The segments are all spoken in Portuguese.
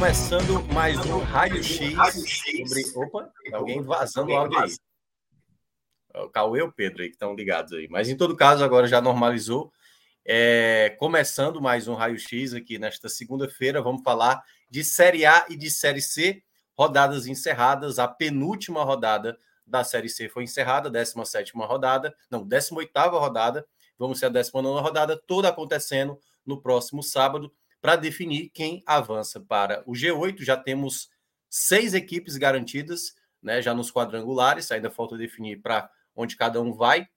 Começando mais um Raio X sobre. Opa, alguém vazando o áudio aí. O Cauê e o Pedro aí que estão ligados aí. Mas em todo caso, agora já normalizou. É, começando mais um Raio X aqui nesta segunda-feira, vamos falar de Série A e de Série C, rodadas encerradas. A penúltima rodada da Série C foi encerrada, 17 rodada, não, 18 rodada. Vamos ser a 19 rodada, toda acontecendo no próximo sábado para definir quem avança para o G8. Já temos seis equipes garantidas, né, já nos quadrangulares, ainda falta definir para onde cada um vai.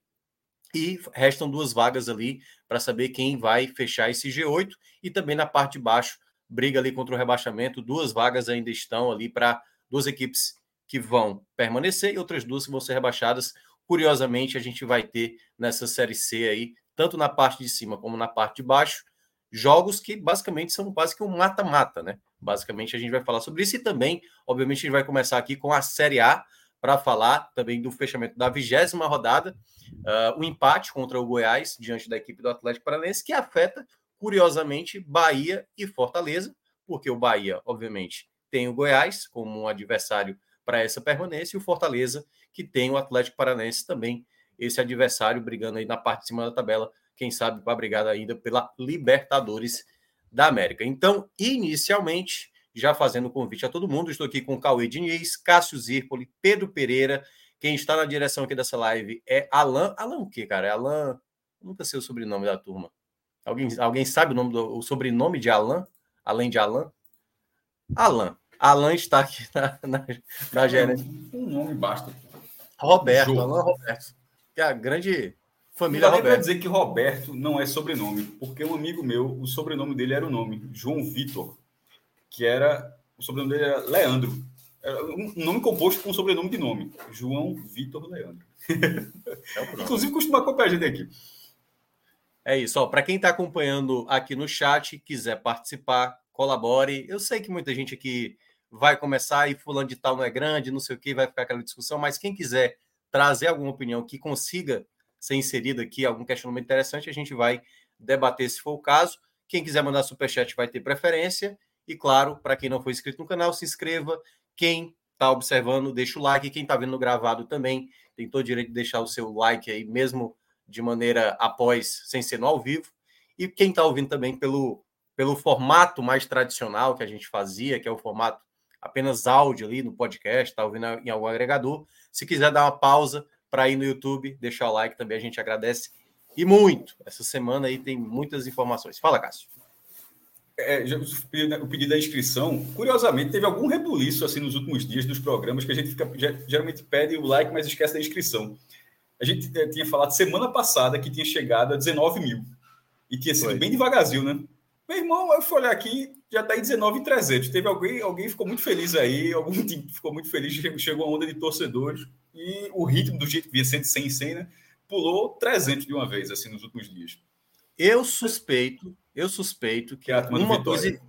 E restam duas vagas ali para saber quem vai fechar esse G8. E também na parte de baixo, briga ali contra o rebaixamento. Duas vagas ainda estão ali para duas equipes que vão permanecer e outras duas que vão ser rebaixadas. Curiosamente, a gente vai ter nessa Série C aí, tanto na parte de cima como na parte de baixo, jogos que basicamente são quase que um mata-mata, né? Basicamente a gente vai falar sobre isso e também, obviamente, a gente vai começar aqui com a Série A para falar também do fechamento da vigésima rodada, uh, o empate contra o Goiás diante da equipe do Atlético Paranaense, que afeta, curiosamente, Bahia e Fortaleza, porque o Bahia, obviamente, tem o Goiás como um adversário para essa permanência e o Fortaleza, que tem o Atlético Paranaense também, esse adversário brigando aí na parte de cima da tabela quem sabe para brigar ainda pela Libertadores da América. Então, inicialmente, já fazendo o convite a todo mundo, estou aqui com Cauê Diniz, Cássio Zirpoli, Pedro Pereira. Quem está na direção aqui dessa live é Alan. Alan o quê, cara? É Alan. Nunca sei o sobrenome da turma. Alguém, alguém sabe o, nome do, o sobrenome de Alan? Além de Alan? Alan. Alan está aqui na, na, na gerência. Um nome basta. Roberto, Alan Roberto. Que é a grande Família Roberto. dizer que Roberto não é sobrenome, porque um amigo meu, o sobrenome dele era o nome, João Vitor, que era. O sobrenome dele era Leandro. Era um nome composto com um sobrenome de nome. João Vitor Leandro. É Inclusive, costuma acompanhar a gente aqui. É isso, para quem está acompanhando aqui no chat, quiser participar, colabore. Eu sei que muita gente aqui vai começar e fulano de tal não é grande, não sei o que, vai ficar aquela discussão, mas quem quiser trazer alguma opinião que consiga ser inserido aqui algum questionamento interessante, a gente vai debater se for o caso. Quem quiser mandar superchat vai ter preferência. E claro, para quem não foi inscrito no canal, se inscreva. Quem está observando, deixa o like. Quem está vendo gravado também tem todo o direito de deixar o seu like aí, mesmo de maneira após, sem ser no ao vivo. E quem está ouvindo também pelo, pelo formato mais tradicional que a gente fazia, que é o formato apenas áudio ali no podcast, está ouvindo em algum agregador. Se quiser dar uma pausa, para ir no YouTube, deixar o like também, a gente agradece. E muito. Essa semana aí tem muitas informações. Fala, Cássio. É, o pedido da inscrição, curiosamente, teve algum rebuliço assim nos últimos dias dos programas que a gente fica, geralmente pede o like, mas esquece da inscrição. A gente é, tinha falado semana passada que tinha chegado a 19 mil. E tinha sido Foi. bem devagarzinho, né? Meu irmão, eu fui olhar aqui, já está em 19,300. Teve alguém, alguém ficou muito feliz aí, algum time ficou muito feliz, chegou a onda de torcedores e o ritmo do jeito que via 100, 100, 100, né? Pulou 300 de uma vez, assim, nos últimos dias. Eu suspeito, eu suspeito que, que uma coisa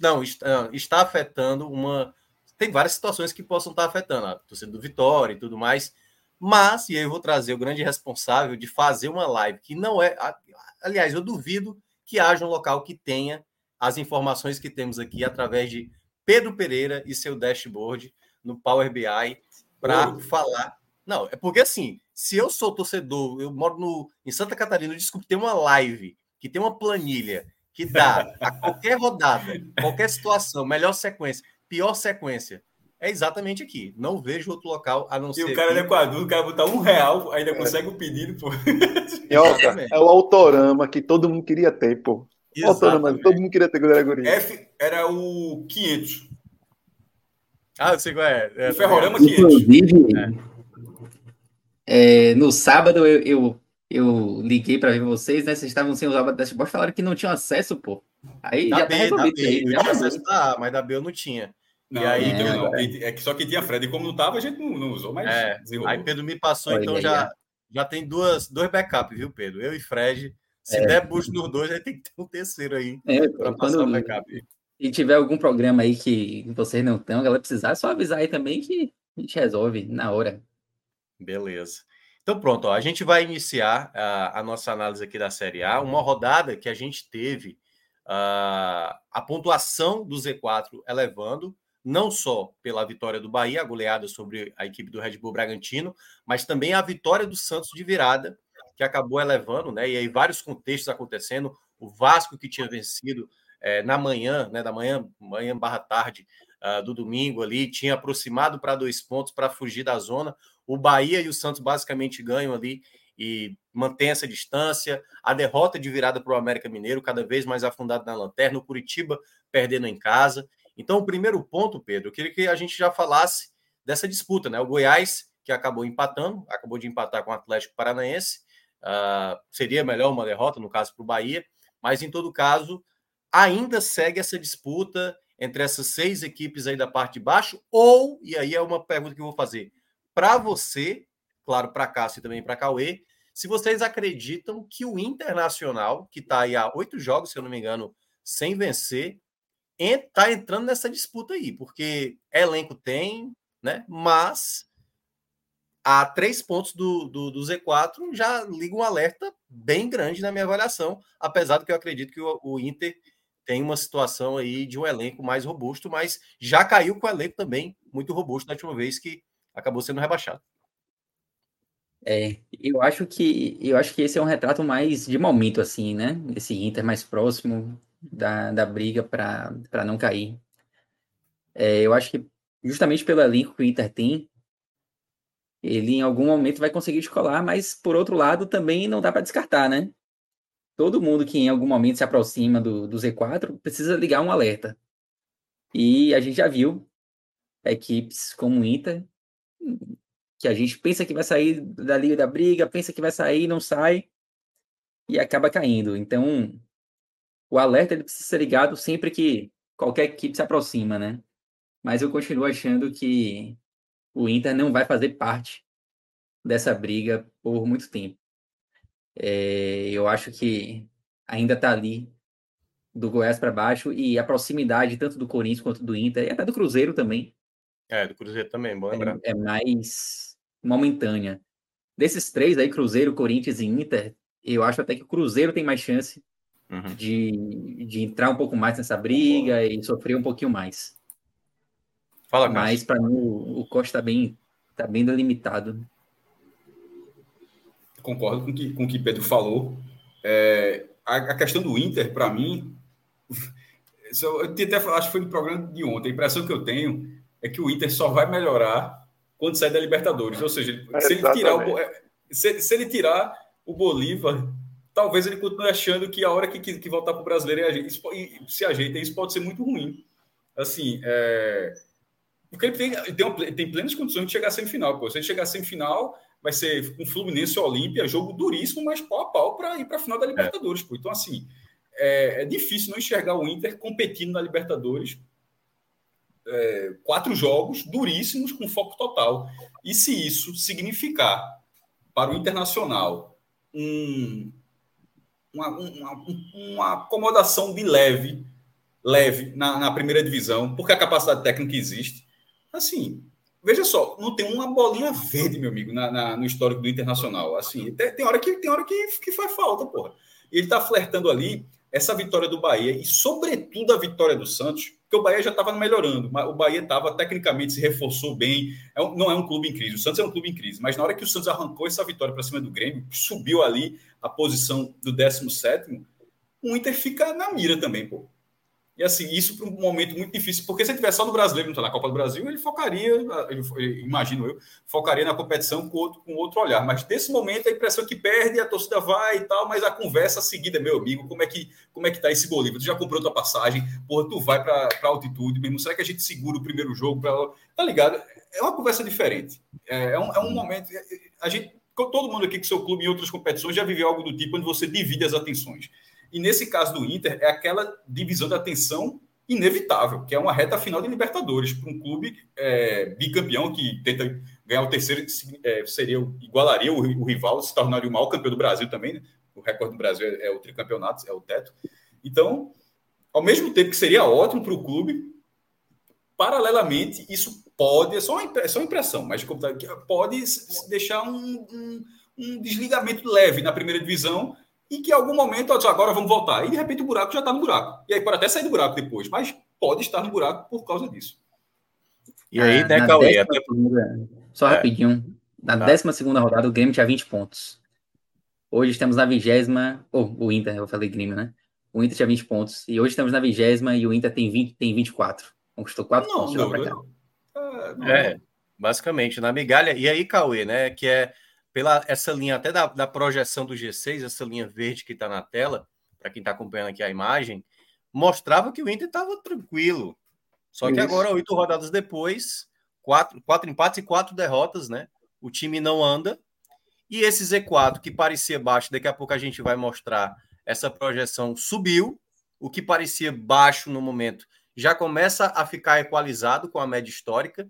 não, está, está afetando uma. Tem várias situações que possam estar afetando a torcida do Vitória e tudo mais, mas, e aí eu vou trazer o grande responsável de fazer uma live que não é. Aliás, eu duvido que haja um local que tenha as informações que temos aqui através de Pedro Pereira e seu dashboard no Power BI para falar. Não, é porque assim, se eu sou torcedor, eu moro no, em Santa Catarina, desculpe, tem uma live que tem uma planilha que dá a qualquer rodada, qualquer situação, melhor sequência, pior sequência. É exatamente aqui. Não vejo outro local a não e ser. E o cara aqui. é Equador, o cara botar um real, ainda consegue o pedido, pô. é o autorama que todo mundo queria ter, pô. Faltando, mas todo mundo queria ter Gregory. F era o 500. Ah, eu sei qual é. é o Ferrorama 500. Inclusive, é. É, no sábado eu, eu, eu liguei para ver vocês, né? Vocês estavam sem usar o dashboard, falaram que não tinham acesso, pô. Aí da já B, tá resolvido. Aí, eu tinha acesso da A, mas da B eu não tinha. Não, e aí, é, não, é que só que tinha Fred, e como não tava, a gente não, não usou, mas é, Aí Pedro me passou, Olha então já, já tem duas, dois backups, viu, Pedro? Eu e Fred. Se é. der boost nos dois, aí tem que ter um terceiro aí é, para passar o backup. E tiver algum programa aí que vocês não estão, ela precisar, é só avisar aí também que a gente resolve na hora. Beleza. Então pronto, ó, a gente vai iniciar a, a, nossa análise aqui da Série A, uma rodada que a gente teve uh, a pontuação do Z4 elevando, não só pela vitória do Bahia, a goleada sobre a equipe do Red Bull Bragantino, mas também a vitória do Santos de virada, que acabou elevando, né? E aí vários contextos acontecendo. O Vasco que tinha vencido é, na manhã, né? Da manhã, manhã barra tarde uh, do domingo ali, tinha aproximado para dois pontos para fugir da zona. O Bahia e o Santos basicamente ganham ali e mantém essa distância. A derrota de virada para o América Mineiro, cada vez mais afundado na lanterna. O Curitiba perdendo em casa. Então, o primeiro ponto, Pedro, eu queria que a gente já falasse dessa disputa, né? O Goiás, que acabou empatando, acabou de empatar com o Atlético Paranaense. Uh, seria melhor uma derrota, no caso, para o Bahia, mas em todo caso, ainda segue essa disputa entre essas seis equipes aí da parte de baixo, ou, e aí é uma pergunta que eu vou fazer para você, claro, para Cássio e também para Cauê, se vocês acreditam que o Internacional, que está aí há oito jogos, se eu não me engano, sem vencer, está entrando nessa disputa aí, porque elenco tem, né? Mas a três pontos do, do, do, Z4 já liga um alerta bem grande na minha avaliação, apesar do que eu acredito que o, o, Inter tem uma situação aí de um elenco mais robusto, mas já caiu com o elenco também muito robusto na última vez que acabou sendo rebaixado. É, eu acho que eu acho que esse é um retrato mais de momento, assim, né? Esse Inter mais próximo da, da briga para não cair. É, eu acho que justamente pelo elenco que o Inter tem, ele em algum momento vai conseguir descolar, mas por outro lado também não dá para descartar, né? Todo mundo que em algum momento se aproxima do, do Z4 precisa ligar um alerta. E a gente já viu equipes como o Inter que a gente pensa que vai sair da liga da briga, pensa que vai sair, não sai e acaba caindo. Então, o alerta ele precisa ser ligado sempre que qualquer equipe se aproxima, né? Mas eu continuo achando que o Inter não vai fazer parte dessa briga por muito tempo. É, eu acho que ainda está ali do Goiás para baixo e a proximidade tanto do Corinthians quanto do Inter e até do Cruzeiro também. É, do Cruzeiro também, bom lembrar. É, é mais momentânea. Desses três aí, Cruzeiro, Corinthians e Inter, eu acho até que o Cruzeiro tem mais chance uhum. de, de entrar um pouco mais nessa briga e sofrer um pouquinho mais. Fala, Mas para mim o, o Costa está bem, tá bem delimitado. Concordo com que, com o que Pedro falou. É, a, a, questão do Inter, para mim, eu até acho que foi no programa de ontem, a impressão que eu tenho é que o Inter só vai melhorar quando sai da Libertadores. Ou seja, é, se, ele tirar o, é, se, se, ele tirar o Bolívar, talvez ele continue achando que a hora que, que, que voltar para o brasileiro isso, se ajeita, isso pode ser muito ruim. Assim, é... porque ele tem, ele tem, ele tem plenas condições de chegar à semifinal. Pô. Se ele chegar à semifinal, vai ser um Fluminense Olímpia, jogo duríssimo, mas pau a pau para ir para a final da Libertadores. Pô. Então, assim, é, é difícil não enxergar o Inter competindo na Libertadores é, quatro jogos duríssimos com foco total. E se isso significar para o Internacional um, uma, uma, uma, acomodação de leve, leve na, na, primeira divisão, porque a capacidade técnica existe, assim, veja só, não tem uma bolinha verde, meu amigo, na, na no histórico do Internacional. Assim, tem, tem hora que tem hora que, que faz falta, porra. E ele está flertando ali essa vitória do Bahia e, sobretudo, a vitória do Santos porque o Bahia já estava melhorando, mas o Bahia estava tecnicamente se reforçou bem. É um, não é um clube em crise, o Santos é um clube em crise, mas na hora que o Santos arrancou essa vitória para cima do Grêmio, subiu ali a posição do 17, o Inter fica na mira também, pô. E assim, isso para um momento muito difícil, porque se ele tivesse só no brasileiro, não está na Copa do Brasil, ele focaria, ele, imagino eu, focaria na competição com outro, com outro olhar. Mas nesse momento a impressão é que perde, a torcida vai e tal, mas a conversa seguida, meu amigo, como é que como é que tá esse Bolívar? Tu já comprou tua passagem, porra, tu vai para altitude mesmo, será que a gente segura o primeiro jogo? Pra, tá ligado? É uma conversa diferente. É, é, um, é um momento. A gente, todo mundo aqui que seu clube em outras competições já viveu algo do tipo onde você divide as atenções. E nesse caso do Inter, é aquela divisão da atenção inevitável, que é uma reta final de Libertadores, para um clube é, bicampeão que tenta ganhar o terceiro, é, seria igualaria o, o, rival, se tornaria o maior campeão do Brasil também, né? O recorde do Brasil é, é o tricampeonato, é o teto. Então, ao mesmo tempo que seria ótimo para o clube, paralelamente, isso pode, é só uma, é só uma impressão, mas pode deixar um, um, um desligamento leve na primeira divisão e que em algum momento, agora vamos voltar. E de repente o buraco já está no buraco. E aí pode até sair do buraco depois, mas pode estar no buraco por causa disso. E aí, né, Cauê? Até... Só é. rapidinho. Na tá. décima segunda rodada, o Grêmio tinha 20 pontos. Hoje estamos na vigésima. Oh, o Inter, eu falei Grêmio, né? O Inter tinha 20 pontos. E hoje estamos na vigésima e o Inter tem, 20, tem 24. Conquistou 4 não, pontos. Não, não, não. É, basicamente, na migalha. E aí, Cauê, né? Que é pela essa linha até da, da projeção do G6, essa linha verde que está na tela, para quem está acompanhando aqui a imagem, mostrava que o Inter estava tranquilo. Só que Isso. agora, oito rodadas depois, quatro, quatro empates e quatro derrotas, né? O time não anda. E esse Z4, que parecia baixo, daqui a pouco a gente vai mostrar essa projeção subiu. O que parecia baixo no momento já começa a ficar equalizado com a média histórica.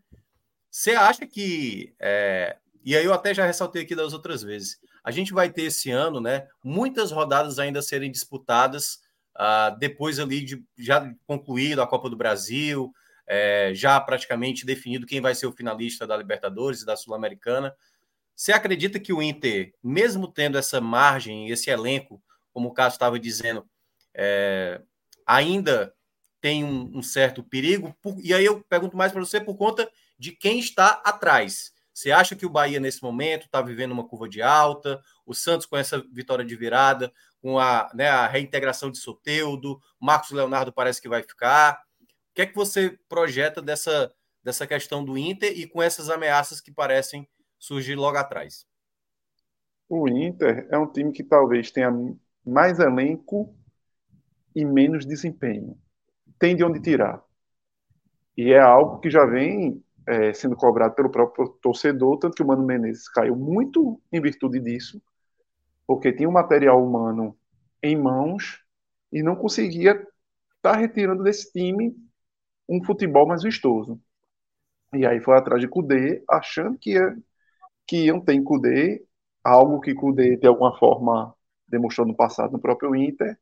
Você acha que é, e aí eu até já ressaltei aqui das outras vezes. A gente vai ter esse ano, né, muitas rodadas ainda serem disputadas uh, depois ali de já concluído a Copa do Brasil, é, já praticamente definido quem vai ser o finalista da Libertadores e da Sul-Americana. Você acredita que o Inter, mesmo tendo essa margem, esse elenco, como o Cássio estava dizendo, é, ainda tem um, um certo perigo? Por, e aí eu pergunto mais para você por conta de quem está atrás. Você acha que o Bahia, nesse momento, está vivendo uma curva de alta? O Santos, com essa vitória de virada, com a, né, a reintegração de Soteudo, Marcos Leonardo parece que vai ficar. O que é que você projeta dessa, dessa questão do Inter e com essas ameaças que parecem surgir logo atrás? O Inter é um time que talvez tenha mais elenco e menos desempenho. Tem de onde tirar. E é algo que já vem é, sendo cobrado pelo próprio torcedor, tanto que o Mano Menezes caiu muito em virtude disso, porque tinha o um material humano em mãos e não conseguia estar tá retirando desse time um futebol mais vistoso. E aí foi atrás de Kudê, achando que, ia, que iam ter em Kudê algo que Kudê, de alguma forma, demonstrou no passado no próprio Inter,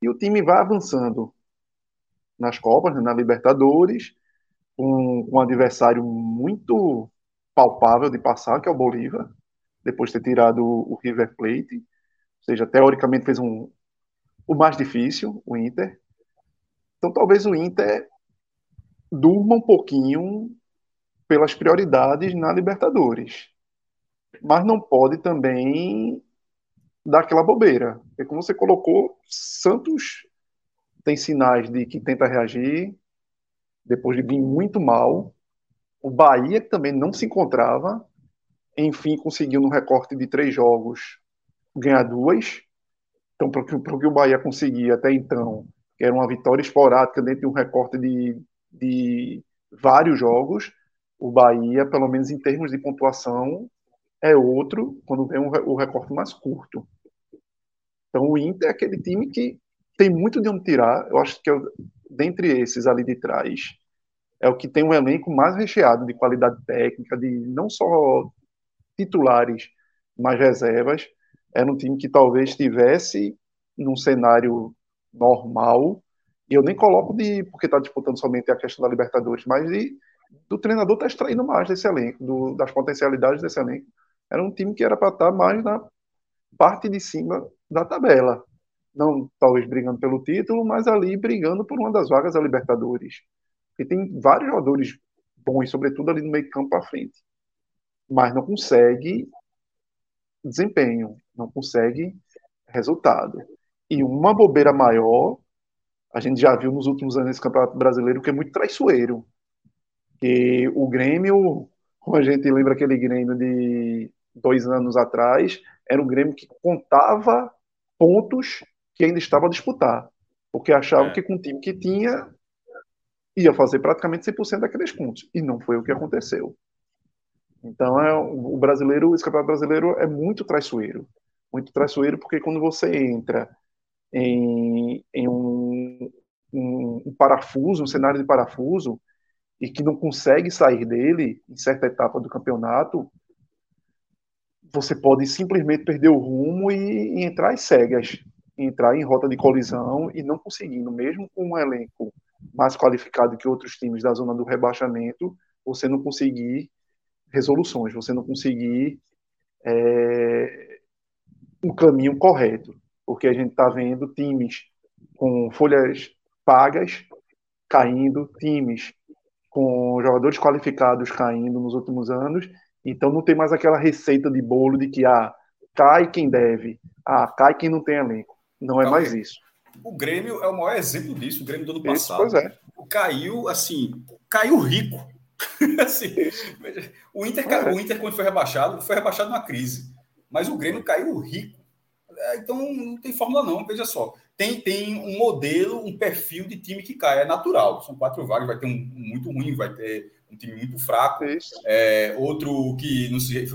e o time vai avançando nas Copas, né, na Libertadores, um, um adversário muito palpável de passar, que é o Bolívar, depois de ter tirado o, River Plate. Ou seja, teoricamente fez um, o mais difícil, o Inter. Então talvez o Inter durma um pouquinho pelas prioridades na Libertadores. Mas não pode também dar aquela bobeira. Porque como você colocou, Santos tem sinais de que tenta reagir, depois de vir muito mal. O Bahia, que também não se encontrava, enfim, conseguiu no recorte de três jogos ganhar duas. Então, para o que o Bahia conseguia até então, que era uma vitória esporádica dentro de um recorte de, de vários jogos, o Bahia, pelo menos em termos de pontuação, é outro quando vem o recorte mais curto. Então, o Inter é aquele time que tem muito de onde tirar. Eu acho que eu, dentre esses ali de trás, é o que tem um elenco mais recheado de qualidade técnica, de não só titulares, mas reservas. Era um time que talvez estivesse num cenário normal, e eu nem coloco de porque está disputando somente a questão da Libertadores, mas de, do treinador estar tá extraindo mais desse elenco, do, das potencialidades desse elenco. Era um time que era para estar tá mais na parte de cima da tabela não talvez brigando pelo título, mas ali brigando por uma das vagas da Libertadores. E tem vários jogadores bons, sobretudo ali no meio campo para frente. Mas não consegue desempenho, não consegue resultado. E uma bobeira maior, a gente já viu nos últimos anos nesse Campeonato Brasileiro que é muito traiçoeiro. Que o Grêmio, como a gente lembra aquele Grêmio de dois anos atrás, era um Grêmio que contava pontos que ainda estava a disputar. Porque achava é. que com o time que tinha ia fazer praticamente 100% daqueles pontos. E não foi o que aconteceu. Então, é, o brasileiro, esse campeonato brasileiro é muito traiçoeiro. Muito traiçoeiro porque quando você entra em, em um, um, um, parafuso, um cenário de parafuso, e que não consegue sair dele em certa etapa do campeonato, você pode simplesmente perder o rumo e, e entrar às cegas, entrar em rota de colisão e não conseguindo, mesmo com um elenco mais qualificado que outros times da zona do rebaixamento, você não conseguir resoluções, você não conseguir é, um caminho correto, porque a gente está vendo times com folhas pagas caindo, times com jogadores qualificados caindo nos últimos anos, então não tem mais aquela receita de bolo de que ah, cai quem deve, ah, cai quem não tem elenco. Não é mais isso. O Grêmio é o maior exemplo disso, o Grêmio do ano passado. Isso, pois é. Caiu, assim, caiu rico. assim, o, Inter, é. o Inter, quando foi rebaixado, foi rebaixado numa crise. Mas o Grêmio caiu rico. É, então não tem fórmula, não, veja só. Tem, tem um modelo, um perfil de time que cai, é natural. São quatro vagas, vai ter um, um muito ruim, vai ter um time muito fraco, é, outro que não se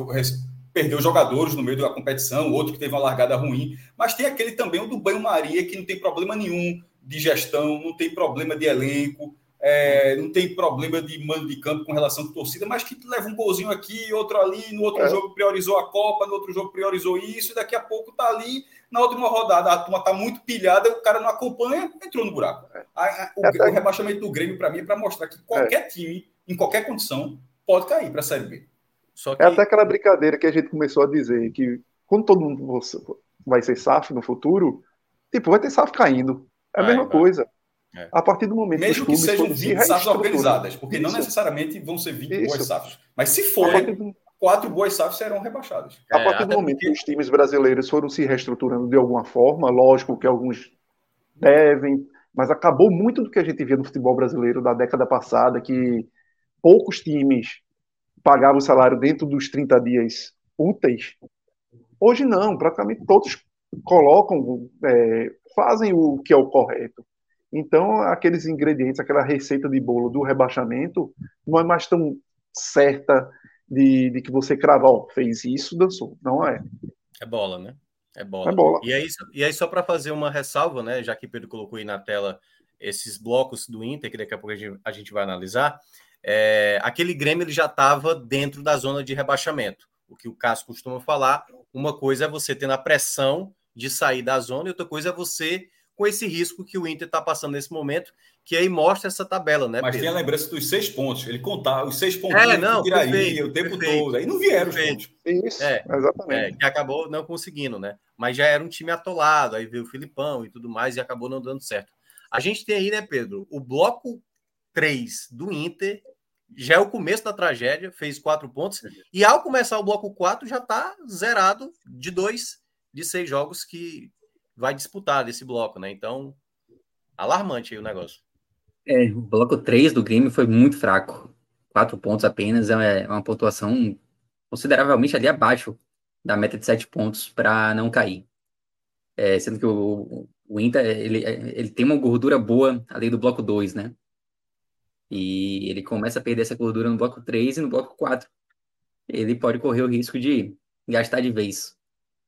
perdeu jogadores no meio da competição, outro que teve uma largada ruim, mas tem aquele também o do banho-maria que não tem problema nenhum de gestão, não tem problema de elenco, é, não tem problema de mando de campo com relação à torcida, mas que leva um golzinho aqui, outro ali, no outro é. jogo priorizou a Copa, no outro jogo priorizou isso, e daqui a pouco tá ali, na última rodada a turma tá muito pilhada, o cara não acompanha, entrou no buraco. É. A, a, o, o, rebaixamento do Grêmio, para mim, é para mostrar que qualquer é. time, em qualquer condição, pode cair para a Série B. Só é que... É até aquela brincadeira que a gente começou a dizer, que quando todo mundo vai ser SAF no futuro, tipo, vai ter SAF caindo. É a mesma vai. coisa. É. A partir do momento Mesmo que, que sejam 20 SAFs organizadas, porque Isso. não necessariamente vão ser 20 Isso. boas SAFs. Mas se forem, do... quatro boas SAFs serão rebaixadas. A partir é, do momento porque... que os times brasileiros foram se reestruturando de alguma forma, lógico que alguns devem, mas acabou muito do que a gente via no futebol brasileiro da década passada, que poucos times pagavam o salário dentro dos 30 dias úteis. Hoje não, praticamente todos colocam, é, fazem o que é o correto. Então, aqueles ingredientes, aquela receita de bolo do rebaixamento, não é mais tão certa de, de que você crava, ó, fez isso, dançou. Não é. É bola, né? É bola. É bola. E aí, e aí só para fazer uma ressalva, né, já que Pedro colocou aí na tela esses blocos do Inter, que daqui a pouco a gente, a gente vai analisar, é, aquele Grêmio ele já estava dentro da zona de rebaixamento. O que o Cássio costuma falar, uma coisa é você ter na pressão de sair da zona e outra coisa é você com esse risco que o Inter está passando nesse momento, que aí mostra essa tabela, né? Mas Pedro? tem a lembrança dos seis pontos. Ele contava os seis pontos é, não, que tiraria perfeito, o tempo perfeito, todo. Aí não vieram perfeito. os pontos. Isso, é, exatamente. É, que acabou não conseguindo, né? Mas já era um time atolado, aí veio o Filipão e tudo mais, e acabou não dando certo. A gente tem aí, né, Pedro, o bloco 3 do Inter já é o começo da tragédia, fez quatro pontos, e ao começar o bloco 4 já está zerado de dois de seis jogos que vai disputar desse bloco, né? Então, alarmante aí o negócio. É, o bloco 3 do Grêmio foi muito fraco. Quatro pontos apenas é uma pontuação consideravelmente ali abaixo da meta de sete pontos para não cair. É, sendo que o, o Inter ele, ele tem uma gordura boa ali do bloco 2, né? E ele começa a perder essa gordura no bloco 3 e no bloco 4. Ele pode correr o risco de gastar de vez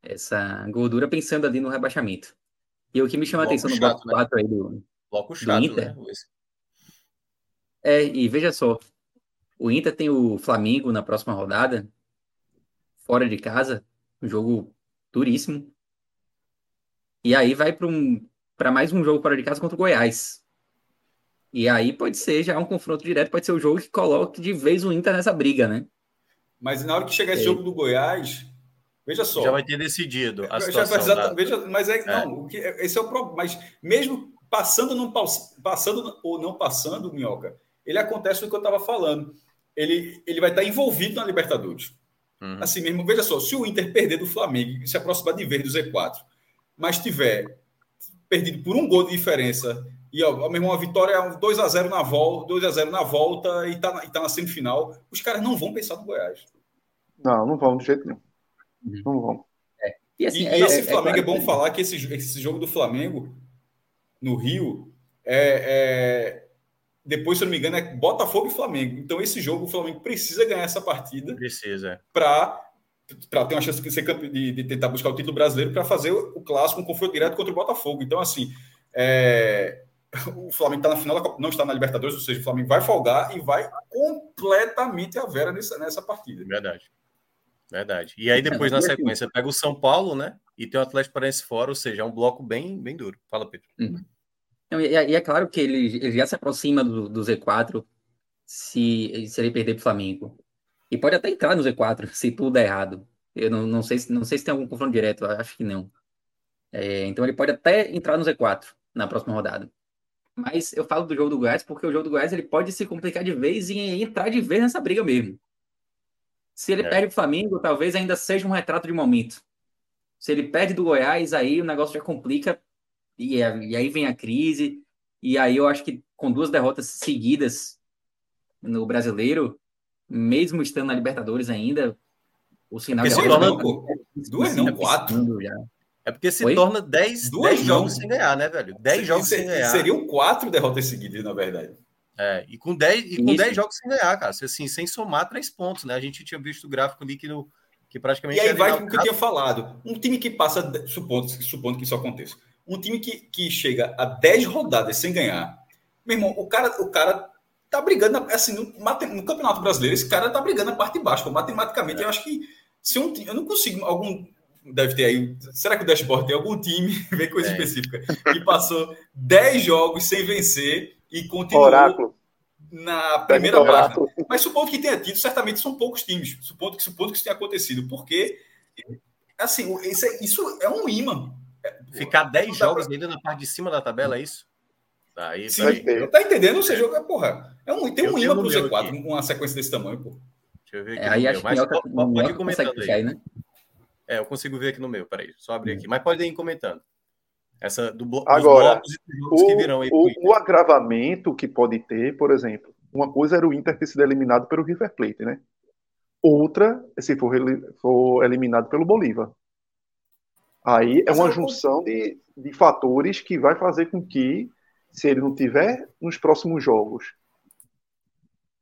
essa gordura pensando ali no rebaixamento. E o que me chama a atenção no chato, bloco 4 né? aí do, bloco chato, do Inter. Né? É, e veja só, o Inter tem o Flamengo na próxima rodada, fora de casa, um jogo duríssimo. E aí vai para um, para mais um jogo fora de casa contra o Goiás. E aí pode ser já um confronto direto, pode ser o jogo que coloque de vez o Inter nessa briga, né? Mas na hora que chegar esse é. jogo do Goiás, Veja só. Já vai ter decidido a situação. Já, da... veja, mas é, é. não, o que, esse é o problema. Mas mesmo passando, não passando ou não passando, Minhoca, ele acontece o que eu estava falando. Ele, ele vai estar envolvido na Libertadores. Uhum. Assim mesmo, veja só, se o Inter perder do Flamengo e se aproximar de vez do Z4, mas tiver perdido por um gol de diferença E, ó, meu irmão, a vitória é 2 a 0 na volta, 2 a 0 na volta e tá, e tá na semifinal. Os caras não vão pensar no Goiás. Não, não vão de jeito nenhum. Uhum. Não vão. É. E, assim, e, é, esse é, Flamengo é, é, bom falar que esse, esse jogo do Flamengo no Rio é, depois, se eu não me engano, é Botafogo e Flamengo. Então, esse jogo, o Flamengo precisa ganhar essa partida. Precisa. Para para ter uma chance de, ser, de, de, tentar buscar o título brasileiro para fazer o, clássico, um confronto direto contra o Botafogo. Então, assim, é, o Flamengo está na final, não está na Libertadores, ou seja, o Flamengo vai folgar e vai completamente a vera nessa, nessa partida. Verdade. Verdade. E aí, depois, na sequência, pega o São Paulo, né? E tem o Atlético Paranaense fora, ou seja, é um bloco bem, bem duro. Fala, Pedro. Uhum. E é, e é claro que ele, ele já se aproxima do, do Z4 se, se ele perder para o Flamengo. E pode até entrar no Z4 se tudo der errado. Eu não, não, sei, não sei se tem algum confronto direto, acho que não. É, então ele pode até entrar no Z4 na próxima rodada. Mas eu falo do jogo do Goiás porque o jogo do Goiás ele pode se complicar de vez e entrar de vez nessa briga mesmo. Se ele é. perde o Flamengo, talvez ainda seja um retrato de momento. Se ele perde do Goiás, aí o negócio já complica e, e aí vem a crise. E aí eu acho que com duas derrotas seguidas no brasileiro, mesmo estando na Libertadores ainda, o sinal de torna duas não, quatro. É porque se Oi? torna 10 jogos sem ganhar, né, velho? 10 jogos sem ganhar. Seriam quatro derrotas seguidas, na verdade. É, e com 10 e com 10 jogos sem ganhar, cara. Assim, sem somar três pontos, né? A gente tinha visto o gráfico ali que, no, que praticamente. E aí vai com o que eu tinha falado. Um time que passa, supondo, supondo que isso aconteça, um time que, que chega a 10 rodadas sem ganhar, meu irmão, o cara, o cara tá brigando, assim, no, no Campeonato Brasileiro, esse cara tá brigando na parte de baixo. Matematicamente, é. eu acho que se um eu não consigo algum deve ter aí. Será que o Dashboard tem algum time, vem coisa é. específica, que passou 10 jogos sem vencer e continuou Oráculo. na primeira parte? Mas supondo que tenha tido, certamente são poucos times. Supondo que, supondo que isso tenha acontecido. Porque, assim, isso é, isso é um imã. Ficar 10 jogos pra... ainda na parte de cima da tabela, é isso? Aí, Sim, aí... tá entendendo? Ou seja, porra, é um, tem um imã pro Z4, aqui. uma sequência desse tamanho, pô. Deixa eu ver aqui. É, aí acho que Minhoca, pode, pode comentando aí. aí. né? É, eu consigo ver aqui no meu, peraí, só abrir aqui. Mas pode ir comentando. Essa do blo Agora, o, que virão aí o, o, agravamento que pode ter, por exemplo, uma coisa era o Inter ter sido eliminado pelo River Plate, né? Outra, se for, for eliminado pelo Bolívar. Aí é uma junção de, de fatores que vai fazer com que, se ele não tiver nos próximos jogos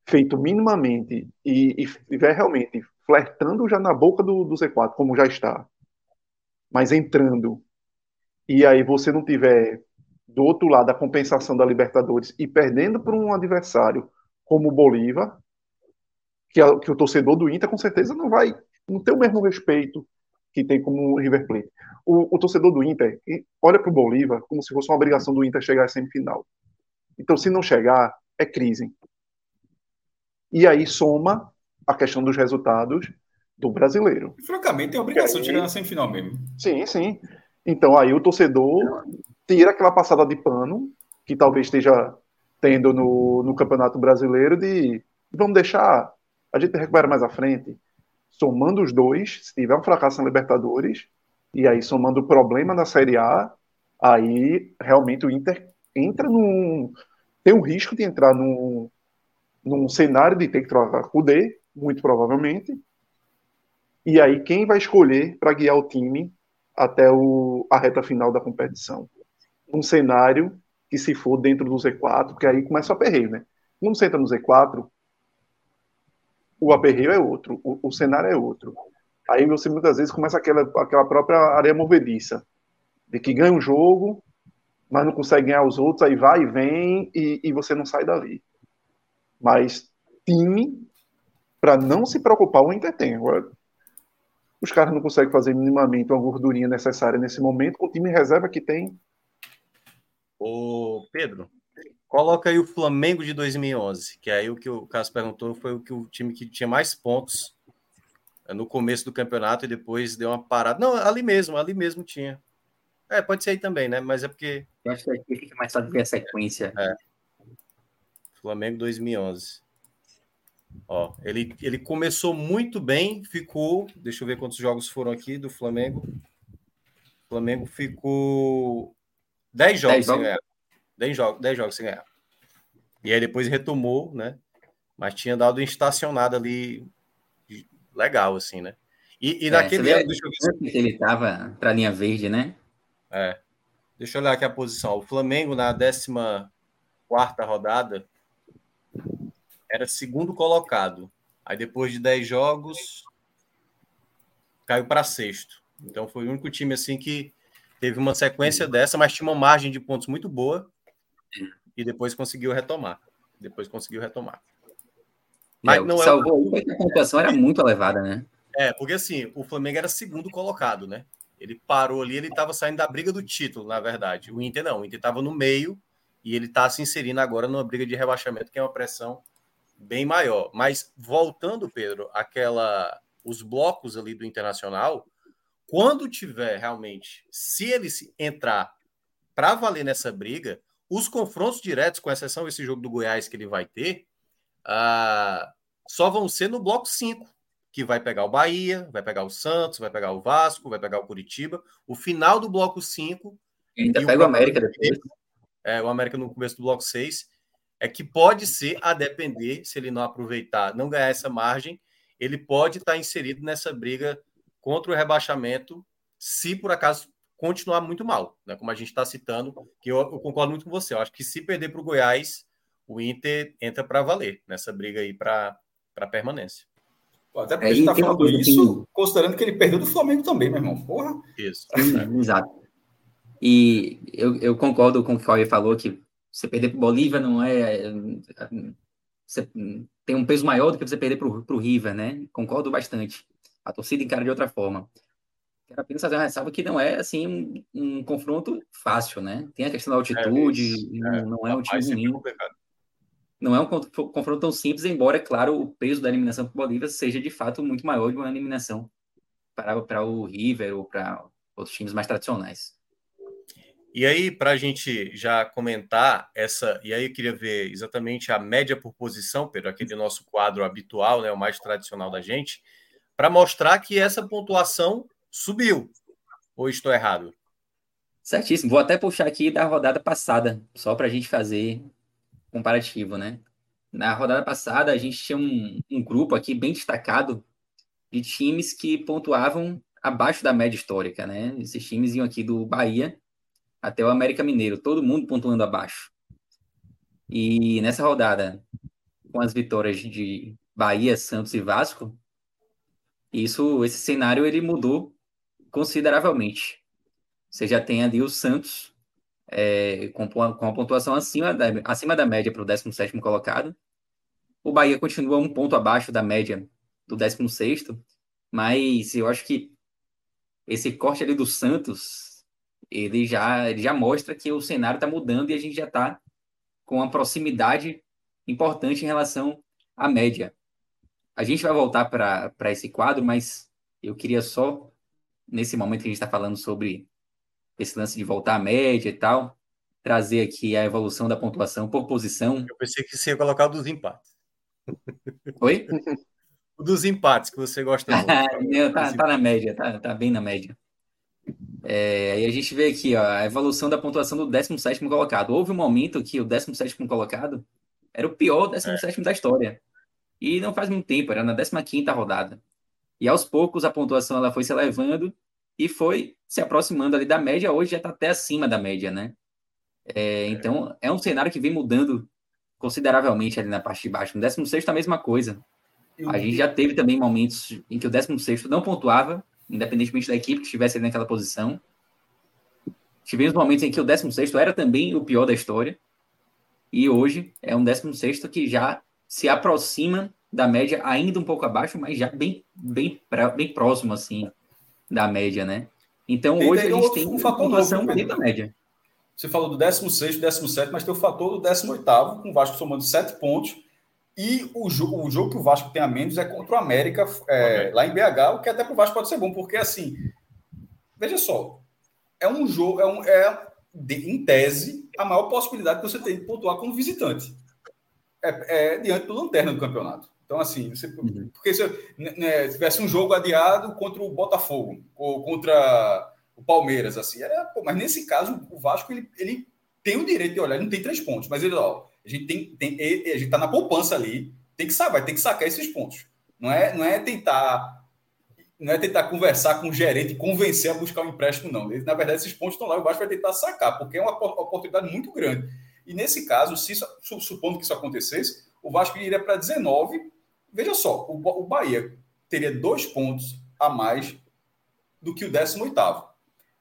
feito minimamente e, e estiver realmente flertando já na boca do, do Z4, como já está, mas entrando, e aí você não tiver do outro lado a compensação da Libertadores e perdendo para um adversário como o Bolívar, que, é, que o torcedor do Inter com certeza não vai não ter o mesmo respeito que tem como o River Plate. O, o torcedor do Inter olha para o Bolívar como se fosse uma obrigação do Inter chegar à semifinal. Então, se não chegar, é crise. E aí soma a questão dos resultados do brasileiro. E, francamente, tem a obrigação aí, de chegar na semifinal mesmo. Sim, sim. Então aí o torcedor tira aquela passada de pano que talvez esteja tendo no, no Campeonato Brasileiro de vamos deixar, a gente recupera mais à frente somando os dois, se tiver um fracasso na Libertadores, e aí somando o problema na Série A, aí realmente o Inter entra num. tem um risco de entrar num, num cenário de ter que trocar D, muito provavelmente. E aí quem vai escolher para guiar o time até o, a reta final da competição? Um cenário que se for dentro do Z4, porque aí começa o aperreio, né? Quando você entra no Z4, o aperreio é outro, o, o, cenário é outro. Aí você muitas vezes começa aquela, aquela própria área movediça, de que ganha um jogo, mas não consegue ganhar os outros, aí vai e vem e, e você não sai dali. Mas time, para não se preocupar, o Inter tem. Agora, os caras não conseguem fazer minimamente uma gordurinha necessária nesse momento, com o time reserva que tem. Ô, Pedro, Coloca aí o Flamengo de 2011, que aí o que o Cássio perguntou foi o que o time que tinha mais pontos é, no começo do campeonato e depois deu uma parada. Não, ali mesmo, ali mesmo tinha. É, pode ser aí também, né? Mas é porque. Eu acho que aqui fica mais fácil ver a sequência. É. Flamengo 2011. Ó, ele, ele começou muito bem, ficou. Deixa eu ver quantos jogos foram aqui do Flamengo. O Flamengo ficou 10 jogos 10 sem ganhar. 10 jogos, 10 jogos sem ganhar. E aí depois retomou, né? Mas tinha dado uma estacionada ali legal, assim, né? E, e é, naquele ano, deixa eu ver ele tava para a linha verde, né? É. Deixa eu olhar aqui a posição. O Flamengo na 14 rodada era segundo colocado. Aí depois de 10 jogos caiu para sexto. Então foi o único time assim que teve uma sequência dessa, mas tinha uma margem de pontos muito boa e depois conseguiu retomar. Depois conseguiu retomar. Mas é, não é salvou o... a pontuação era muito elevada, né? É, porque assim, o Flamengo era segundo colocado, né? Ele parou ali, ele estava saindo da briga do título, na verdade. O Inter não, o Inter estava no meio e ele está se inserindo agora numa briga de rebaixamento, que é uma pressão bem maior. Mas voltando, Pedro, aquela os blocos ali do Internacional, quando tiver realmente, se ele entrar para valer nessa briga, os confrontos diretos, com exceção desse jogo do Goiás que ele vai ter, uh, só vão ser no bloco 5, que vai pegar o Bahia, vai pegar o Santos, vai pegar o Vasco, vai pegar o Curitiba. O final do bloco 5. Ainda pega o América depois. É, o América no começo do bloco 6. É que pode ser, a depender, se ele não aproveitar, não ganhar essa margem, ele pode estar inserido nessa briga contra o rebaixamento, se por acaso continuar muito mal, né? Como a gente está citando, que eu, eu, concordo muito com você. Eu acho que se perder para o Goiás, o Inter entra para valer nessa briga aí para permanência. Até porque é, a gente está falando isso, considerando que ele perdeu do Flamengo também, meu irmão. Porra. Isso. Exato. E eu, eu concordo com o que o Cauê falou, que você perder para o Bolívia não é. Você tem um peso maior do que você perder para o River, né? Concordo bastante. A torcida encara de outra forma. Quero apenas fazer uma ressalva que não é assim um, um confronto fácil, né? Tem a questão da altitude, é, não, é, é um time ruim não é um confronto tão simples, embora, é claro, o peso da eliminação para o Bolívia seja de fato muito maior de uma eliminação para, para o River ou para outros times mais tradicionais. E aí, para a gente já comentar essa, e aí eu queria ver exatamente a média por posição, Pedro, aquele nosso quadro habitual, né, o mais tradicional da gente, para mostrar que essa pontuação subiu. Ou estou errado? Certíssimo. Vou até puxar aqui da rodada passada, só para a gente fazer comparativo, né? Na rodada passada, a gente tinha um, um grupo aqui bem destacado de times que pontuavam abaixo da média histórica, né? Esses times iam aqui do Bahia até o América Mineiro, todo mundo pontuando abaixo. E nessa rodada, com as vitórias de Bahia, Santos e Vasco, isso, esse cenário ele mudou consideravelmente. Você já tem ali o Santos é, com, com a pontuação acima da, acima da média para o 17 colocado. O Bahia continua um ponto abaixo da média do 16, mas eu acho que esse corte ali do Santos, ele já, ele já mostra que o cenário está mudando e a gente já está com uma proximidade importante em relação à média. A gente vai voltar para esse quadro, mas eu queria só, nesse momento que a gente está falando sobre esse lance de voltar à média e tal, trazer aqui a evolução da pontuação por posição. Eu pensei que você ia colocar o dos empates. Oi? o dos empates, que você gosta muito. tá, tá na média, tá, tá bem na média. É, aí a gente vê aqui ó, a evolução da pontuação do 17 colocado. Houve um momento que o 17 colocado era o pior 17 é. da história. E não faz muito tempo, era na 15 rodada. E aos poucos a pontuação ela foi se elevando e foi se aproximando ali da média, hoje já está até acima da média, né? É, então, é um cenário que vem mudando consideravelmente ali na parte de baixo. No 16 a mesma coisa. A gente já teve também momentos em que o 16 não pontuava, independentemente da equipe que estivesse ali naquela posição. Tivemos momentos em que o 16 era também o pior da história. E hoje é um 16 que já se aproxima da média, ainda um pouco abaixo, mas já bem, bem, bem próximo, assim, da média, né? Então, tem, hoje tem a gente tem um uma pontuação dentro da média. Você falou do 16, 17, mas tem o fator do 18, com o Vasco somando 7 pontos. E o, jo o jogo que o Vasco tem a menos é contra o América, é, okay. lá em BH, o que até para o Vasco pode ser bom, porque assim, veja só, é um jogo, é, um, é de, em tese, a maior possibilidade que você tem de pontuar como visitante. É, é diante do lanterna do campeonato. Então, assim, você, uhum. porque se né, tivesse um jogo adiado contra o Botafogo ou contra o Palmeiras, assim, era, pô, mas nesse caso o Vasco ele, ele tem o direito de olhar, ele não tem três pontos, mas ele, ó, a gente tem, tem a gente tá na poupança ali, tem que saber, ter que sacar esses pontos. Não é, não é tentar não é tentar conversar com o gerente e convencer a buscar um empréstimo, não. na verdade, esses pontos estão lá, o Vasco vai tentar sacar, porque é uma oportunidade muito grande. E nesse caso, se supondo que isso acontecesse, o Vasco iria para 19. Veja só, o, o Bahia teria dois pontos a mais do que o 18.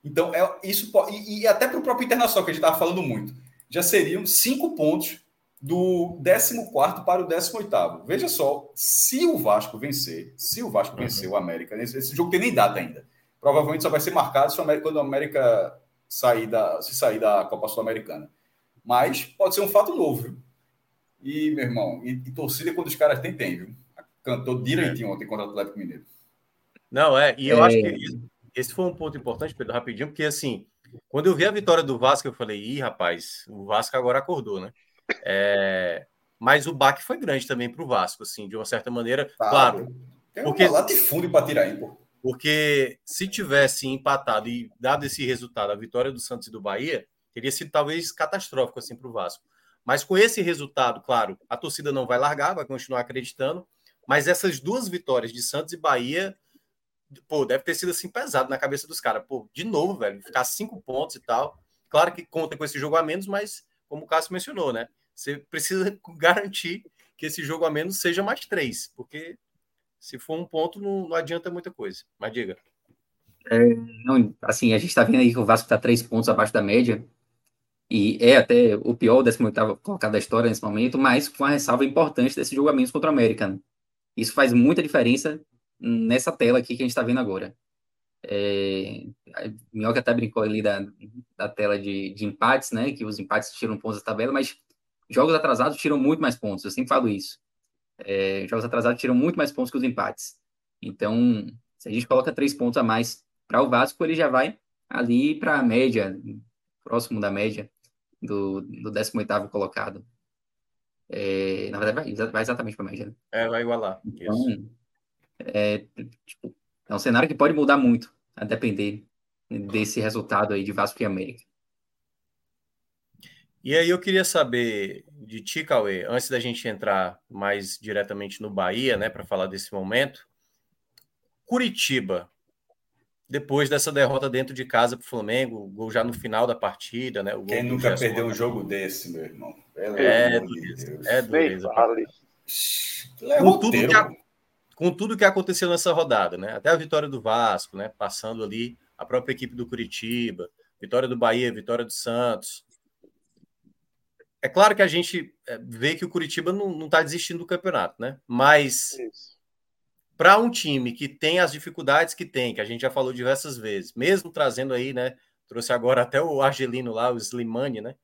Então, é, isso e, e até para o próprio Internacional, que a gente estava falando muito, já seriam cinco pontos do 14 para o 18. Veja só, se o Vasco vencer, se o Vasco uhum. vencer o América, esse, esse, jogo tem nem data ainda. Provavelmente só vai ser marcado se o América, quando o América sair da, se sair da Copa Sul-Americana. Mas pode ser um fato novo, viu? E, meu irmão, e, e torcida quando os caras têm, tem, viu? Cantou direitinho é. ontem contra o Atlético Mineiro. Não, é, e eu é... acho que esse foi um ponto importante, Pedro, rapidinho, porque assim, quando eu vi a vitória do Vasco, eu falei, ih, rapaz, o Vasco agora acordou, né? É, mas o baque foi grande também para o Vasco, assim, de uma certa maneira. Tá, claro. Tem porque, um latifúndio para tirar aí, pô. Porque se tivesse empatado e dado esse resultado, a vitória do Santos e do Bahia, teria sido talvez catastrófico assim para o Vasco. Mas com esse resultado, claro, a torcida não vai largar, vai continuar acreditando. Mas essas duas vitórias de Santos e Bahia, pô, deve ter sido assim pesado na cabeça dos caras. Pô, de novo, velho, ficar cinco pontos e tal. Claro que conta com esse jogo a menos, mas como o Cássio mencionou, né? Você precisa garantir que esse jogo a menos seja mais três, porque se for um ponto, não, não adianta muita coisa. Mas diga. É, não, assim, a gente está vendo aí que o Vasco está três pontos abaixo da média, e é até o pior, o 18 colocado da história nesse momento, mas com uma ressalva importante desse jogo a menos contra o América. Né? Isso faz muita diferença nessa tela aqui que a gente está vendo agora. É, a Minhoca até brincou ali da, da tela de, de empates, né? Que os empates tiram pontos da tabela, mas jogos atrasados tiram muito mais pontos. Eu sempre falo isso. É, jogos atrasados tiram muito mais pontos que os empates. Então, se a gente coloca três pontos a mais para o Vasco, ele já vai ali para a média, próximo da média do, do 18 colocado. É, na verdade, vai, vai exatamente para a média. Né? É, vai igualar. Então, é, tipo, é um cenário que pode mudar muito, a depender desse resultado aí de Vasco e América. E aí eu queria saber de ti, Cauê, antes da gente entrar mais diretamente no Bahia, né, para falar desse momento. Curitiba, depois dessa derrota dentro de casa para o Flamengo, gol já no final da partida, né? Quem nunca perdeu um jogo desse, meu irmão? Pelo é, dureza, é dureza. Com tudo, que, com tudo que aconteceu nessa rodada, né? Até a vitória do Vasco, né? Passando ali a própria equipe do Curitiba, vitória do Bahia, vitória do Santos. É claro que a gente é, vê que o Curitiba não está desistindo do campeonato, né? Mas para um time que tem as dificuldades que tem, que a gente já falou diversas vezes, mesmo trazendo aí, né? Trouxe agora até o argelino lá, o Slimani, né?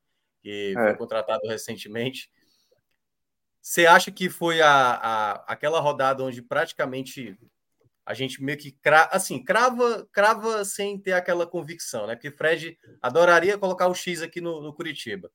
Que é. foi contratado recentemente. Você acha que foi a, a, aquela rodada onde praticamente a gente meio que cra, assim, crava, crava sem ter aquela convicção, né? Porque Fred adoraria colocar o X aqui no, no Curitiba,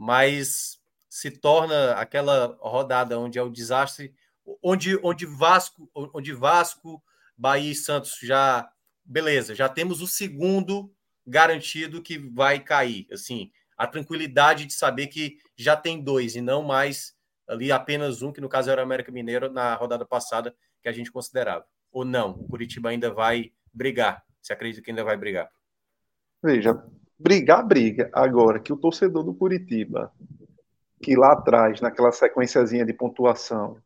mas se torna aquela rodada onde é o desastre, onde, onde Vasco, onde Vasco, Bahia e Santos já beleza, já temos o segundo garantido que vai cair, assim, a tranquilidade de saber que já tem dois e não mais ali apenas um, que no caso era o América Mineiro na rodada passada, que a gente considerava. Ou não? O Curitiba ainda vai brigar? Você acredita que ainda vai brigar? Veja, brigar, briga. Agora, que o torcedor do Curitiba, que lá atrás, naquela sequenciazinha de pontuação,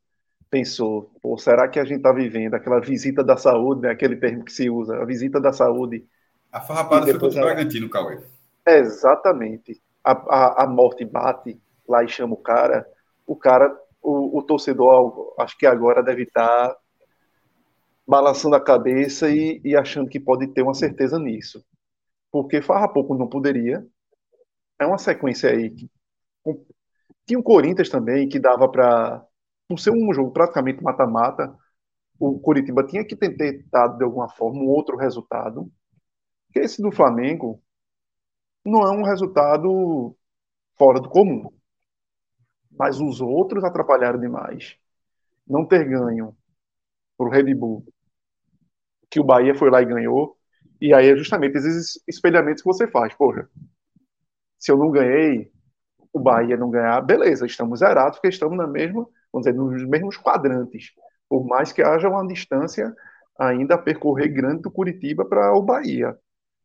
pensou, pô, será que a gente está vivendo aquela visita da saúde, né, aquele termo que se usa, a visita da saúde. A farrapada foi contra o Bragantino, Cauê. Exatamente. A, a, a morte bate lá e chama o cara o cara, o, o torcedor, acho que agora deve estar balançando a cabeça e, e, achando que pode ter uma certeza nisso. Porque Farra pouco não poderia. É uma sequência aí. Que, tinha o Corinthians também, que dava para. Por ser um jogo praticamente mata-mata, o Curitiba tinha que ter tentado de alguma forma um outro resultado. Esse do Flamengo não é um resultado fora do comum mas os outros atrapalharam demais. Não ter ganho para o Red Bull, que o Bahia foi lá e ganhou, e aí é justamente esses espelhamentos que você faz. Porra, se eu não ganhei, o Bahia não ganhar, beleza, estamos zerados, porque estamos na mesma, vamos dizer, nos mesmos quadrantes. Por mais que haja uma distância ainda a percorrer grande do Curitiba para o Bahia.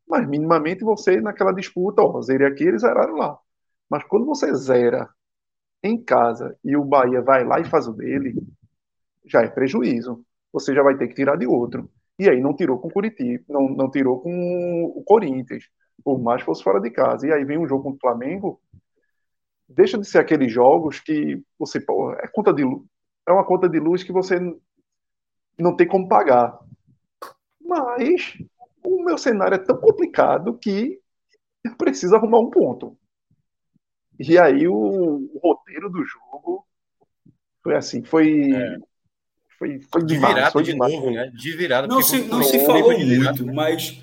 Mas minimamente você, naquela disputa, ó, zerei aqui, eles zeraram lá. Mas quando você zera em casa e o Bahia vai lá e faz o dele, já é prejuízo. Você já vai ter que tirar de outro. E aí não tirou com o Curitiba, não, não tirou com o Corinthians, por mais fosse fora de casa. E aí vem um jogo contra o Flamengo, deixa de ser aqueles jogos que você pô, é conta de é uma conta de luz que você não tem como pagar. Mas o meu cenário é tão complicado que eu preciso arrumar um ponto. E aí o, o roteiro do jogo foi assim, foi é. Foi, foi de demais, virada foi de demais. novo, né? De virada. Não se, não se falou muito, mas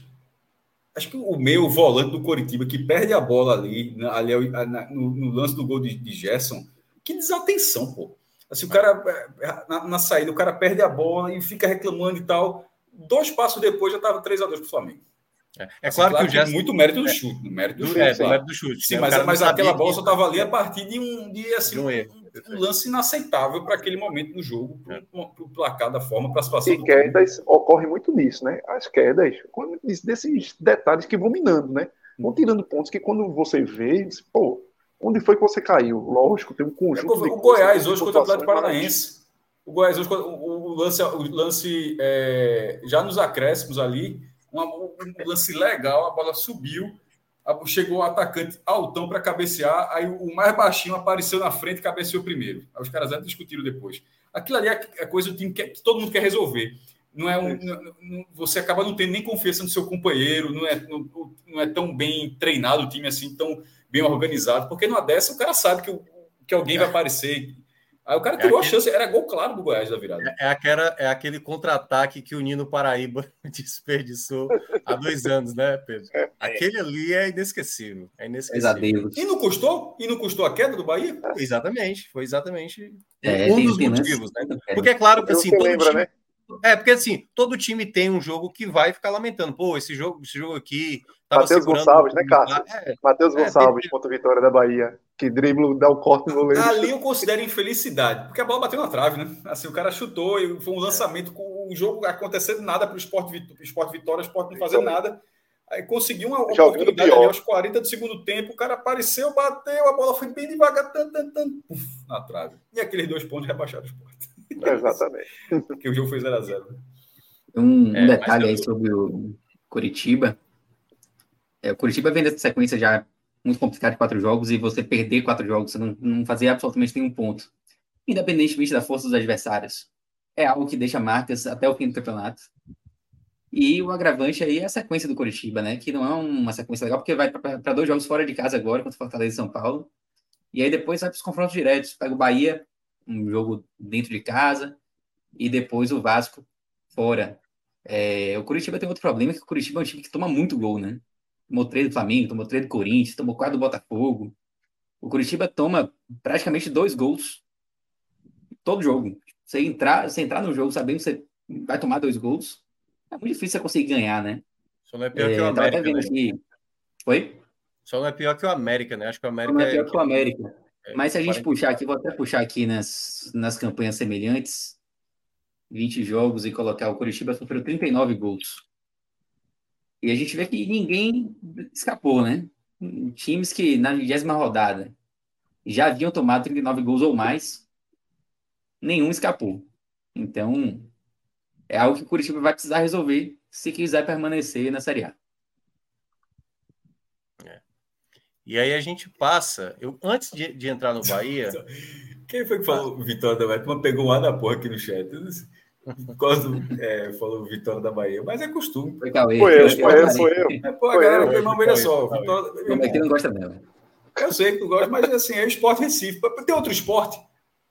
acho que o meu volante do Coritiba que perde a bola ali, ali no, no lance do gol de, de Gerson, que desatenção, pô. Assim, o cara, é, na, na, saída, o cara perde a bola e fica reclamando e tal. Dois passos depois já estava 3 a 2 para o Flamengo. É, é assim, claro, claro, que o Gerson... muito mérito do é, chute, no mérito do, chute. É, claro. mérito do chute. Sim, né? mas, mas aquela bola só estava ali a partir de um, de, assim, um, um, lance inaceitável para aquele momento do jogo, para o placar da forma, para a situação. E quedas ocorre muito nisso, né? As quedas, desses detalhes que vão minando, né? Vão tirando pontos que quando você vê, pô, onde foi que você caiu? Lógico, tem um conjunto. É, o Goiás hoje contra o Atlético Paranaense. O Goiás hoje, o, o lance, o lance é, já nos acréscimos ali uma, um lance legal, a bola subiu, chegou o atacante altão para cabecear, aí o mais baixinho apareceu na frente e cabeceou primeiro. Aí os caras até discutiram depois. Aquilo ali é, é coisa do time que, que todo mundo quer resolver. Não é um, não, você acaba não tendo nem confiança no seu companheiro, não é, não, não é tão bem treinado o time assim, tão bem organizado, porque numa dessa o cara sabe que, que alguém vai aparecer Aí o cara tirou é aquele... a chance, era gol claro do Goiás da virada. É, é, aquela, é aquele contra-ataque que o Nino Paraíba desperdiçou há dois anos, né, Pedro? É. Aquele ali é inesquecível. É inesquecível. E não custou? E não custou a queda do Bahia? Exatamente, foi exatamente é, um dos motivos, né? Porque é claro que assim, todo lembra, time... né? É, porque assim, todo time tem um jogo que vai ficar lamentando. Pô, esse jogo, esse jogo aqui. Matheus Gonçalves, né, Cássio? É, Matheus é, Gonçalves, tem... contra a vitória da Bahia. Que drible dá o corte no goleiro. Ali eu considero infelicidade, porque a bola bateu na trave, né? Assim, o cara chutou e foi um lançamento com o jogo acontecendo nada para o esporte, esporte Vitória, o esporte não fazendo nada. Aí conseguiu uma oportunidade ali aos 40 do segundo tempo, o cara apareceu, bateu, a bola foi bem devagar, tan, tan, tan, puf, na trave. E aqueles dois pontos rebaixaram o esporte. Exatamente. Porque o jogo foi 0x0. Né? Um, um é, detalhe aí sobre o Curitiba. É, o Curitiba vem dessa sequência já muito complicada de quatro jogos e você perder quatro jogos, você não, não fazer absolutamente nenhum ponto. Independentemente da força dos adversários. É algo que deixa marcas até o fim do campeonato. E o agravante aí é a sequência do Curitiba, né? Que não é uma sequência legal, porque vai para dois jogos fora de casa agora, contra Fortaleza e São Paulo. E aí depois vai para os confrontos diretos. Pega o Bahia, um jogo dentro de casa, e depois o Vasco fora. É, o Curitiba tem outro problema, que o Curitiba é um time que toma muito gol, né? Tomou três do Flamengo, tomou três do Corinthians, tomou quatro do Botafogo. O Curitiba toma praticamente dois gols todo jogo. Você entrar, você entrar no jogo sabendo que você vai tomar dois gols, é muito difícil você conseguir ganhar, né? Só não é pior é, que o América. Né? Oi? Só não é pior que o América, né? Acho que o América não é pior é... que o América. É, Mas se a gente puxar aqui, vou até puxar aqui nas, nas campanhas semelhantes, 20 jogos e colocar o Curitiba sofreu 39 gols. E a gente vê que ninguém escapou, né? Times que na vigésima rodada já haviam tomado 39 gols ou mais, nenhum escapou. Então, é algo que o Curitiba vai precisar resolver se quiser permanecer na Série A. E aí a gente passa. Eu, antes de, de entrar no Bahia. Quem foi que falou Vitória da Bahia? Tu pegou um ar da porra aqui no chat. Quando é, falou Vitória da Bahia, mas é costume. Foi, Cauê, foi eu, foi eu, foi eu. É, pô, a galera foi uma olha só. Vitória, aqui não gosta dela. Eu sei que tu gosta, mas assim, é esporte Recife. Tem outro esporte?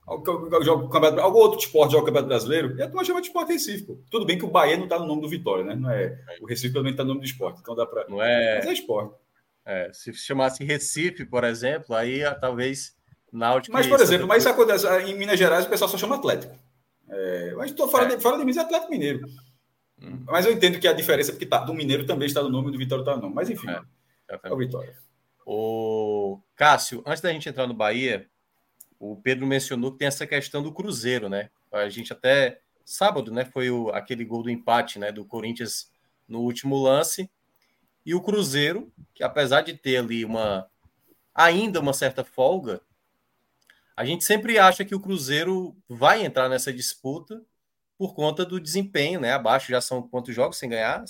algum outro esporte joga o Campeonato Brasileiro, e a turma chama de esporte Recife. Pô. Tudo bem que o Bahia não está no nome do Vitória, né? Não é, o Recife também está no nome do esporte, então dá para. Não é. Mas é esporte. É, se chamasse Recife, por exemplo, aí talvez Náutico. Mas, por exemplo, mas isso acontece ah, em Minas Gerais, o pessoal só chama Atlético. É, mas estou fora, é. de, fora de Minas é Atlético Mineiro. Hum. Mas eu entendo que a diferença é porque tá, do Mineiro também está no nome do Vitória está no nome. Mas enfim, é, é o Vitória. O Cássio, antes da gente entrar no Bahia, o Pedro mencionou que tem essa questão do Cruzeiro, né? A gente até sábado, né, foi o, aquele gol do empate, né, do Corinthians no último lance. E o Cruzeiro, que apesar de ter ali uma ainda uma certa folga, a gente sempre acha que o Cruzeiro vai entrar nessa disputa por conta do desempenho, né? Abaixo já são quantos jogos sem ganhar?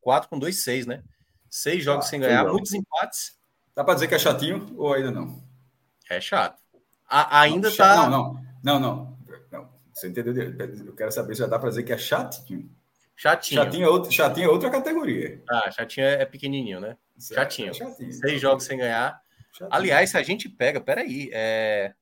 Quatro com dois, seis, né? Seis jogos ah, sem ganhar, legal. muitos empates. Dá para dizer que é chatinho ou ainda não? É chato. A, ainda não, tá. Não, não, não, não, não. Você entendeu? Eu quero saber se já dá para dizer que é chatinho. Chatinho. Chatinho é, outra, chatinho é outra categoria. Ah, chatinho é, pequenininho, né? Chatinho. É chatinho. Seis jogos sem ganhar. Chatinho. Aliás, se a gente pega, peraí, é...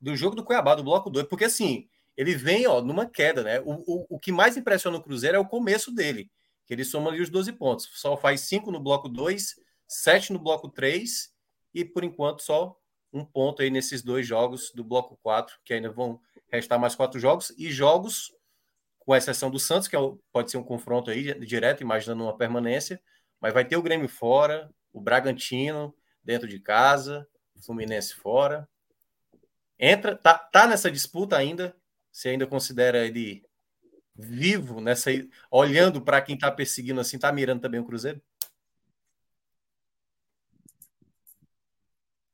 do jogo do Cuiabá, do bloco 2, porque assim, ele vem ó, numa queda, né? O, o, o que mais impressiona o Cruzeiro é o começo dele, que ele soma ali os 12 pontos. Só faz 5 no bloco 2, 7 no bloco 3 e, por enquanto, só um ponto aí nesses dois jogos do bloco 4, que ainda vão restar mais quatro jogos, e jogos, com exceção do Santos, que é pode ser um confronto aí direto, imaginando uma permanência, mas vai ter o Grêmio fora, o Bragantino dentro de casa, o Fluminense fora. Entra, tá, tá nessa disputa ainda, você ainda considera ele vivo nessa olhando para quem está perseguindo assim, tá mirando também o Cruzeiro?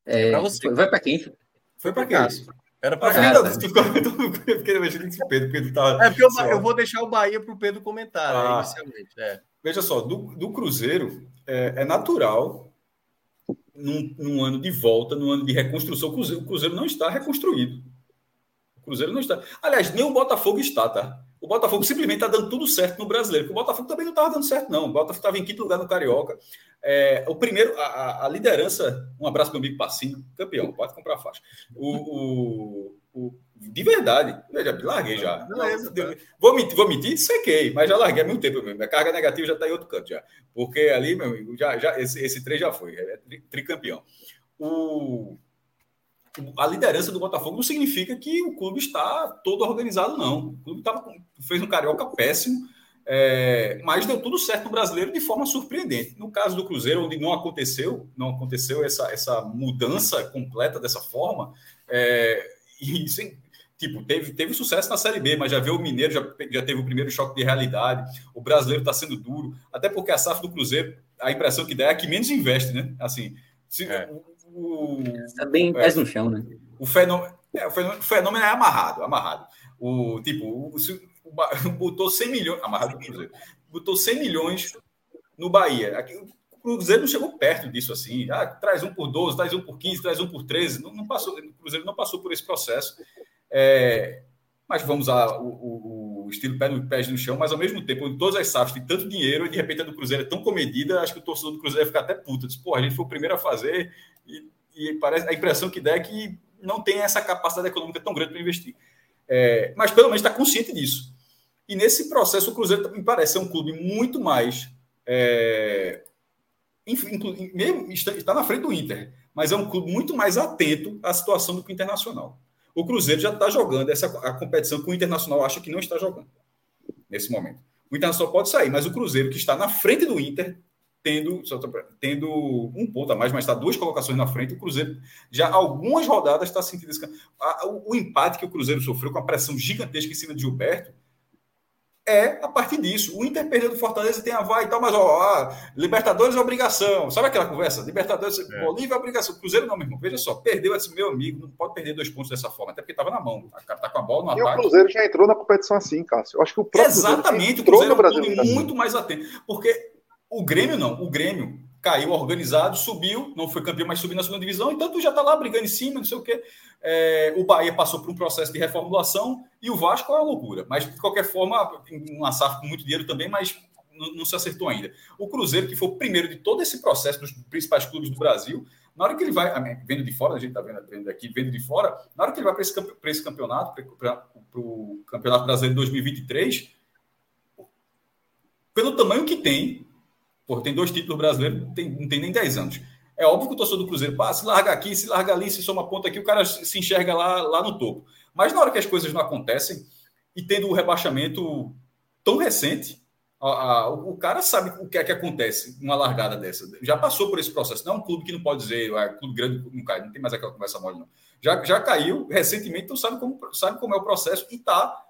É, é você. Vai para quem? Foi para quem? Era para ah, tá. Eu fiquei imaginando que o Pedro, Pedro tava, É porque eu, eu, vou deixar o Bahia para o Pedro comentar né, ah, né, inicialmente. É. Veja só, do, do Cruzeiro é, é natural num, num, ano de volta, num ano de reconstrução, o Cruzeiro, o Cruzeiro não está reconstruído. O Cruzeiro não está. Aliás, nem o Botafogo está, tá? O Botafogo simplesmente está dando tudo certo no brasileiro, porque o Botafogo também não estava dando certo, não. O Botafogo estava em quinto lugar no Carioca. É, o primeiro, a, a, liderança, um abraço para o amigo Passinho, campeão, pode comprar faixa. O, o, o, de verdade, veja, larguei já. Beleza, não, vou, mentir, vou mentir, sequei, mas já larguei há muito tempo mesmo. A carga negativa já está em outro canto já. Porque ali, meu amigo, já, já, esse, esse três já foi, é tricampeão. O a liderança do Botafogo não significa que o clube está todo organizado, não. O clube tava, fez um carioca péssimo, é, mas deu tudo certo no brasileiro de forma surpreendente. No caso do Cruzeiro, onde não aconteceu, não aconteceu essa, essa mudança completa dessa forma, é, e tipo, teve, teve sucesso na Série B, mas já viu o Mineiro, já, já teve o primeiro choque de realidade, o brasileiro está sendo duro, até porque a SAF do Cruzeiro, a impressão que dá é que menos investe, né? Assim, se, é o. Está bem pés no chão, né? O fenômeno, é, o fenômeno, o fenômeno é amarrado, amarrado. O tipo, o, o, botou 100 milhões, amarrado Cruzeiro, botou 100 milhões no Bahia. Aqui, o Cruzeiro não chegou perto disso assim. Ah, traz um por 12, traz um por 15, traz um por 13. Não, não passou, o Cruzeiro não passou por esse processo. É, mas vamos usar o, o, estilo pé no, pés no chão, mas ao mesmo tempo, em todas as SAFs tem tanto dinheiro e de repente a do Cruzeiro é tão comedida, acho que o torcedor do Cruzeiro vai ficar até puto. Diz, Pô, a gente foi o primeiro a fazer e, e, parece, a impressão que dá é que não tem essa capacidade econômica tão grande para investir. É, mas pelo menos está consciente disso. E nesse processo, o Cruzeiro me parece ser um clube muito mais. É, mesmo está, está na frente do Inter, mas é um clube muito mais atento à situação do que o Internacional. O Cruzeiro já está jogando essa a competição que o Internacional acha que não está jogando nesse momento. O Internacional pode sair, mas o Cruzeiro, que está na frente do Inter, tendo, tendo um ponto a mais, mas está duas colocações na frente, o Cruzeiro já algumas rodadas está sentindo esse. O, o empate que o Cruzeiro sofreu com a pressão gigantesca em cima de Gilberto é a partir disso. O Inter perdeu do Fortaleza tem a vai e tal, mas ó, Libertadores é obrigação. Sabe aquela conversa? Libertadores, é. Bolívia é obrigação. Cruzeiro não, meu irmão. Veja só, perdeu esse meu amigo, não pode perder dois pontos dessa forma, até porque estava na mão. O cara tá com a bola no e ataque. o Cruzeiro já entrou na competição assim, Cássio. Eu acho que o próprio Exatamente, o Cruzeiro é um muito mais atento. Porque o Grêmio não, o Grêmio caiu organizado, subiu, não foi campeão, mas subiu na segunda divisão, então tu já tá lá brigando em cima, não sei o quê. É, o Bahia passou por um processo de reformulação e o Vasco é uma loucura. Mas, de qualquer forma, uma SAF com muito dinheiro também, mas não, não, se acertou ainda. O Cruzeiro, que foi o primeiro de todo esse processo dos principais clubes do Brasil, na hora que ele vai, vendo de fora, a gente está vendo, vendo aqui, vendo de fora, na hora que ele vai para esse, esse campeonato, para o Campeonato Brasileiro de 2023, pelo tamanho que tem, Pô, tem dois títulos brasileiros, tem, não tem nem 10 anos. É óbvio que o torcedor do Cruzeiro, pá, se larga aqui, se larga ali, se soma ponta aqui, o cara se enxerga lá, lá no topo. Mas na hora que as coisas não acontecem, e tendo o rebaixamento tão recente, A, a, o cara sabe o que é que acontece uma largada dessa. Já passou por esse processo. Não é um clube que não pode dizer, é clube grande não cai, não tem mais aquela conversa mole, não. Já, já caiu recentemente, então sabe como, sabe como é o processo e está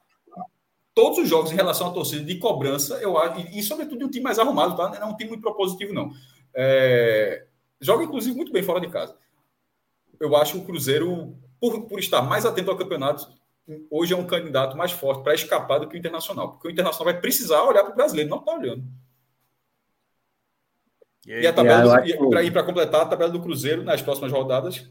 todos os jogos em relação à torcida de cobrança, eu acho, e, e sobretudo um time mais arrumado, tá? Não é um time muito propositivo, não. É, joga, inclusive, muito bem fora de casa. Eu acho que o Cruzeiro, por, por estar mais atento ao campeonato, hoje é um candidato mais forte para escapar do que o Internacional, porque o Internacional vai precisar olhar para o brasileiro, não está olhando. E, aí, e a tabela, e para completar, a tabela do Cruzeiro nas próximas rodadas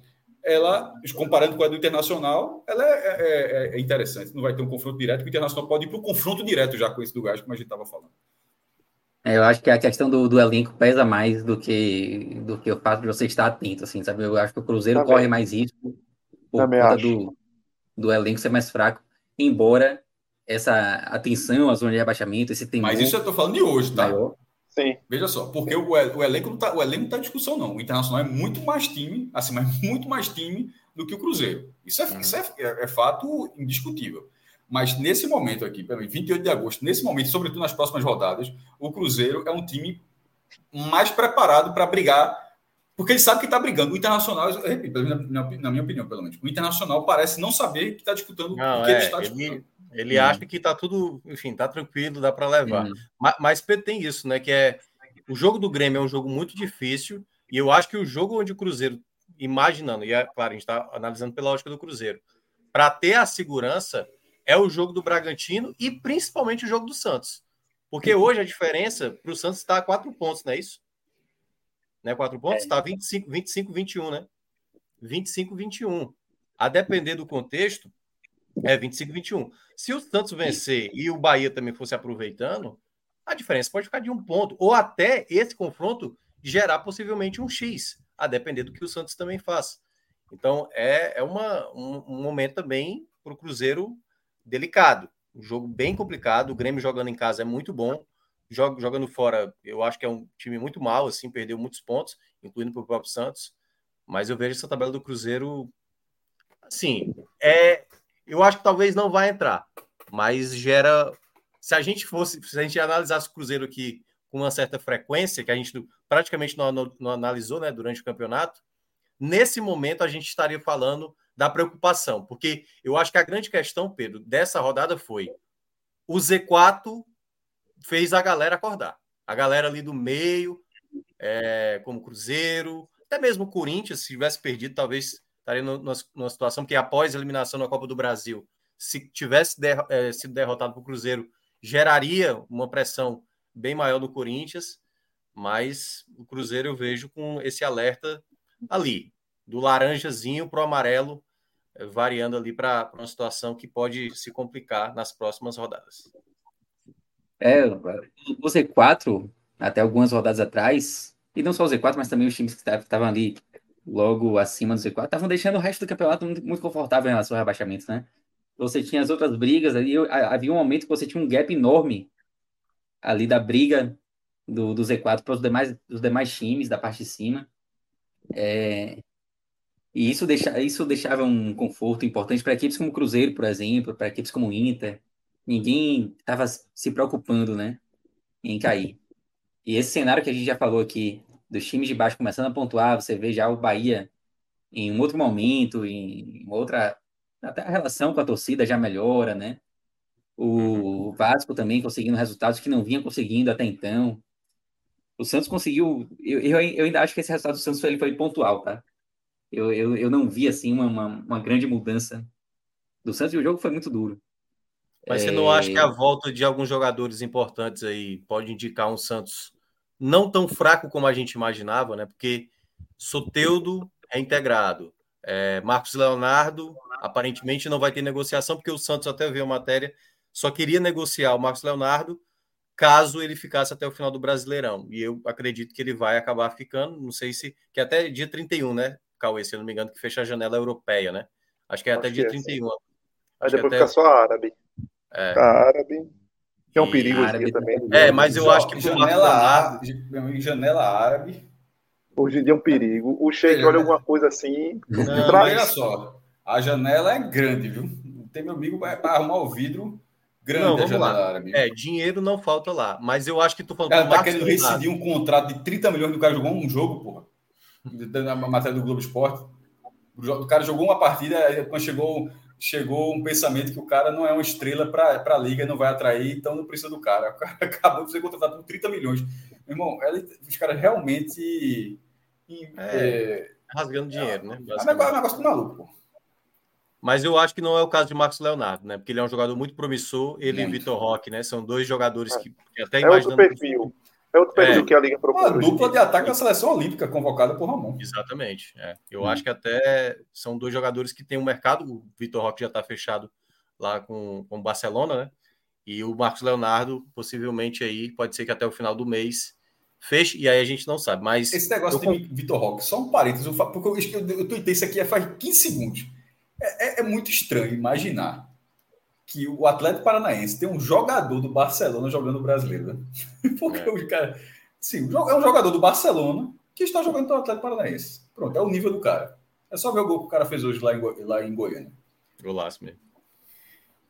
ela, comparando com a do Internacional, ela é, é, é, é interessante. Não vai ter um confronto direto, porque o Internacional pode ir para o confronto direto já com esse do Gás, como a gente estava falando. É, eu acho que a questão do, do, elenco pesa mais do que, do que o fato de você estar atento, assim, sabe? Eu acho que o Cruzeiro Também. corre mais risco por Também conta do, do elenco ser mais fraco, embora essa atenção à zona de rebaixamento, esse tempo. Mas isso eu estou falando de hoje, tá? Maior, Sim. Veja só, porque o, o elenco não está o elenco tá em discussão, não. O Internacional é muito mais time, assim, mas muito mais time do que o Cruzeiro. Isso é, uhum. isso é, é, é, fato indiscutível. Mas nesse momento aqui, 28 de agosto, nesse momento, sobretudo nas próximas rodadas, o Cruzeiro é um time mais preparado para brigar, porque ele sabe que está brigando. O Internacional, eu repito, na, na, minha opinião, pelo menos, o Internacional parece não saber que está disputando não, o que é, ele está disputando. Ele ele hum. acha que tá tudo, enfim, tá tranquilo, dá para levar. Hum. Mas, mas Pedro tem isso, né? Que é o jogo do Grêmio é um jogo muito difícil e eu acho que o jogo onde o Cruzeiro, imaginando, e é claro, a gente está analisando pela lógica do Cruzeiro, para ter a segurança é o jogo do Bragantino e principalmente o jogo do Santos. Porque hoje a diferença para o Santos está a quatro pontos, não é isso? Né, quatro pontos? Está é. 25, 25, 21, né? 25, 21. A depender do contexto, é 25 21. Se o Santos vencer e o Bahia também fosse aproveitando, a diferença pode ficar de um ponto. Ou até esse confronto gerar possivelmente um X, a depender do que o Santos também faz. Então é, é uma, um, um momento também para o Cruzeiro delicado. Um jogo bem complicado. O Grêmio jogando em casa é muito bom. Jog, jogando fora, eu acho que é um time muito mal, assim, perdeu muitos pontos, incluindo para o próprio Santos. Mas eu vejo essa tabela do Cruzeiro assim, é eu acho que talvez não vai entrar, mas gera. Se a gente fosse, se a gente analisasse o Cruzeiro aqui com uma certa frequência, que a gente praticamente não, não, não analisou né, durante o campeonato, nesse momento a gente estaria falando da preocupação, porque eu acho que a grande questão, Pedro, dessa rodada foi o Z4 fez a galera acordar. A galera ali do meio, é, como Cruzeiro, até mesmo o Corinthians, se tivesse perdido, talvez estaria numa situação que após a eliminação da Copa do Brasil, se tivesse der, é, sido derrotado para o Cruzeiro, geraria uma pressão bem maior no Corinthians, mas o Cruzeiro eu vejo com esse alerta ali, do laranjazinho para o amarelo, é, variando ali para uma situação que pode se complicar nas próximas rodadas. É, o Z4, até algumas rodadas atrás, e não só o Z4, mas também os times que estavam ali logo acima do Z4, estavam deixando o resto do campeonato muito, muito confortável em relação ao rebaixamento, né? Você tinha as outras brigas ali, havia um momento que você tinha um gap enorme ali da briga do, do Z4 para os demais, os demais times da parte de cima. É, e isso, deixa, isso deixava um conforto importante para equipes como o Cruzeiro, por exemplo, para equipes como o Inter. Ninguém estava se preocupando né, em cair. E esse cenário que a gente já falou aqui, dos times de baixo começando a pontuar, você vê já o Bahia em um outro momento, em outra. Até a relação com a torcida já melhora, né? O Vasco também conseguindo resultados que não vinha conseguindo até então. O Santos conseguiu. Eu, eu, eu ainda acho que esse resultado do Santos ele foi pontual, tá? Eu, eu, eu não vi assim uma, uma, uma grande mudança do Santos e o jogo foi muito duro. Mas você não acha que a é. volta de alguns jogadores importantes aí pode indicar um Santos não tão fraco como a gente imaginava, né? Porque Soteudo é integrado. É, Marcos Leonardo aparentemente não vai ter negociação, porque o Santos até viu a matéria, só queria negociar o Marcos Leonardo caso ele ficasse até o final do Brasileirão. E eu acredito que ele vai acabar ficando, não sei se. que é até dia 31, né, Cauê, se eu não me engano, que fecha a janela europeia, né? Acho que é Acho até dia é, 31. Aí depois até... fica só árabe. É. árabe. É um perigo árabe, também. É, mas eu acho que janela árabe, janela árabe. Hoje em dia é um perigo. O Sheik olha alguma coisa assim. Não, olha só. A janela é grande, viu? Tem meu amigo para arrumar o vidro, grande não, vamos lá. Árabe. É, dinheiro não falta lá. Mas eu acho que tu falou. Ela tá querendo rescindir um contrato de 30 milhões do cara jogou um jogo, porra. Na matéria do Globo Esporte. O cara jogou uma partida, quando chegou, chegou um pensamento que o cara não é uma estrela para a liga, não vai atrair, então não precisa do cara. O cara acabou de ser contratado por 30 milhões. Meu irmão, ela, os caras realmente. É, é, rasgando dinheiro, né? É um negócio maluco, pô. Mas eu acho que não é o caso de Marcos Leonardo, né? Porque ele é um jogador muito promissor, ele muito. e Vitor Roque, né? São dois jogadores que, que até é imaginando. Outro perfil. É outro perfil é. que a Liga procura. Uma dupla de ataque da seleção olímpica convocada por Ramon. Exatamente. É. Eu hum. acho que até são dois jogadores que têm um mercado. O Vitor Roque já está fechado lá com, com o Barcelona, né? E o Marcos Leonardo, possivelmente aí, pode ser que até o final do mês feche, e aí a gente não sabe. Mas. Esse negócio eu... de Vitor Roque, só um parênteses, porque eu, eu, eu tuitei isso aqui faz 15 segundos. É, é, é, muito estranho imaginar que o Atlético Paranaense tem um jogador do Barcelona jogando brasileiro. Né? Porque é. o cara. Sim, é um jogador do Barcelona que está jogando pelo Atlético Paranaense. Pronto, é o nível do cara. É só ver o gol que o cara fez hoje lá em, lá em Goiânia. Golaço mesmo.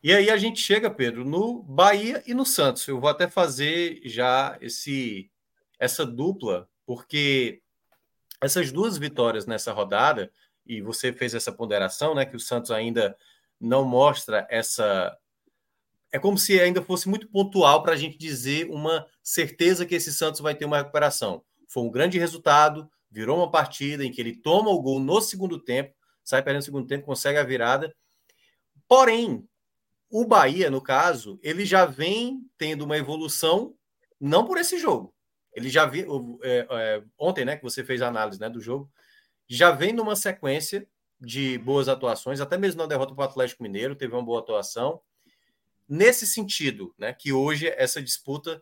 E aí a gente chega, Pedro, no Bahia e no Santos. Eu vou até fazer já esse essa dupla, porque essas duas vitórias nessa rodada e você fez essa ponderação, né, que o Santos ainda não mostra essa. É como se ainda fosse muito pontual para a gente dizer uma certeza que esse Santos vai ter uma recuperação. Foi um grande resultado, virou uma partida em que ele toma o gol no segundo tempo, sai perdendo no segundo tempo, consegue a virada. Porém, o Bahia, no caso, ele já vem tendo uma evolução, não por esse jogo. Ele já viu. É, é, ontem, né, que você fez a análise né, do jogo, já vem numa sequência de boas atuações, até mesmo na derrota para o Atlético Mineiro, teve uma boa atuação. Nesse sentido, né, que hoje essa disputa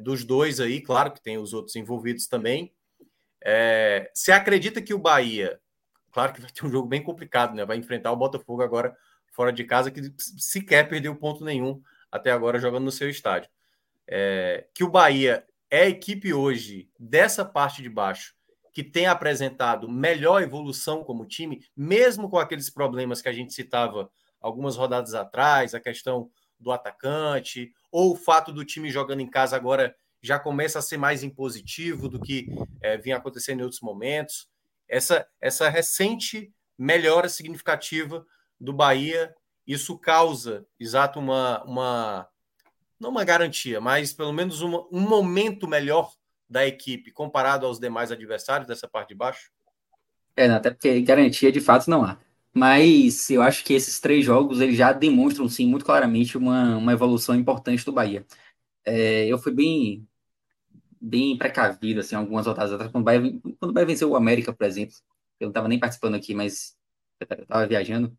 dos dois aí, claro que tem os outros envolvidos também, é, você acredita que o Bahia, claro que vai ter um jogo bem complicado, né? Vai enfrentar o Botafogo agora fora de casa, que sequer perdeu ponto nenhum até agora jogando no seu estádio. É, que o Bahia é a equipe hoje dessa parte de baixo que tem apresentado melhor evolução como time, mesmo com aqueles problemas que a gente citava algumas rodadas atrás, a questão do atacante, ou o fato do time jogando em casa agora já começa a ser mais impositivo do que é, vinha acontecendo em outros momentos. Essa, essa recente melhora significativa do Bahia, isso causa, exato, uma, uma não uma garantia, mas pelo menos uma, um momento melhor da equipe comparado aos demais adversários dessa parte de baixo? É, até porque garantia de fato não há. Mas eu acho que esses três jogos eles já demonstram, sim, muito claramente uma, uma evolução importante do Bahia. É, eu fui bem bem precavido, assim, algumas rodadas atrás, quando o Bahia, quando o Bahia venceu o América, por exemplo. Eu não estava nem participando aqui, mas eu estava viajando.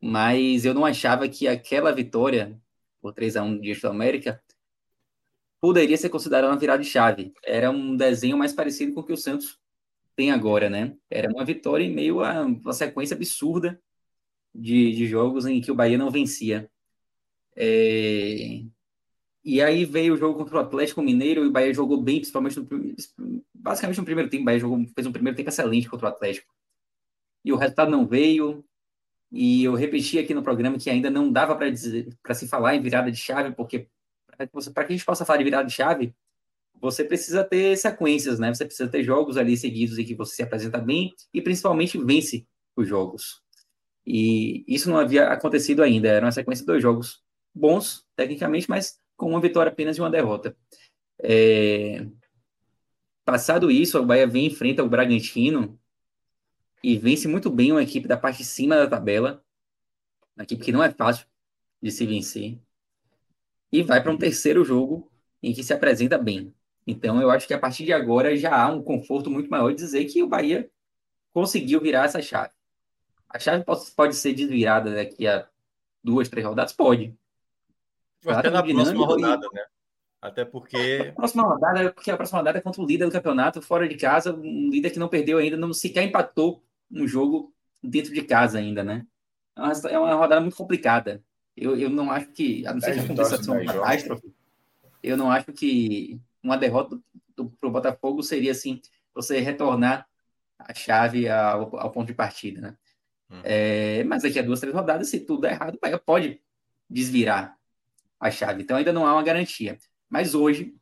Mas eu não achava que aquela vitória por 3 a 1 diante do América poderia ser considerado uma virada de chave. Era um desenho mais parecido com o que o Santos tem agora, né? Era uma vitória em meio a uma sequência absurda de, de jogos em que o Bahia não vencia. É... E aí veio o jogo contra o Atlético Mineiro e o Bahia jogou bem, principalmente no, basicamente no primeiro tempo. O Bahia jogou, fez um primeiro tempo excelente contra o Atlético. E o resultado não veio. E eu repeti aqui no programa que ainda não dava para se falar em virada de chave, porque para que a gente possa falar de virada de chave, você precisa ter sequências, né? Você precisa ter jogos ali seguidos em que você se apresenta bem e principalmente vence os jogos. E isso não havia acontecido ainda. Era uma sequência de dois jogos bons, tecnicamente, mas com uma vitória apenas e uma derrota. É... Passado isso, o Bahia vem enfrenta o Bragantino e vence muito bem uma equipe da parte de cima da tabela, uma equipe que não é fácil de se vencer e vai para um terceiro jogo em que se apresenta bem. Então, eu acho que a partir de agora já há um conforto muito maior de dizer que o Bahia conseguiu virar essa chave. A chave pode, pode ser desvirada daqui a duas, três rodadas? Pode. Até na próxima rodada, e... né? Até porque. A próxima rodada, porque a próxima rodada é contra o líder do campeonato, fora de casa, um líder que não perdeu ainda, não sequer empatou um jogo dentro de casa ainda, né? É uma rodada muito complicada. Eu, eu não acho que, a não ser que aconteça uma catástrofe, eu não acho que uma derrota para o Botafogo seria assim, você retornar a chave ao, ao ponto de partida, né? Uhum. É, mas daqui a duas, três rodadas, se tudo der errado, pode desvirar a chave. Então ainda não há uma garantia. Mas hoje,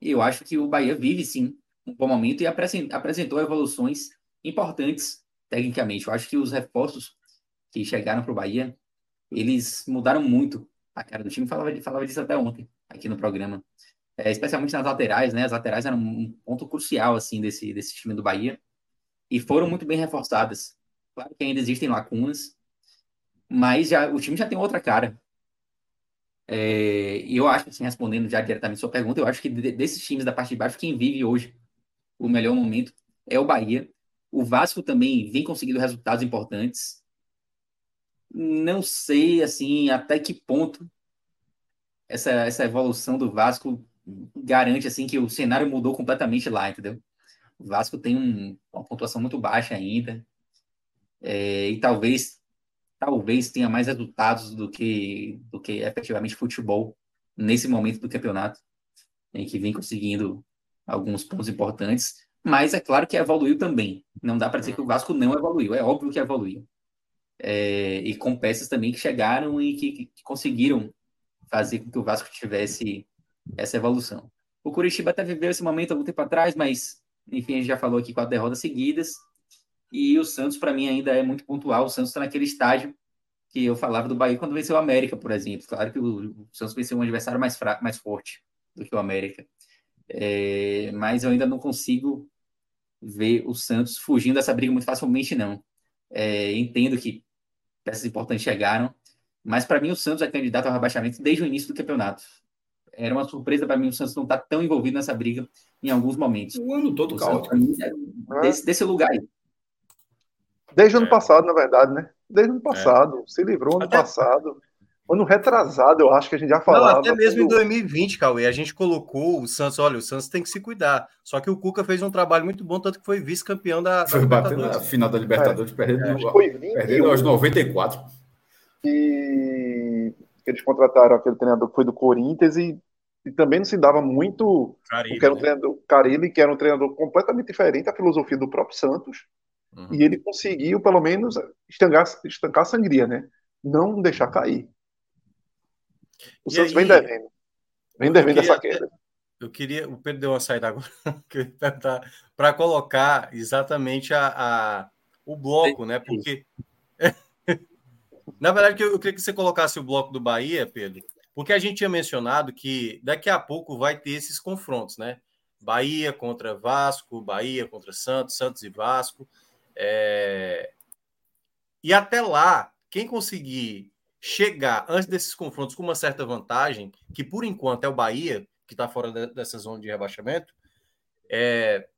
eu acho que o Bahia vive sim um bom momento e apresentou evoluções importantes tecnicamente. Eu acho que os reforços que chegaram para o Bahia, eles mudaram muito a cara do time. Falava, falava disso até ontem aqui no programa. É, especialmente nas laterais, né? As laterais eram um ponto crucial assim desse, desse time do Bahia e foram muito bem reforçadas. Claro que ainda existem lacunas, mas já, o time já tem outra cara. É, e eu acho, assim, respondendo já diretamente sua pergunta, eu acho que desses times da parte de baixo, quem vive hoje o melhor momento é o Bahia. O Vasco também vem conseguindo resultados importantes. Não sei, assim, até que ponto essa, essa evolução do Vasco garante, assim, que o cenário mudou completamente lá, entendeu? O Vasco tem um, uma pontuação muito baixa ainda. É, e talvez talvez tenha mais resultados do que, do que efetivamente futebol nesse momento do campeonato, em que vem conseguindo alguns pontos importantes, mas é claro que evoluiu também. Não dá para dizer que o Vasco não evoluiu, é óbvio que evoluiu. É, e com peças também que chegaram e que, que, conseguiram fazer com que o Vasco tivesse essa evolução. O Curitiba até viveu esse momento algum tempo atrás, mas enfim, a gente já falou aqui quatro derrotas seguidas. E o Santos, para mim, ainda é muito pontual. O Santos está naquele estágio que eu falava do Bahia quando venceu o América, por exemplo. Claro que o, Santos venceu um adversário mais fraco, mais forte do que o América. É, mas eu ainda não consigo ver o Santos fugindo dessa briga muito facilmente, não. É, entendo que peças importantes chegaram, mas para mim o Santos é candidato ao rebaixamento desde o início do campeonato. Era uma surpresa para mim o Santos não estar tá tão envolvido nessa briga em alguns momentos. O ano todo o caótico. É desse, desse lugar aí. Desde o ano é. passado, na verdade, né? Desde o ano passado. É. Se livrou ano até... passado. Ano retrasado, eu acho que a gente já falava. Não, até mesmo em 2020, Cauê, a gente colocou o Santos, olha, o Santos tem que se cuidar. Só que o Cuca fez um trabalho muito bom, tanto que foi vice-campeão da, Foi batendo na final da Libertadores, é. perdendo, é. foi 20, perdendo aos 94. E eles contrataram aquele treinador que foi do Corinthians e, e também não se dava muito. Carilli, que era um né? treinador, Carilli, que era um treinador completamente diferente da filosofia do próprio Santos. Uhum. E ele conseguiu, pelo menos, estancar, estancar a sangria, né? Não deixar cair. O e Santos aí, vem devendo. Vem devendo essa queda. Eu queria. O Pedro deu uma saída agora para colocar exatamente a, a, o bloco, né? Porque. Na verdade, eu queria que você colocasse o bloco do Bahia, Pedro, porque a gente tinha mencionado que daqui a pouco vai ter esses confrontos, né? Bahia contra Vasco, Bahia contra Santos, Santos e Vasco. É... E até lá, quem conseguir chegar antes desses confrontos com uma certa vantagem, que por enquanto é o Bahia, que está fora de, dessa zona de rebaixamento, é,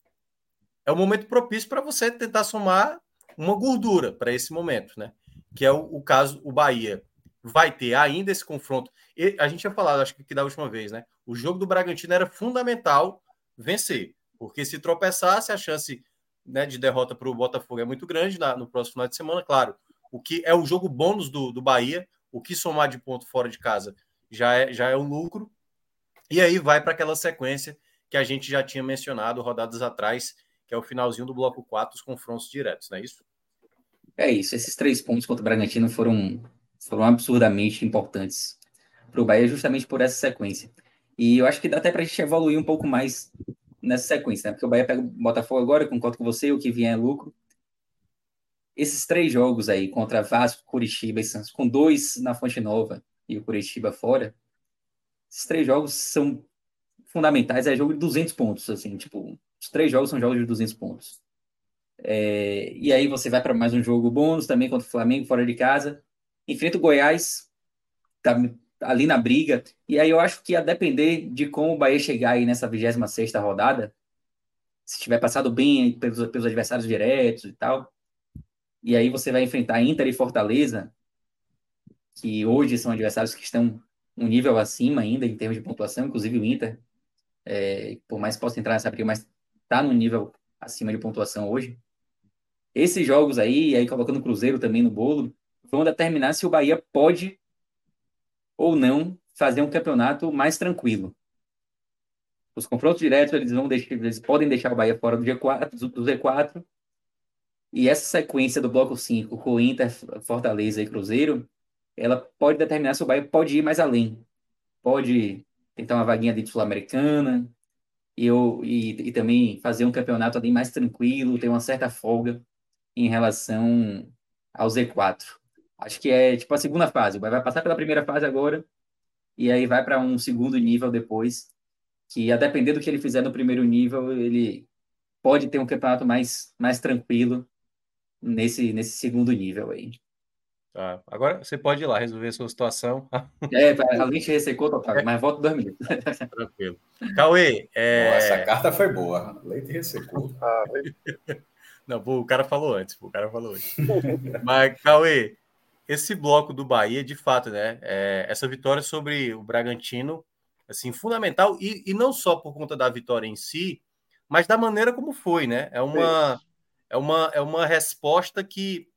é o momento propício para você tentar somar uma gordura para esse momento, né? Que é o, o, caso, o Bahia vai ter ainda esse confronto. E a gente tinha falado, acho que da última vez, né? O jogo do Bragantino era fundamental vencer, porque se tropeçasse, a chance né, de derrota para o Botafogo é muito grande na, no próximo final de semana, claro. O que é o jogo bônus do, do Bahia, o que somar de ponto fora de casa já é, já é um lucro. E aí vai para aquela sequência que a gente já tinha mencionado rodadas atrás, que é o finalzinho do bloco 4, os confrontos diretos, não é isso? É isso. Esses três pontos contra o Bragantino foram, foram absurdamente importantes para o Bahia, justamente por essa sequência. E eu acho que dá até para a gente evoluir um pouco mais nessa sequência, né? Porque o Bahia pega o Botafogo agora, concordo com você, o que vier é lucro. Esses três jogos aí, contra Vasco, Curitiba e Santos, com dois na Fonte Nova e o Curitiba fora, esses três jogos são fundamentais, é jogo de 200 pontos, assim, tipo, os três jogos são jogos de 200 pontos. É, e aí você vai para mais um jogo bônus também contra o Flamengo, fora de casa, enfrenta o Goiás, tá ali na briga. E aí eu acho que a depender de como o Bahia chegar aí nessa 26 rodada, se tiver passado bem pelos, pelos adversários diretos e tal, e aí você vai enfrentar Inter e Fortaleza, que hoje são adversários que estão um nível acima ainda em termos de pontuação, inclusive o Inter, é, por mais que possa entrar nessa briga, mas está no nível acima de pontuação hoje. Esses jogos aí, aí colocando o Cruzeiro também no bolo, vão determinar se o Bahia pode ou não fazer um campeonato mais tranquilo. Os confrontos diretos eles vão deixar, eles podem deixar o Bahia fora do G4, do Z4. E essa sequência do bloco 5 com Inter, Fortaleza e Cruzeiro, ela pode determinar se o Bahia pode ir mais além. pode tentar uma vaguinha de Sul-Americana e, e, e também fazer um campeonato ali mais tranquilo, ter uma certa folga em relação ao Z4. Acho que é tipo a segunda fase. Vai passar pela primeira fase agora e aí vai para um segundo nível depois, que a depender do que ele fizer no primeiro nível, ele pode ter um campeonato mais, mais tranquilo nesse, nesse segundo nível aí. Tá. Agora você pode ir lá resolver a sua situação. É, a lente ressecou total, mas volta dois minutos. Tranquilo. Cauê, é... essa carta foi boa. Leite ressecou. Ah, Não, pô, o cara falou antes, pô, o cara falou antes. mas, Cauê, esse bloco do Bahia, de fato, né? É, essa vitória sobre o Bragantino, assim, fundamental, e, e não só por conta da vitória em si, mas da maneira como foi, né? É uma, é uma, é uma resposta que,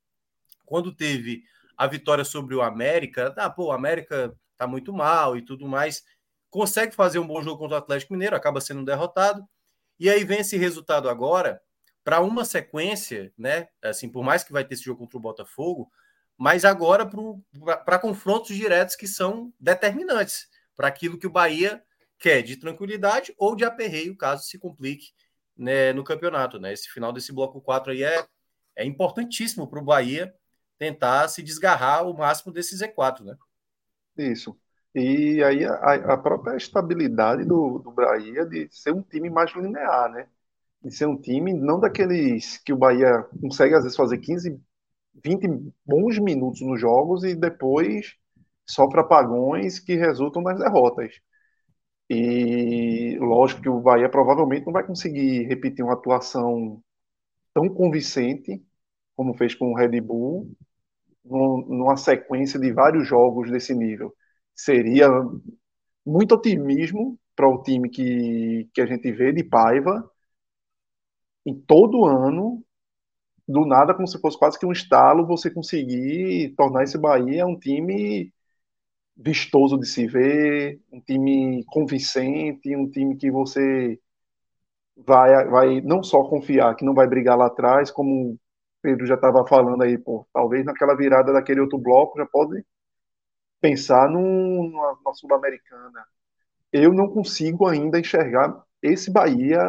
quando teve a vitória sobre o América, ah, pô, o América tá muito mal e tudo mais, consegue fazer um bom jogo contra o Atlético Mineiro, acaba sendo derrotado, e aí vem esse resultado agora para uma sequência, né? Assim, por mais que vai ter esse jogo contra o Botafogo, mas agora para confrontos diretos que são determinantes para aquilo que o Bahia quer de tranquilidade ou de aperreio, caso se complique né, no campeonato. Né? Esse final desse bloco 4 aí é, é importantíssimo para o Bahia tentar se desgarrar o máximo desse Z4, né? Isso. E aí a, a própria estabilidade do, do Bahia de ser um time mais linear, né? De ser um time não daqueles que o Bahia consegue às vezes fazer 15, 20 bons minutos nos jogos e depois sofre apagões que resultam nas derrotas. E lógico que o Bahia provavelmente não vai conseguir repetir uma atuação tão convincente como fez com o Red Bull, numa sequência de vários jogos desse nível. Seria muito otimismo para o time que, que a gente vê de Paiva em todo ano, do nada, como se fosse quase que um estalo, você conseguir tornar esse Bahia um time vistoso de se ver, um time convincente, um time que você vai, vai não só confiar que não vai brigar lá atrás, como o Pedro já estava falando aí, pô, talvez naquela virada daquele outro bloco já pode pensar num, numa, numa Sul-Americana. Eu não consigo ainda enxergar esse Bahia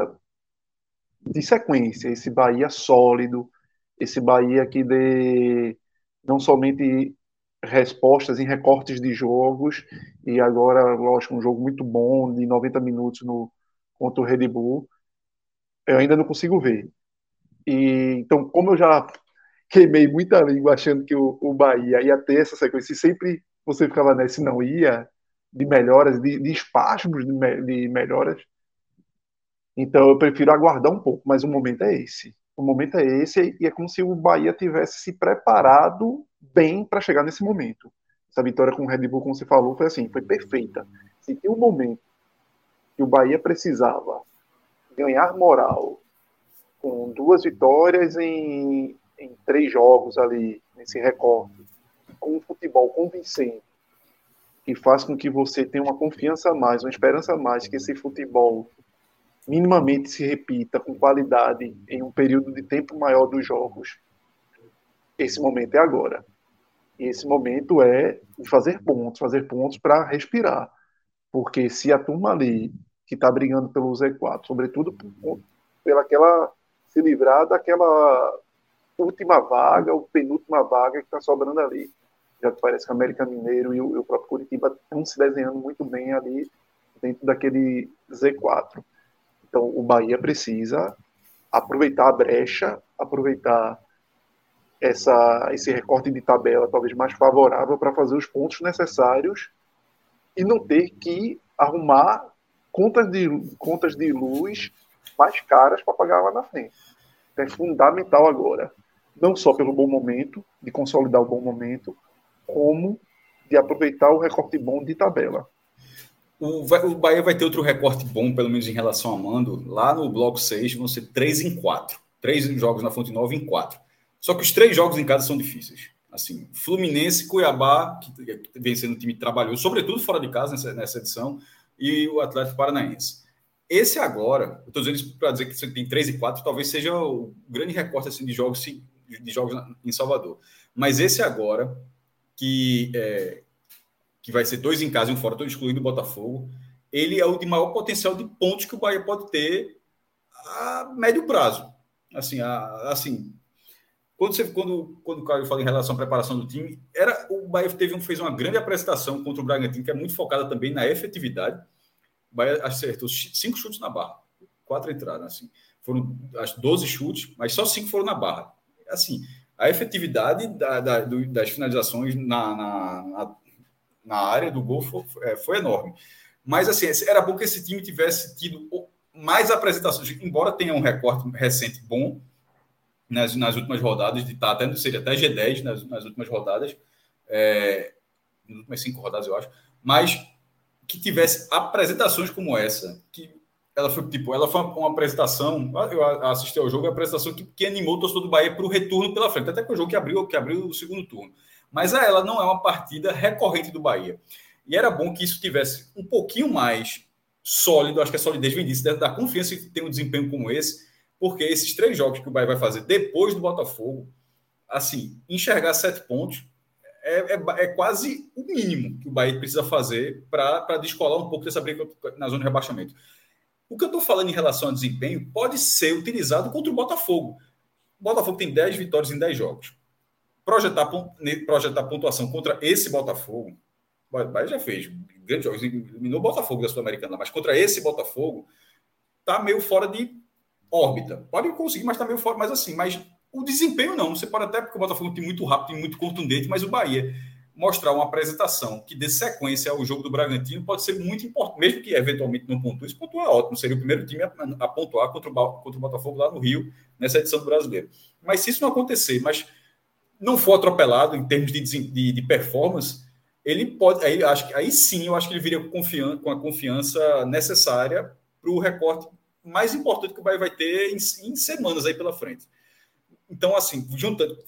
de sequência, esse Bahia sólido, esse Bahia que dê não somente respostas em recortes de jogos, e agora, lógico, um jogo muito bom, de 90 minutos no, contra o Red Bull, eu ainda não consigo ver. E, então, como eu já queimei muita língua achando que o, o Bahia ia ter essa sequência, e sempre você ficava nesse não ia, de melhoras, de, de espasmos de, me, de melhoras, então eu prefiro aguardar um pouco, mas o momento é esse. O momento é esse e é como se o Bahia tivesse se preparado bem para chegar nesse momento. Essa vitória com o Red Bull, como você falou, foi assim, foi perfeita. Se tinha um momento que o Bahia precisava ganhar moral com duas vitórias em, em três jogos ali, nesse recorde, com um futebol convincente, que faz com que você tenha uma confiança a mais, uma esperança a mais que esse futebol minimamente se repita com qualidade em um período de tempo maior dos jogos, esse momento é agora. E esse momento é fazer pontos, fazer pontos para respirar. Porque se a turma ali que está brigando pelo Z4, sobretudo pela aquela se livrar daquela última vaga, ou penúltima vaga que está sobrando ali. Já parece que o América Mineiro e o, e o próprio Curitiba estão se desenhando muito bem ali dentro daquele Z4. Então, o Bahia precisa aproveitar a brecha, aproveitar essa, esse recorte de tabela talvez mais favorável para fazer os pontos necessários e não ter que arrumar contas de, contas de luz mais caras para pagar lá na frente. Então, é fundamental agora, não só pelo bom momento, de consolidar o bom momento, como de aproveitar o recorte bom de tabela. O, o Bahia vai ter outro recorte bom, pelo menos em relação a mando. Lá no bloco 6 vão ser 3 em 4. Três jogos na Fonte Nova em 4. Só que os três jogos em casa são difíceis. Assim, Fluminense, Cuiabá, que vem sendo um time que trabalhou, sobretudo fora de casa nessa, nessa edição, e o Atlético Paranaense. Esse agora, eu estou dizendo isso para dizer que tem 3 e 4, talvez seja o grande recorte assim, de jogos de jogos em Salvador. Mas esse agora, que é, que vai ser dois em casa e um fora, estou excluindo o Botafogo, ele é o de maior potencial de pontos que o Bahia pode ter a médio prazo. Assim, a, assim quando, você, quando, quando o Caio fala em relação à preparação do time, era o Bahia teve um, fez uma grande apresentação contra o Bragantino, que é muito focada também na efetividade. O Bahia acertou cinco chutes na barra, quatro entradas. Assim. Foram as 12 chutes, mas só cinco foram na barra. Assim, a efetividade da, da, do, das finalizações na, na, na, área do gol foi, é, foi, enorme. Mas assim, era bom que esse time tivesse tido mais apresentações, embora tenha um recorte recente bom nas, nas últimas rodadas, de estar até, seria até G10 nas, nas últimas rodadas, é, nas últimas cinco rodadas, eu acho, mas que tivesse apresentações como essa, que ela foi tipo, ela foi uma, apresentação, eu assisti ao jogo, a apresentação que, que animou o torcedor do Bahia para o retorno pela frente, até que o jogo que abriu, que abriu o segundo turno. Mas ela não é uma partida recorrente do Bahia. E era bom que isso tivesse um pouquinho mais sólido, acho que a solidez vem disso, da confiança que tem um desempenho como esse, porque esses três jogos que o Bahia vai fazer depois do Botafogo, assim, enxergar sete pontos é, é, é quase o mínimo que o Bahia precisa fazer para descolar um pouco dessa briga na zona de rebaixamento. O que eu estou falando em relação ao desempenho pode ser utilizado contra o Botafogo. O Botafogo tem 10 vitórias em 10 jogos. Projetar, projetar pontuação contra esse Botafogo, o Bahia já fez grandes jogos, eliminou o Botafogo da Sul-Americana, mas contra esse Botafogo, está meio fora de órbita. Pode conseguir, mas está meio fora, mas assim, mas o desempenho não. Você pode até, porque o Botafogo tem muito rápido e muito contundente, mas o Bahia mostrar uma apresentação que dê sequência ao jogo do Bragantino pode ser muito importante, mesmo que eventualmente não pontue, isso pontua ótimo, seria o primeiro time a, pontuar contra o, contra o Botafogo lá no Rio, nessa edição do Brasileiro. Mas se isso não acontecer, mas não for atropelado em termos de, de, de performance, ele pode, aí, acho, aí sim eu acho que ele viria com, confiança, com a confiança necessária para o recorte mais importante que o Bahia vai ter em, em semanas aí pela frente. Então, assim, juntando,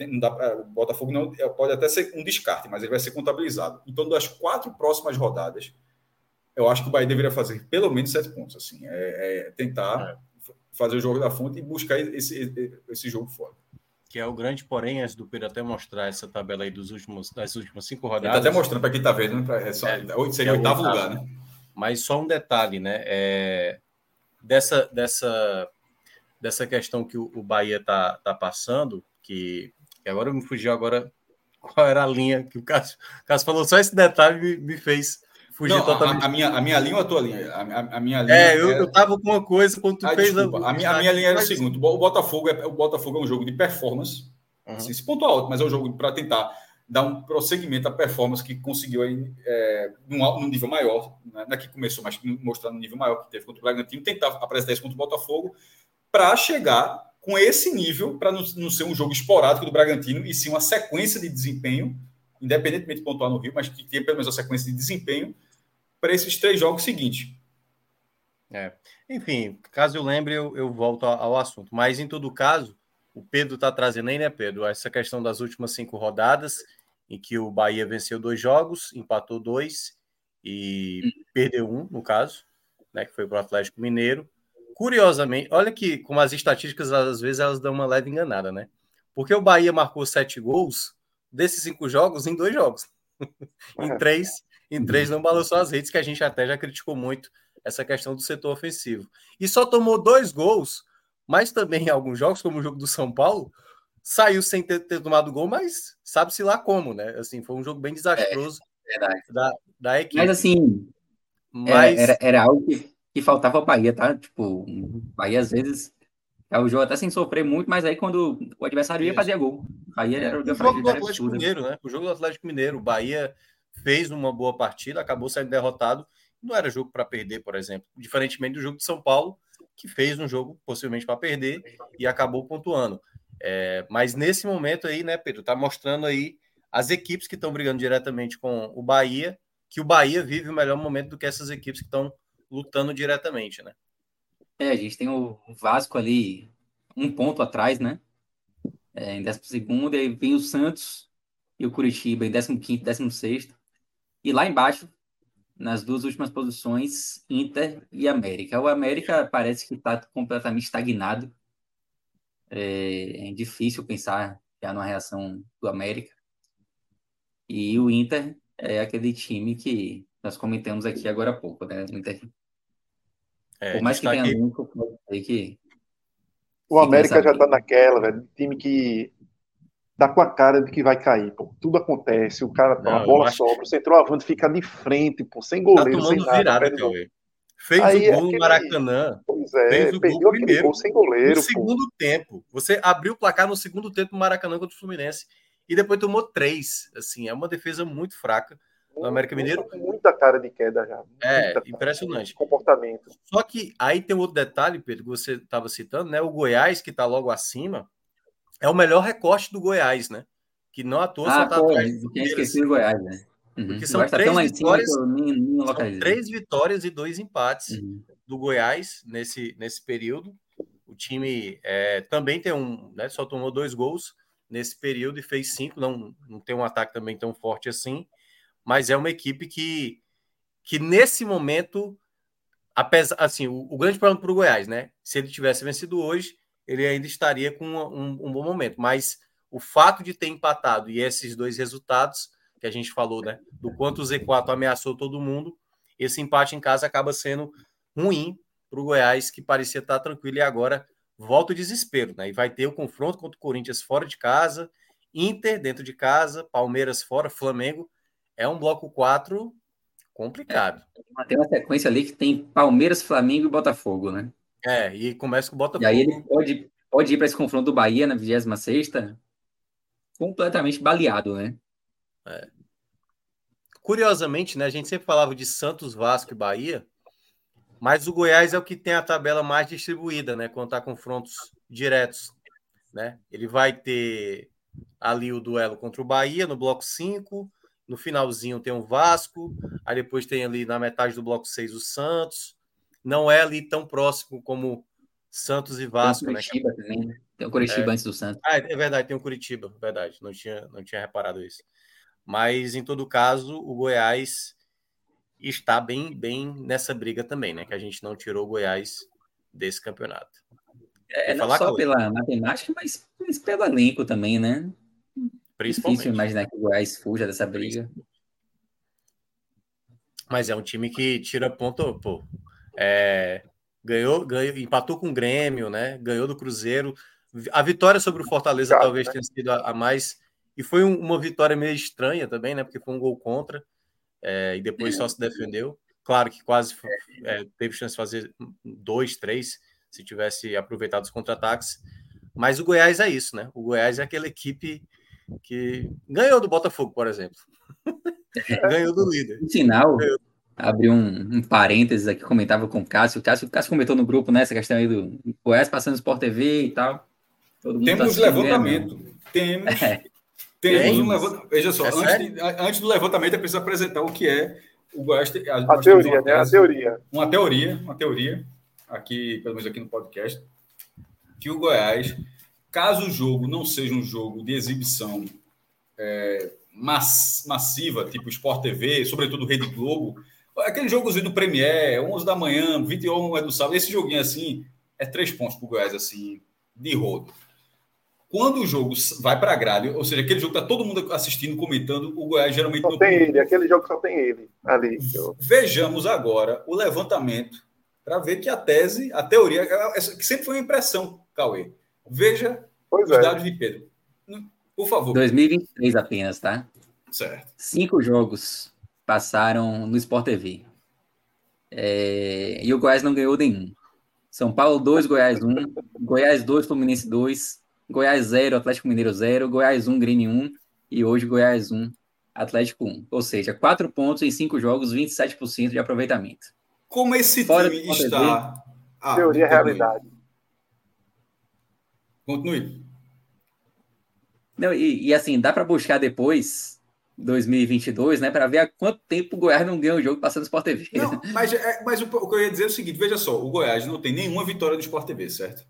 o Botafogo não, é, pode até ser um descarte, mas ele vai ser contabilizado. Então, das quatro próximas rodadas, eu acho que o Bahia deveria fazer pelo menos sete pontos. Assim, é, é tentar é. fazer o jogo da fonte e buscar esse, esse jogo fora. Que é o grande porém, antes do Pedro até mostrar essa tabela aí dos últimos, das últimas cinco rodadas. Ele tá até mostrando para quem está vendo, né? é só, é, seria o oitavo lugar, né? Mas só um detalhe, né? É, dessa, dessa, dessa questão que o, o Bahia tá, tá passando, que, que agora me fugiu agora qual era a linha que o Cássio, Cássio falou, só esse detalhe me, me fez fugir Não, totalmente. A, a, minha, a minha linha ou a tua linha? A, a, a minha linha é, eu, era... eu tava com uma coisa quando tu ah, fez desculpa, a... a, minha, a minha linha era o seguinte, o Botafogo é, o Botafogo é um jogo de performance, uhum. assim, esse ponto alto, mas é um jogo para tentar dar um prosseguimento à performance que conseguiu aí, é, num, num, nível maior, né? é que começou, mas mostrando um nível maior que teve contra o Bragantino, tentar apresentar isso contra o Botafogo, para chegar com esse nível, para não, não, ser um jogo esporádico do Bragantino, e sim uma sequência de desempenho, independentemente de pontuar no Rio, mas que tenha pelo menos uma sequência de desempenho para esses três jogos seguintes. É. Enfim, caso eu lembre, eu, eu volto ao assunto. Mas, em todo caso, o Pedro está trazendo aí, né, Pedro? Essa questão das últimas cinco rodadas em que o Bahia venceu dois jogos, empatou dois e hum. perdeu um, no caso, né, que foi para o Atlético Mineiro. Curiosamente, olha que como as estatísticas às vezes elas dão uma leve enganada, né? Porque o Bahia marcou sete gols desses cinco jogos em dois jogos. em três, em três não balançou as redes, que a gente até já criticou muito essa questão do setor ofensivo. E só tomou dois gols, mas também em alguns jogos, como o jogo do São Paulo, saiu sem ter, ter tomado gol, mas sabe-se lá como, né? Assim, foi um jogo bem desastroso é, da, da equipe. Mas assim, mas... Era, era, algo que, que faltava ao Bahia, tá? Tipo, o Bahia às vezes é o jogo até sem sofrer muito, mas aí quando o adversário ia fazer gol. Aí é, era o jogo do Atlético Mineiro, né? O jogo do Atlético Mineiro, o Bahia fez uma boa partida, acabou saindo derrotado. Não era jogo para perder, por exemplo. Diferentemente do jogo de São Paulo, que fez um jogo possivelmente para perder e acabou pontuando. É, mas nesse momento aí, né, Pedro, tá mostrando aí as equipes que estão brigando diretamente com o Bahia, que o Bahia vive o melhor momento do que essas equipes que estão lutando diretamente, né? É, a gente tem o Vasco ali um ponto atrás, né? É, em 12 segundo, aí vem o Santos e o Curitiba em 15 quinto, 16 sexto. E lá embaixo, nas duas últimas posições, Inter e América. O América parece que está completamente estagnado é, é difícil pensar já numa reação do América. E o Inter é aquele time que nós comentamos aqui agora há pouco, né? É, Por mais que tenha aqui... nunca, pode ser que. O América já tá naquela, velho. Time que dá com a cara de que vai cair, pô. Tudo acontece, o cara, Não, a bola acho... sobra, o centroavante fica de frente, pô, sem goleiro, tá sem nada. Virada, Fez Aí, o gol aquele... no Maracanã. Pois é, fez o gol primeiro. Gol sem goleiro. No segundo tempo. Você abriu o placar no segundo tempo no Maracanã contra o Fluminense. E depois tomou três. Assim, é uma defesa muito fraca do América Mineiro. Muita cara de queda já. É, impressionante. Comportamento. Só que aí tem outro detalhe, Pedro, que você estava citando, né? O Goiás, que está logo acima, é o melhor recorte do Goiás, né? Que não atua, ah, só tá atrás. Tinha esquecido o Goiás, né? Uhum. Porque são três vitórias, são três vitórias e dois empates uhum. do Goiás nesse, nesse período. O time é, também tem um, né, só tomou dois gols nesse período e fez cinco. Não, não tem um ataque também tão forte assim, mas é uma equipe que, que nesse momento, apesar, assim, o, o grande problema para o Goiás, né? Se ele tivesse vencido hoje, ele ainda estaria com um, um bom momento. Mas o fato de ter empatado e esses dois resultados que a gente falou, né? Do quanto o Z4 ameaçou todo mundo, esse empate em casa acaba sendo ruim para o Goiás, que parecia estar tranquilo e agora volta o desespero, né? E vai ter o confronto contra o Corinthians fora de casa, Inter dentro de casa, Palmeiras fora, Flamengo. É um bloco 4 complicado. É, tem uma sequência ali que tem Palmeiras, Flamengo e Botafogo, né? É, e começa com o Botafogo. E aí ele pode, pode ir para esse confronto do Bahia na 26 completamente baleado, né? É. Curiosamente, né, a gente sempre falava de Santos, Vasco e Bahia, mas o Goiás é o que tem a tabela mais distribuída, né, quando tá confrontos diretos, né? Ele vai ter ali o duelo contra o Bahia no bloco 5, no finalzinho tem o Vasco, aí depois tem ali na metade do bloco 6 o Santos. Não é ali tão próximo como Santos e Vasco, tem o né, Curitiba né? também, Tem o Curitiba é. antes do Santos. Ah, é verdade, tem o Curitiba, verdade. Não tinha, não tinha reparado isso. Mas, em todo caso, o Goiás está bem, bem nessa briga também, né? Que a gente não tirou o Goiás desse campeonato. É, não só pela matemática, mas, mas, pelo elenco também, né? Principalmente. Difícil imaginar que o Goiás fuja dessa briga. Mas é um time que tira ponto, pô. É, ganhou, ganhou, empatou com o Grêmio, né? Ganhou do Cruzeiro. A vitória sobre o Fortaleza talvez né? tenha sido a, a mais e foi um, uma vitória meio estranha também, né? Porque foi um gol contra é, e depois só se defendeu. Claro que quase é, teve chance de fazer dois, três, se tivesse aproveitado os contra-ataques. Mas o Goiás é isso, né? O Goiás é aquela equipe que ganhou do Botafogo, por exemplo. ganhou do líder. No final, abriu um, um parênteses aqui, comentava com o Cássio. O Cássio, o Cássio comentou no grupo, né? Essa questão aí do Goiás passando no Sport TV e tal. Temos tá levantamento. Temos é. Temos um levantamento. Veja só, é antes, de, antes, do levantamento, é preciso apresentar o que é o Goiás. A, a teoria, né? A teoria. Uma teoria, uma teoria, aqui, pelo menos aqui no podcast, que o Goiás, caso o jogo não seja um jogo de exibição é, mass, massiva, tipo Sport TV, sobretudo Rede Globo, aquele jogozinho do Premier, 11 da manhã, 21 é do sábado, esse joguinho assim, é três pontos para o Goiás, assim, de rodo. Quando o jogo vai para a grade, ou seja, aquele jogo está todo mundo assistindo, comentando, o Goiás geralmente só tem ele, aquele jogo só tem ele ali. Vejamos agora o levantamento para ver que a tese, a teoria, é, é, que sempre foi uma impressão, Cauê. Veja pois os é. dados de Pedro. Por favor. 2023 apenas, tá? Certo. Cinco jogos passaram no Sport TV. É... E o Goiás não ganhou nenhum. São Paulo 2, Goiás 1, Goiás 2, Fluminense 2, Goiás 0, Atlético Mineiro 0, Goiás 1, Grêmio 1 e hoje Goiás 1, Atlético 1. Ou seja, 4 pontos em 5 jogos, 27% de aproveitamento. Como esse Fora time está... Ah, Teoria realidade. Continue. Não, e, e assim, dá para buscar depois 2022, né, para ver há quanto tempo o Goiás não ganha o jogo passando no Sport TV. Não, mas, é, mas o, o, que eu ia dizer é o seguinte: veja só, o Goiás não tem nenhuma vitória no Sport TV, certo?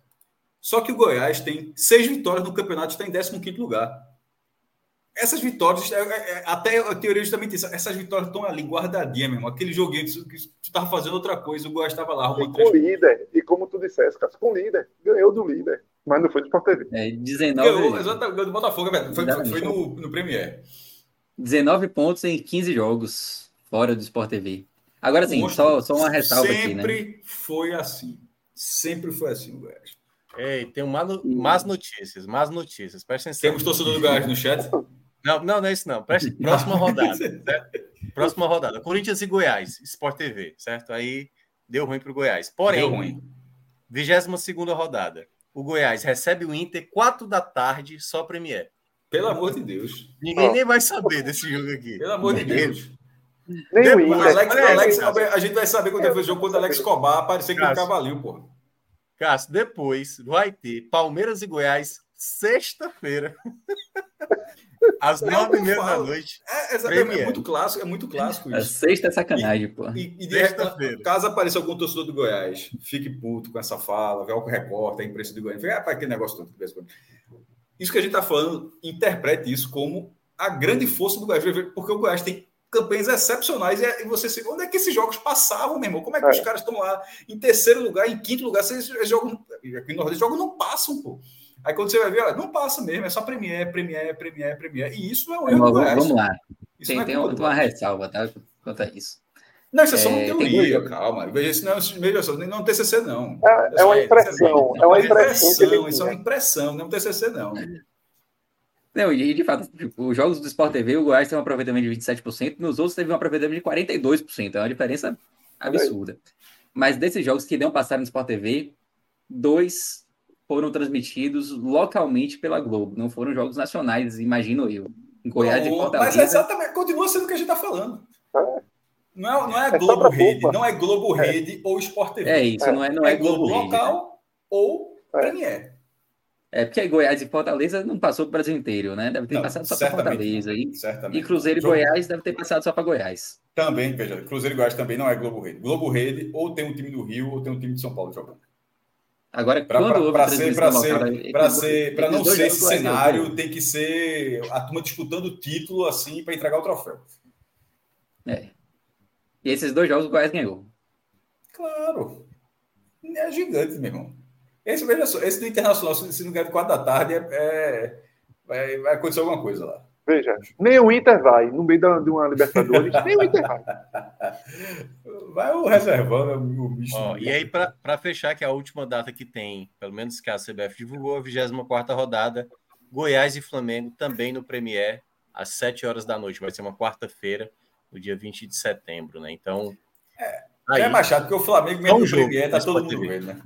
Só que o Goiás tem seis vitórias no campeonato e está em 15 lugar. Essas vitórias, é, é, é, até a teoria justamente isso, essas vitórias estão ali guardadinhas mesmo. Aquele joguinho que tu estava fazendo outra coisa, o Goiás estava lá arrumando três. Com líder, e como tu disseste, cara, com líder, ganhou do líder, mas não foi do Sport TV. É, 19. Ganhou, exatamente, ganhou do Botafogo, velho. Foi, foi, foi no, no Premier. 19 pontos em 15 jogos fora do Sport TV. Agora sim, só, só uma ressalva aqui, né? Sempre foi assim. Sempre foi assim o Goiás. Ei, tem uma, más notícias, más notícias. Presta atenção. Temos torcedor do Goiás no chat? Não, não, não é isso não. Presta, próxima rodada. certo? Próxima rodada. Corinthians e Goiás, Sport TV, certo? Aí deu ruim para o Goiás. Porém, Deu ruim. 22 segunda rodada. O Goiás recebe o Inter 4 da tarde, só Premier. Pelo amor de Deus. Ninguém nem vai saber desse jogo aqui. Pelo amor de. Deus. Nem o Depois- Inter. Alex, Alex, a gente vai saber quando é o jogo quando o Alex Cobar aparecer com o cavalinho, porra. Cássio, depois vai ter Palmeiras e Goiás, sexta-feira. Às É nove e meia da noite. É, exatamente, é muito clássico, é muito clássico A isso. sexta é sacanagem, pô. E, e Sexta-feira. caso apareça algum torcedor do Goiás, fique puto com essa fala, vê o recorte, a imprensa do Goiás, fica, ah, aquele negócio todo. Isso que a gente está falando, interprete isso como a grande força do Goiás, porque o Goiás tem campanhas excepcionais e e você se onde é que esses jogos passavam, meu irmão? Como é que É. os caras estão lá em terceiro lugar, em quinto lugar? Esses jogos, aqui no Nordeste, os jogos não passam, pô. Aí quando você vai ver, ó, não passa mesmo, é só Premier, Premier, Premier, Premier. E isso não é um erro do Vamos, lá. Isso Tem, é tem uma, ressalva, tá? Quanto a isso. Não, isso é só uma É, tem teoria, calma. Veja, isso não é, veja só, não é um TCC, não. É, é uma impressão. É uma impressão Isso é uma impressão, não é um TCC, não. Não, e de fato, tipo, os jogos do Sport TV, o Goiás tem um aproveitamento de 27%, nos outros teve um aproveitamento de 42%. É uma diferença absurda. Mas desses jogos que não passaram no Sport TV, dois foram transmitidos localmente pela Globo. Não foram jogos nacionais, imagino eu. Em Goiás e Não, mas Fortaleza. é exatamente, continua sendo o que a gente está falando. É. Não é, não é É Globo Rede, não é Globo Rede ou Sport TV. É isso, não é, não é, Globo, Rede, né? local ou É. Premier. É porque Goiás e Fortaleza não passou para o Brasil inteiro, né? Deve ter Não, passado só para Fortaleza. E, Certamente. e Cruzeiro e Jogo- Goiás deve ter passado só para Goiás. Também, veja, Cruzeiro e Goiás também não é Globo Rede. Globo Rede ou tem um time do Rio ou tem um time de São Paulo jogando. Agora, Para quando houve ser, transmissão para ser, local, para ser, não ser esse cenário, tem que ser a turma disputando o título assim para entregar o troféu. É. E esses dois jogos o Goiás ganhou. Claro. É gigante, meu irmão. Esse, veja só, esse do Internacional, se se não ganhar de 4 da tarde, é, é- vai, vai acontecer alguma coisa lá. Veja, nem o Inter vai, no meio da- de uma Libertadores, nem o Inter vai. Vai o reservando, o bicho. Ó, e aí, para fechar, que é a última data que tem, pelo menos que a CBF divulgou, a 24 rodada, Goiás e Flamengo também no Premier, às 7 horas da noite. Vai ser uma quarta-feira, no dia 20 de setembro, né? Então. Aí, é mais chato, porque o Flamengo mesmo um no jogo, Premier, tá todo mundo TV. vendo, né?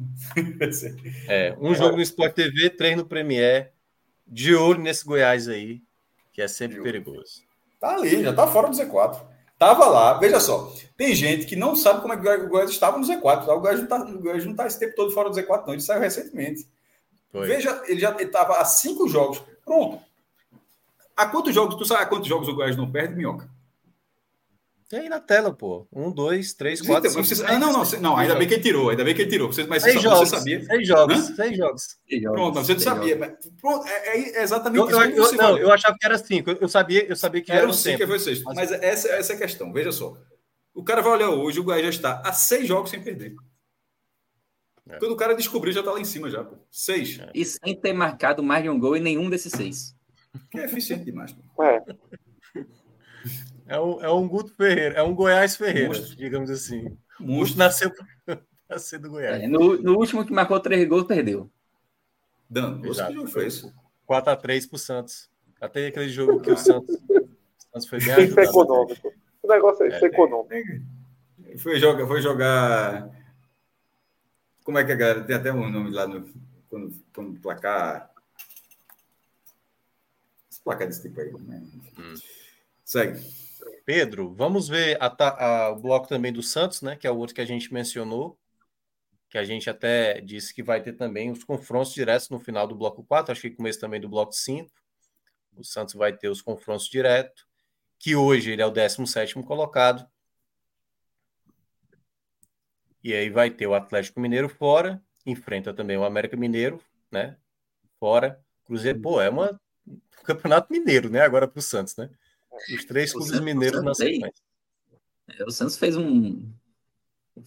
é, um jogo no Sport TV, três no Premier. De olho nesse Goiás aí, que é sempre perigoso. Tá ali, já tá fora do Z4. Tava lá, veja só. Tem gente que não sabe como é que o Goiás estava no Z4. Tá? O, Goiás não tá, o Goiás não tá esse tempo todo fora do Z4, não. Ele saiu recentemente. Foi. Veja, ele já estava a cinco jogos. Pronto. A quantos jogos, tu sabe a quantos jogos o Goiás não perde, Minhoca? Tem aí na tela, pô. Um, dois, três, quatro, Então, cinco, você- seis, ah, não, não, seis, não, ainda seis bem que ele tirou, ainda bem que ele tirou. Você, mas Seis você, jogos, você sabia? seis jogos, Hã? seis jogos. Pronto, você não Seis sabia. Mas, pronto, é, é exatamente Eu, eu, isso que eu- você não, falou. eu achava que era cinco. Eu sabia, eu sabia que Era era um tempo. foi sexto. Mas- Mas essa, essa é a questão. Veja só. O cara vai olhar hoje, o Goiás já está a seis jogos sem perder. É. Quando o cara descobriu, já está lá em cima já, pô. Seis. E sem ter marcado mais de um gol em nenhum desses seis. Que é eficiente demais. Pô. É, É um, é um Guto Ferreira, é um Goiás Ferreira, Monstro. digamos assim. O Guto Monstro. nasceu ser do Goiás. É, no, no último que marcou três gols, perdeu. Dando. Você que jogo foi esse? 4x3 pro Santos. Até aquele jogo que o Santos, o Santos foi bem ser ajudado. econômico. O negócio é ser econômico. Foi jogar, foi jogar. Como é que é, galera? Tem até um nome lá no. Quando, quando placar. Esse placar desse tipo aí. Né? Hum. Segue. Pedro, vamos ver a a- o bloco também do Santos, né? Que é o outro que a gente mencionou. Que a gente até disse que vai ter também os confrontos diretos no final do bloco 4, acho que começo também do bloco 5. O Santos vai ter os confrontos diretos, que hoje ele é o 17 colocado. E aí vai ter o Atlético Mineiro fora, enfrenta também o América Mineiro, né? Fora. Cruzeiro, pô, é uma um campeonato mineiro, né? Agora para o Santos, né? Os três clubes Santos- mineiros na sequência. É, O Santos fez um.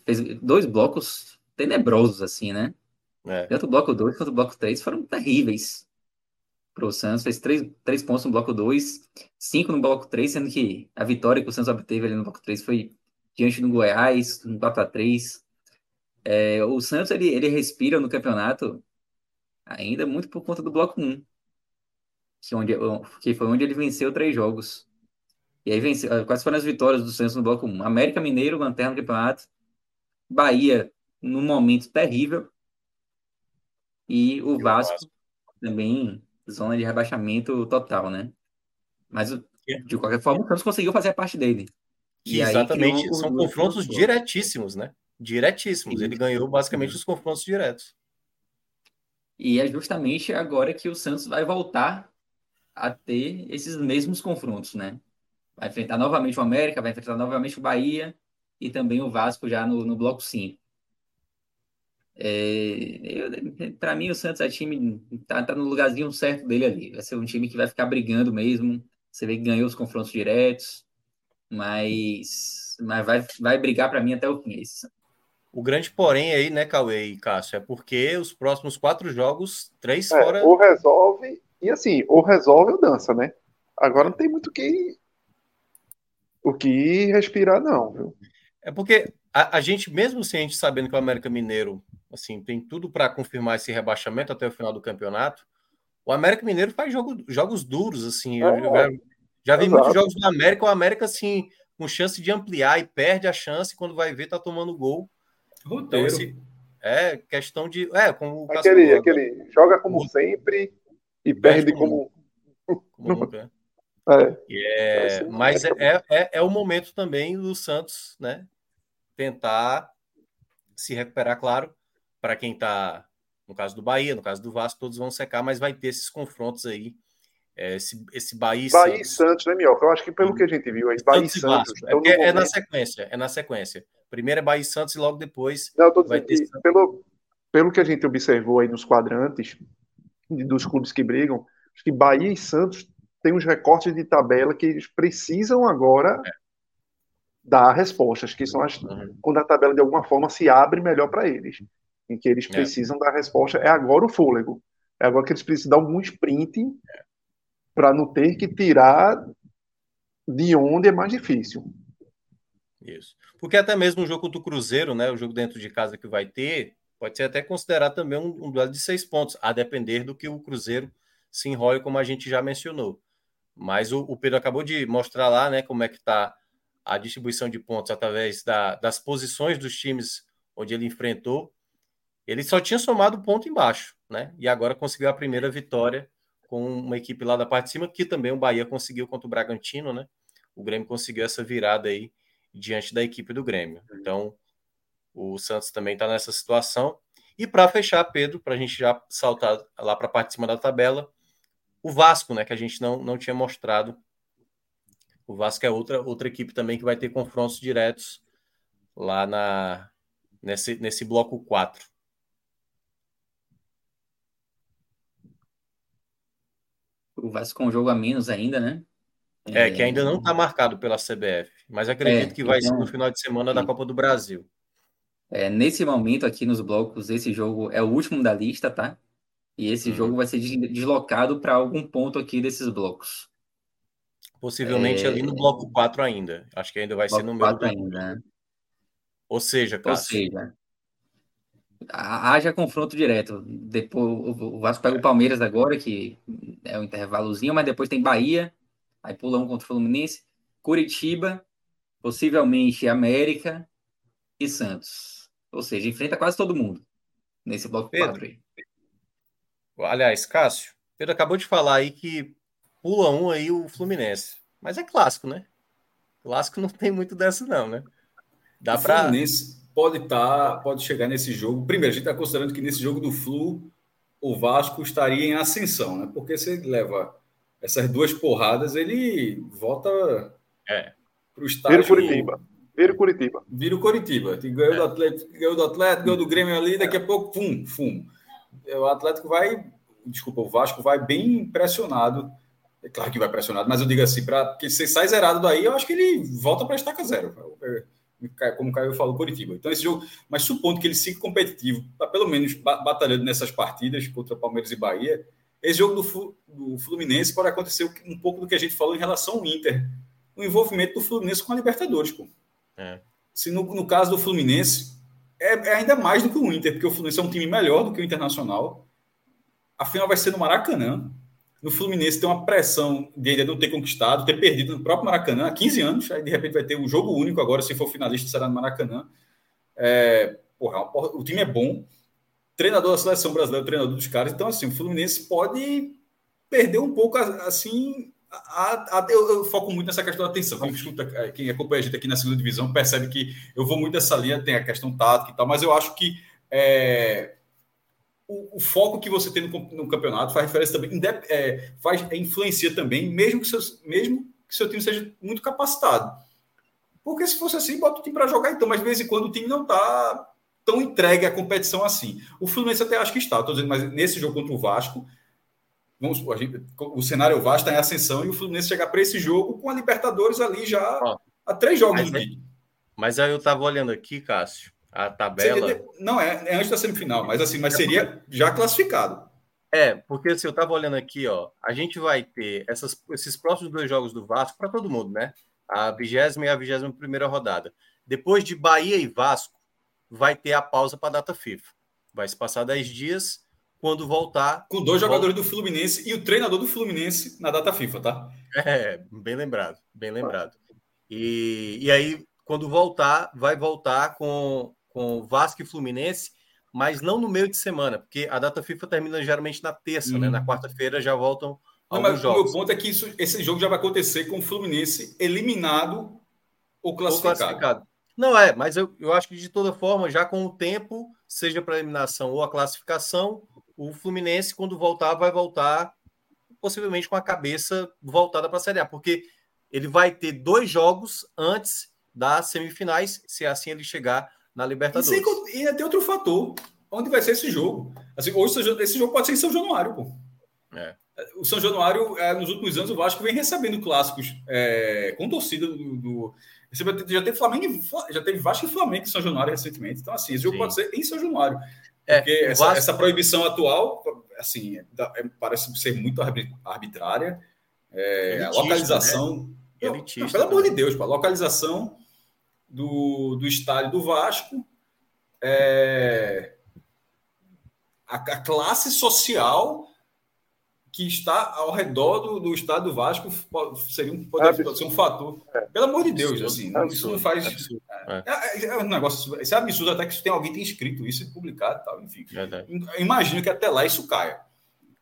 Fez dois blocos tenebrosos, assim, né? É. Tanto o bloco 2 quanto o bloco 3 foram terríveis. para o Santos, fez três, três pontos no bloco 2, cinco no bloco 3, sendo que a vitória que o Santos obteve ali no bloco 3 foi diante do Goiás, no 4x3. É, o Santos ele, ele respira no campeonato ainda muito por conta do bloco 1, que, onde, que foi onde ele venceu três jogos. E aí venceu, quais foram as vitórias do Santos no bloco 1? América Mineiro, lanterna do campeonato, Bahia, num momento terrível, e o Vasco também zona de rebaixamento total, né? Mas de qualquer forma, o Santos conseguiu fazer a parte dele. E exatamente, são confrontos diretíssimos, né? Diretíssimos. Ele ganhou basicamente os confrontos diretos. E é justamente agora que o Santos vai voltar a ter esses mesmos confrontos, né? Vai enfrentar novamente o América, vai enfrentar novamente o Bahia e também o Vasco já no, no bloco 5. É, para mim, o Santos é time tá, tá, no lugarzinho certo dele ali. Vai ser um time que vai ficar brigando mesmo. Você vê que ganhou os confrontos diretos, mas, mas vai, vai brigar para mim até o fim. Esse. O grande porém aí, né, Cauê e Cássio, é porque os próximos quatro jogos, três é, fora. Ou resolve, e assim, ou resolve ou dança, né? Agora não tem muito que, o que respirar, não, viu? É porque a, a gente, mesmo sem a gente sabendo que o América Mineiro assim, tem tudo para confirmar esse rebaixamento até o final do campeonato. O América Mineiro faz jogo, jogos duros, assim. É, eu já, já vi muitos jogos do América, o América, assim, com chance de ampliar e perde a chance quando vai ver, tá tomando gol. Então, esse, é questão de. É, como aquele, aquele joga como o, sempre e perde como. como, como nunca. É. é mas é, é, é, o momento também do Santos, né? Tentar se recuperar, claro para quem está, no caso do Bahia, no caso do Vasco, todos vão secar, mas vai ter esses confrontos aí. É, esse, esse Bahia, Bahia e Santos. Né, Mioca? Eu acho que pelo que a gente viu aí, Bahia e Santos. É, é, é, na sequência, é na sequência. Primeiro é Bahia e Santos e logo depois Não, vai ter. Que, pelo, pelo que a gente observou aí nos quadrantes dos clubes que brigam, acho que Bahia e Santos têm uns recortes de tabela que eles precisam agora é. dar respostas, que são as, uhum. quando a tabela de alguma forma se abre melhor para eles em que eles é. precisam dar resposta. É agora o fôlego. É agora que eles precisam dar algum sprint é. para não ter que tirar de onde é mais difícil. Isso. Porque até mesmo o jogo do Cruzeiro, né, o jogo dentro de casa que vai ter, pode ser até considerado também um, um duelo de seis pontos, a depender do que o Cruzeiro se enrole, como a gente já mencionou. Mas o, o Pedro acabou de mostrar lá, né, como é que está a distribuição de pontos através da, das posições dos times onde ele enfrentou. Ele só tinha somado ponto embaixo, né? E agora conseguiu a primeira vitória com uma equipe lá da parte de cima, que também o Bahia conseguiu contra o Bragantino, né? O Grêmio conseguiu essa virada aí diante da equipe do Grêmio. Então, o Santos também está nessa situação. E para fechar, Pedro, para a gente já saltar lá para a parte de cima da tabela, o Vasco, né? Que a gente não, não tinha mostrado. O Vasco é outra, outra equipe também que vai ter confrontos diretos lá na, nesse, nesse bloco 4. o Vasco com um jogo a menos ainda, né? É, é que ainda não está marcado pela CBF, mas acredito é, que vai então, ser no final de semana sim. da Copa do Brasil. É, nesse momento aqui nos blocos, esse jogo é o último da lista, tá? E esse uhum. jogo vai ser deslocado para algum ponto aqui desses blocos. Possivelmente é... ali no bloco 4 ainda. Acho que ainda vai bloco ser no meio do... ainda. Né? Ou seja, Cássio, Ou seja, haja confronto direto. Depois o Vasco pega o Palmeiras agora, que é um intervalozinho, mas depois tem Bahia, aí pula um contra o Fluminense, Curitiba, possivelmente América e Santos. Ou seja, enfrenta quase todo mundo nesse bloco Pedro, 4 aí. Aliás, Cássio, Pedro acabou de falar aí que pula um aí o Fluminense. Mas é clássico, né? Clássico não tem muito dessa, não, né? Dá para. Fluminense pode estar, tá, pode chegar nesse jogo. Primeiro, a gente está considerando que nesse jogo do Flu o Vasco estaria em ascensão, né? Porque se ele leva essas duas porradas, ele volta é. para o estádio. Vira o Curitiba. Vira o Curitiba. Vira o Curitiba. Ganhou, é. do Atlético, ganhou do Atlético, ganhou do Grêmio ali, daqui a pouco, fum, fum. O Atlético vai, desculpa, o Vasco vai bem impressionado. É claro que vai pressionado, mas eu digo assim, para que você sai zerado daí, eu acho que ele volta para a estaca zero como o Caio falou, Curitiba. Então, esse jogo, mas supondo que ele siga competitivo, tá pelo menos batalhando nessas partidas contra Palmeiras e Bahia, esse jogo do, do Fluminense pode acontecer um pouco do que a gente falou em relação ao Inter. O envolvimento do Fluminense com a Libertadores, pô. É. Se no, no caso do Fluminense, é, é, ainda mais do que o Inter, porque o Fluminense é um time melhor do que o Internacional. A final vai ser no Maracanã. No Fluminense tem uma pressão de ainda não ter conquistado, ter perdido no próprio Maracanã há 15 anos. Aí de repente vai ter um jogo único agora, se for finalista, será no Maracanã. É, porra, o time é bom. Treinador da seleção brasileira, treinador dos caras. Então, assim, o Fluminense pode perder um pouco, assim. A, a, eu, eu, foco muito nessa questão da atenção. Quem, escuta, quem acompanha a gente aqui na segunda divisão percebe que eu vou muito nessa linha, tem a questão tática e tal, mas eu acho que é, o, o, foco que você tem no, no campeonato faz diferença também, é, faz, é, influencia também, mesmo que, seus, mesmo que seu time seja muito capacitado. Porque se fosse assim, bota o time para jogar então, mas de vez em quando o time não está tão entregue à competição assim. O Fluminense até acho que está, estou dizendo, mas nesse jogo contra o Vasco, vamos, gente, o cenário Vasco está em ascensão e o Fluminense chegar para esse jogo com a Libertadores ali já Ó, há três jogos mas, aí, mas aí eu estava olhando aqui, Cássio, a tabela. Seria, não, é, é antes da semifinal, mas assim, mas seria já classificado. É, porque se assim, eu estava olhando aqui, ó, a gente vai ter essas, esses próximos dois jogos do Vasco para todo mundo, né? A vigésima e a vigésima primeira rodada. Depois de Bahia e Vasco, vai ter a pausa para a data FIFA. Vai se passar 10 dias quando voltar. Com dois volta... jogadores do Fluminense e o treinador do Fluminense na data FIFA, tá? É, bem lembrado, bem lembrado. E, e aí, quando voltar, vai voltar com com Vasco e Fluminense, mas não no meio de semana, porque a data FIFA termina geralmente na terça, né? Na uhum. quarta-feira já voltam não, mas jogos. O meu ponto é que isso, esse jogo já vai acontecer com o Fluminense eliminado ou classificado. Ou classificado. Não é, mas eu, eu acho que de toda forma, já com o tempo, seja para eliminação ou a classificação, o Fluminense, quando voltar, vai voltar possivelmente com a cabeça voltada para a Série A, porque ele vai ter dois jogos antes das semifinais, se assim ele chegar na Libertadores. E, sem, e ainda tem outro fator. Onde vai ser esse jogo? Assim, hoje esse jogo pode ser em São Januário, pô. É. O São Januário, é, nos últimos anos, o Vasco vem recebendo clássicos é, com torcida do, do, Já teve Flamengo, já teve Vasco e Flamengo em São Januário recentemente. Então, assim, esse jogo Sim. pode ser em São Januário. É, porque é, essa, Vasco... essa, proibição atual, assim, é, parece ser muito arbitrária. Elitista, a localização. Né? Elitista, não, pelo amor de Deus, pô, a localização do, do estádio do Vasco, é, a, a, classe social que está ao redor do, do estádio do Vasco seria um, pode, pode ser um fator. É. Pelo amor de Deus, assim, absurdo, isso não faz. É, é, é, um negócio. Isso é absurdo até que tem alguém tem escrito isso e publicado e tal, enfim. Imagino que até lá isso caia.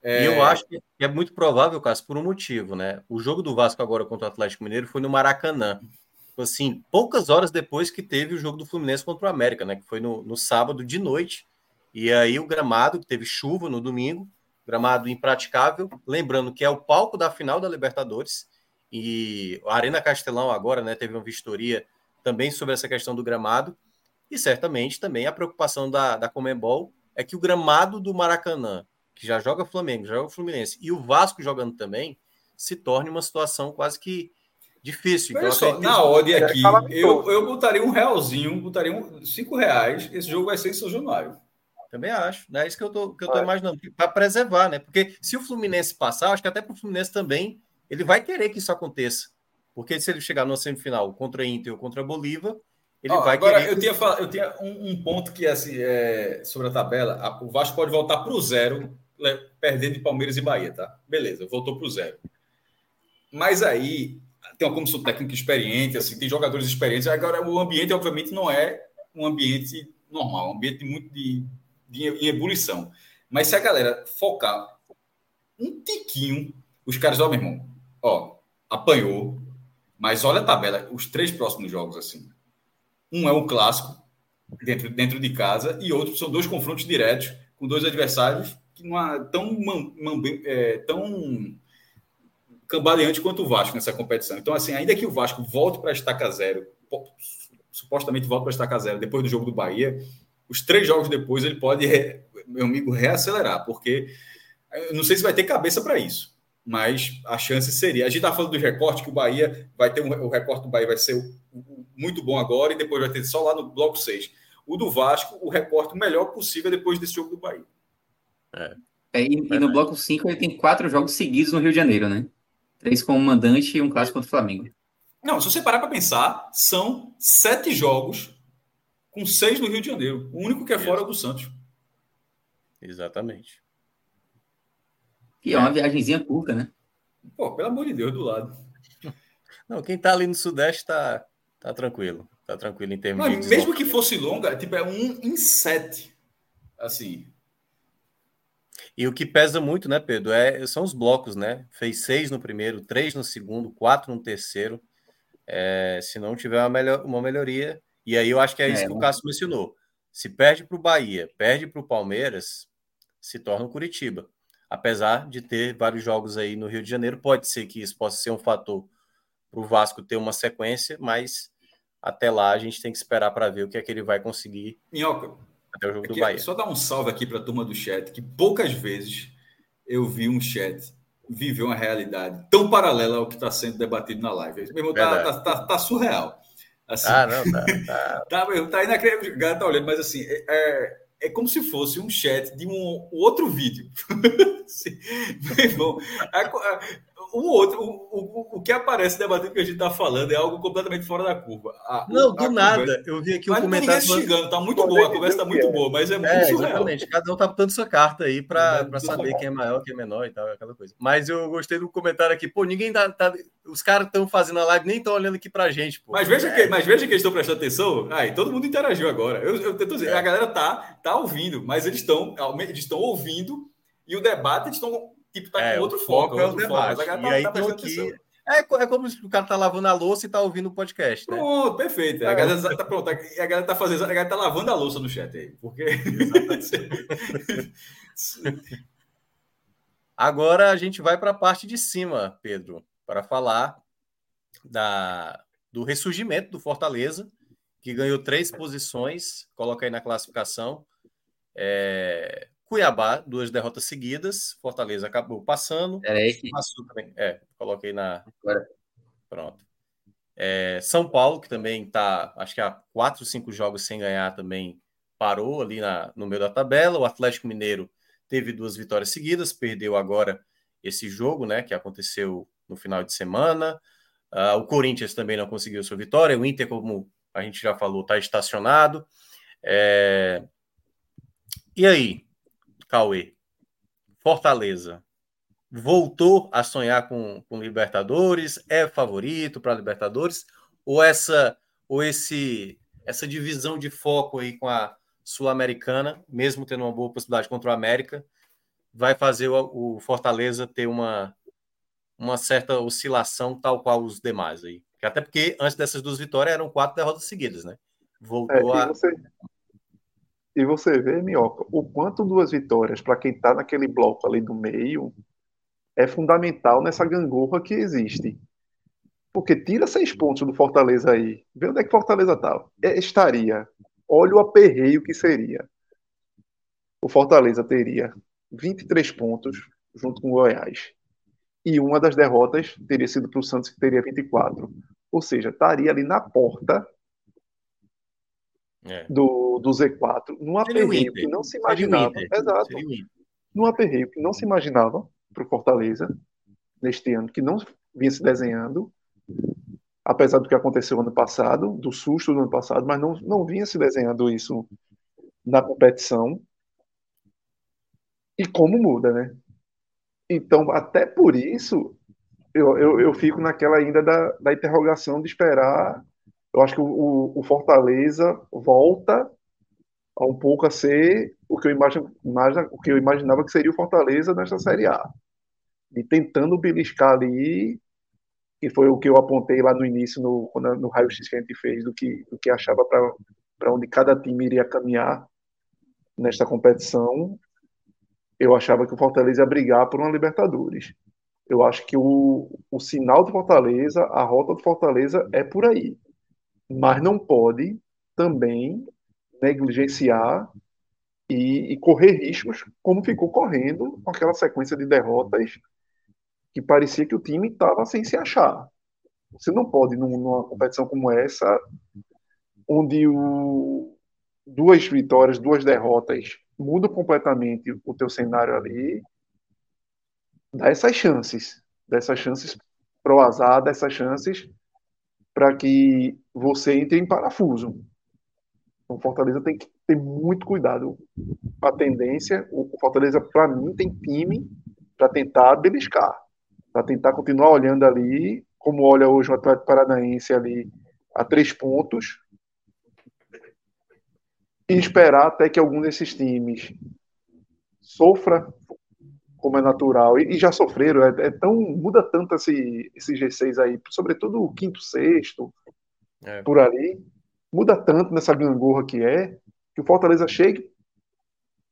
É... E eu acho que é muito provável, Cássio, por um motivo, né? O jogo do Vasco agora contra o Atlético Mineiro foi no Maracanã. Tipo assim, poucas horas depois que teve o jogo do Fluminense contra o América, né? Que foi no, no sábado de noite. E aí o gramado, que teve chuva no domingo, gramado impraticável, lembrando que é o palco da final da Libertadores. E a Arena Castelão agora, né, teve uma vistoria também sobre essa questão do gramado. E certamente também a preocupação da, da Comembol é que o gramado do Maracanã, que já joga Flamengo, já joga Fluminense, e o Vasco jogando também, se torne uma situação quase que Difícil. Então, só, na odd aqui, eu, eu botaria um realzinho, botaria um, cinco reais. Esse jogo vai ser em São Januário. Também acho. É isso que eu tô, que eu tô imaginando. Para preservar, né? Porque se o Fluminense passar, acho que até para o Fluminense também, ele vai querer que isso aconteça. Porque se ele chegar no semifinal contra Inter ou contra Bolívar, ele vai agora, querer. Eu tinha, eu tinha um, um ponto que assim, é, sobre a tabela. O Vasco pode voltar para o zero, perdendo de Palmeiras e Bahia, tá? Beleza, voltou para o zero. Mas aí tem uma comissão técnica experiente, assim, tem jogadores experientes. Agora, o ambiente, obviamente, não é um ambiente normal, um ambiente muito de, de, em ebulição. Mas se a galera focar um tiquinho, os caras, ó, meu irmão, ó, apanhou, mas olha a tabela, os três próximos jogos, assim. Um é um clássico, dentro, dentro de casa, e outro são dois confrontos diretos com dois adversários que não há tão, man, man, é, tão cambaleante quanto o Vasco nessa competição. Então, assim, ainda que o Vasco volte para a estaca zero, supostamente volte para a estaca zero depois do jogo do Bahia, os três jogos depois ele pode, meu amigo, reacelerar, porque eu não sei se vai ter cabeça para isso, mas a chance seria. A gente está falando do recorte, que o Bahia vai ter um, o recorte do Bahia vai ser muito bom agora e depois vai ter só lá no bloco 6. O do Vasco, o recorte melhor possível depois desse jogo do Bahia. É. É, e, e, no bloco 5 ele tem quatro jogos seguidos no Rio de Janeiro, né? Três com o mandante e um clássico contra o Flamengo. Não, se você parar para pensar, são sete jogos com seis no Rio de Janeiro. O único que é fora é o do Santos. Exatamente. E é uma viagemzinha curta, né? Pô, pelo amor de Deus, do lado. Não, quem tá ali no Sudeste tá, tá tranquilo. Tá tranquilo em termos Não, de. Mesmo que fosse longa, tipo, é um em sete. Assim. E o que pesa muito, né, Pedro, é, são os blocos, né? Fez seis no primeiro, três no segundo, quatro no terceiro. É, se não tiver uma, melhor, uma melhoria. E aí eu acho que é isso é, que o Cássio mencionou. Se perde para o Bahia, perde para o Palmeiras, se torna o Curitiba. Apesar de ter vários jogos aí no Rio de Janeiro, pode ser que isso possa ser um fator para o Vasco ter uma sequência, mas até lá a gente tem que esperar para ver o que é que ele vai conseguir. Minhoca, até o jogo aqui, do Bahia. Só dar um salve aqui para a turma do chat, que poucas vezes eu vi um chat viver uma realidade tão paralela ao que está sendo debatido na live. Mesmo tá, tá, tá, tá, surreal. Assim, ah, não, tá. Tá, tá, tá inacreditável. A galera tá olhando, mas assim, é, é, é como se fosse um chat de um outro vídeo. Meu irmão, o outro, o, o, o que aparece debatendo que a gente está falando é algo completamente fora da curva. A, não, do nada. Conversa... Eu vi aqui um mas comentário. Mas xingando, tá muito boa, a conversa tá muito boa, mas é muito é, surreal. Exatamente, cada um tá botando sua carta aí para saber quem é maior, quem é menor e tal, aquela coisa. Mas eu gostei do comentário aqui, pô, ninguém tá. tá os caras estão fazendo a live, nem estão olhando aqui pra gente, pô. Mas veja, é. que, mas veja que eles estão prestando atenção. Aí, todo mundo interagiu agora. Eu, eu tento dizer, é. a galera tá, tá ouvindo, mas eles estão eles estão ouvindo e o debate eles estão tipo, tá é, com outro foco. É outro. Foco, e tá, aí tá aqui. É, é como se o cara tá lavando a louça e tá ouvindo o podcast, né? Pronto, perfeito. A é. galera tá pronto. A galera tá fazendo, a galera tá lavando a louça no chat aí, porque Agora a gente vai para a parte de cima, Pedro, para falar da do ressurgimento do Fortaleza, que ganhou três posições, coloca aí na classificação. É, Cuiabá, duas derrotas seguidas. Fortaleza acabou passando. Peraí que... Passou também. É, coloquei na. Agora. Pronto. É, São Paulo, que também está, acho que há quatro, cinco jogos sem ganhar, também parou ali na, no meio da tabela. O Atlético Mineiro teve duas vitórias seguidas, perdeu agora esse jogo, né, que aconteceu no final de semana. Uh, o Corinthians também não conseguiu sua vitória. O Inter, como a gente já falou, está estacionado. É... E aí, Cauê, Fortaleza voltou a sonhar com, com Libertadores? É favorito para Libertadores? Ou essa ou esse essa divisão de foco aí com a Sul-Americana, mesmo tendo uma boa possibilidade contra o América, vai fazer o, o Fortaleza ter uma uma certa oscilação tal qual os demais aí. Até porque antes dessas duas vitórias eram quatro derrotas seguidas, né? Voltou é, a você, e você vê, Minhoca, o quanto duas vitórias para quem está naquele bloco ali do meio é fundamental nessa gangorra que existe. Porque tira seis pontos do Fortaleza aí. Vê onde é que Fortaleza tá. É, estaria. Olha o aperreio que seria. O Fortaleza teria 23 pontos junto com o Goiás. E uma das derrotas teria sido para o Santos, que teria 24. Ou seja, estaria ali na porta é. do, do Z4, num aperreio que não se imaginava. Exato. Num aperreio que não se imaginava para o Fortaleza neste ano, que não vinha se desenhando, apesar do que aconteceu ano passado, do susto do ano passado, mas não, não vinha se desenhando isso na competição. E como muda, né? Então, até por isso, eu, eu, eu fico naquela ainda da, da interrogação de esperar eu acho que o, o Fortaleza volta a um pouco a ser o que eu imagino, o que eu imaginava que seria o Fortaleza nesta Série A. E tentando beliscar ali, que foi o que eu apontei lá no início, no, no raio-x que a gente fez, do que, do que achava para onde cada time iria caminhar nesta competição. Eu achava que o Fortaleza ia brigar por uma Libertadores. Eu acho que o, o sinal do Fortaleza, a rota do Fortaleza é por aí mas não pode também negligenciar e, e, correr riscos, como ficou correndo com aquela sequência de derrotas que parecia que o time estava sem se achar. Você não pode, numa competição como essa, onde o, duas vitórias, duas derrotas muda completamente o teu cenário ali, dá essas chances, dá essas chances pro azar, dá essas chances para que você entre em parafuso. Então, Fortaleza tem que ter muito cuidado. A tendência, o Fortaleza, para mim, tem time para tentar beliscar, para tentar continuar olhando ali, como olha hoje o Atlético Paranaense ali a três pontos, e esperar até que algum desses times sofra, como é natural, e, e já sofreram, é, é, tão, muda tanto esse, esse G6 aí, sobretudo o quinto, sexto, é. por ali, muda tanto nessa gangorra que é, que o Fortaleza chegue,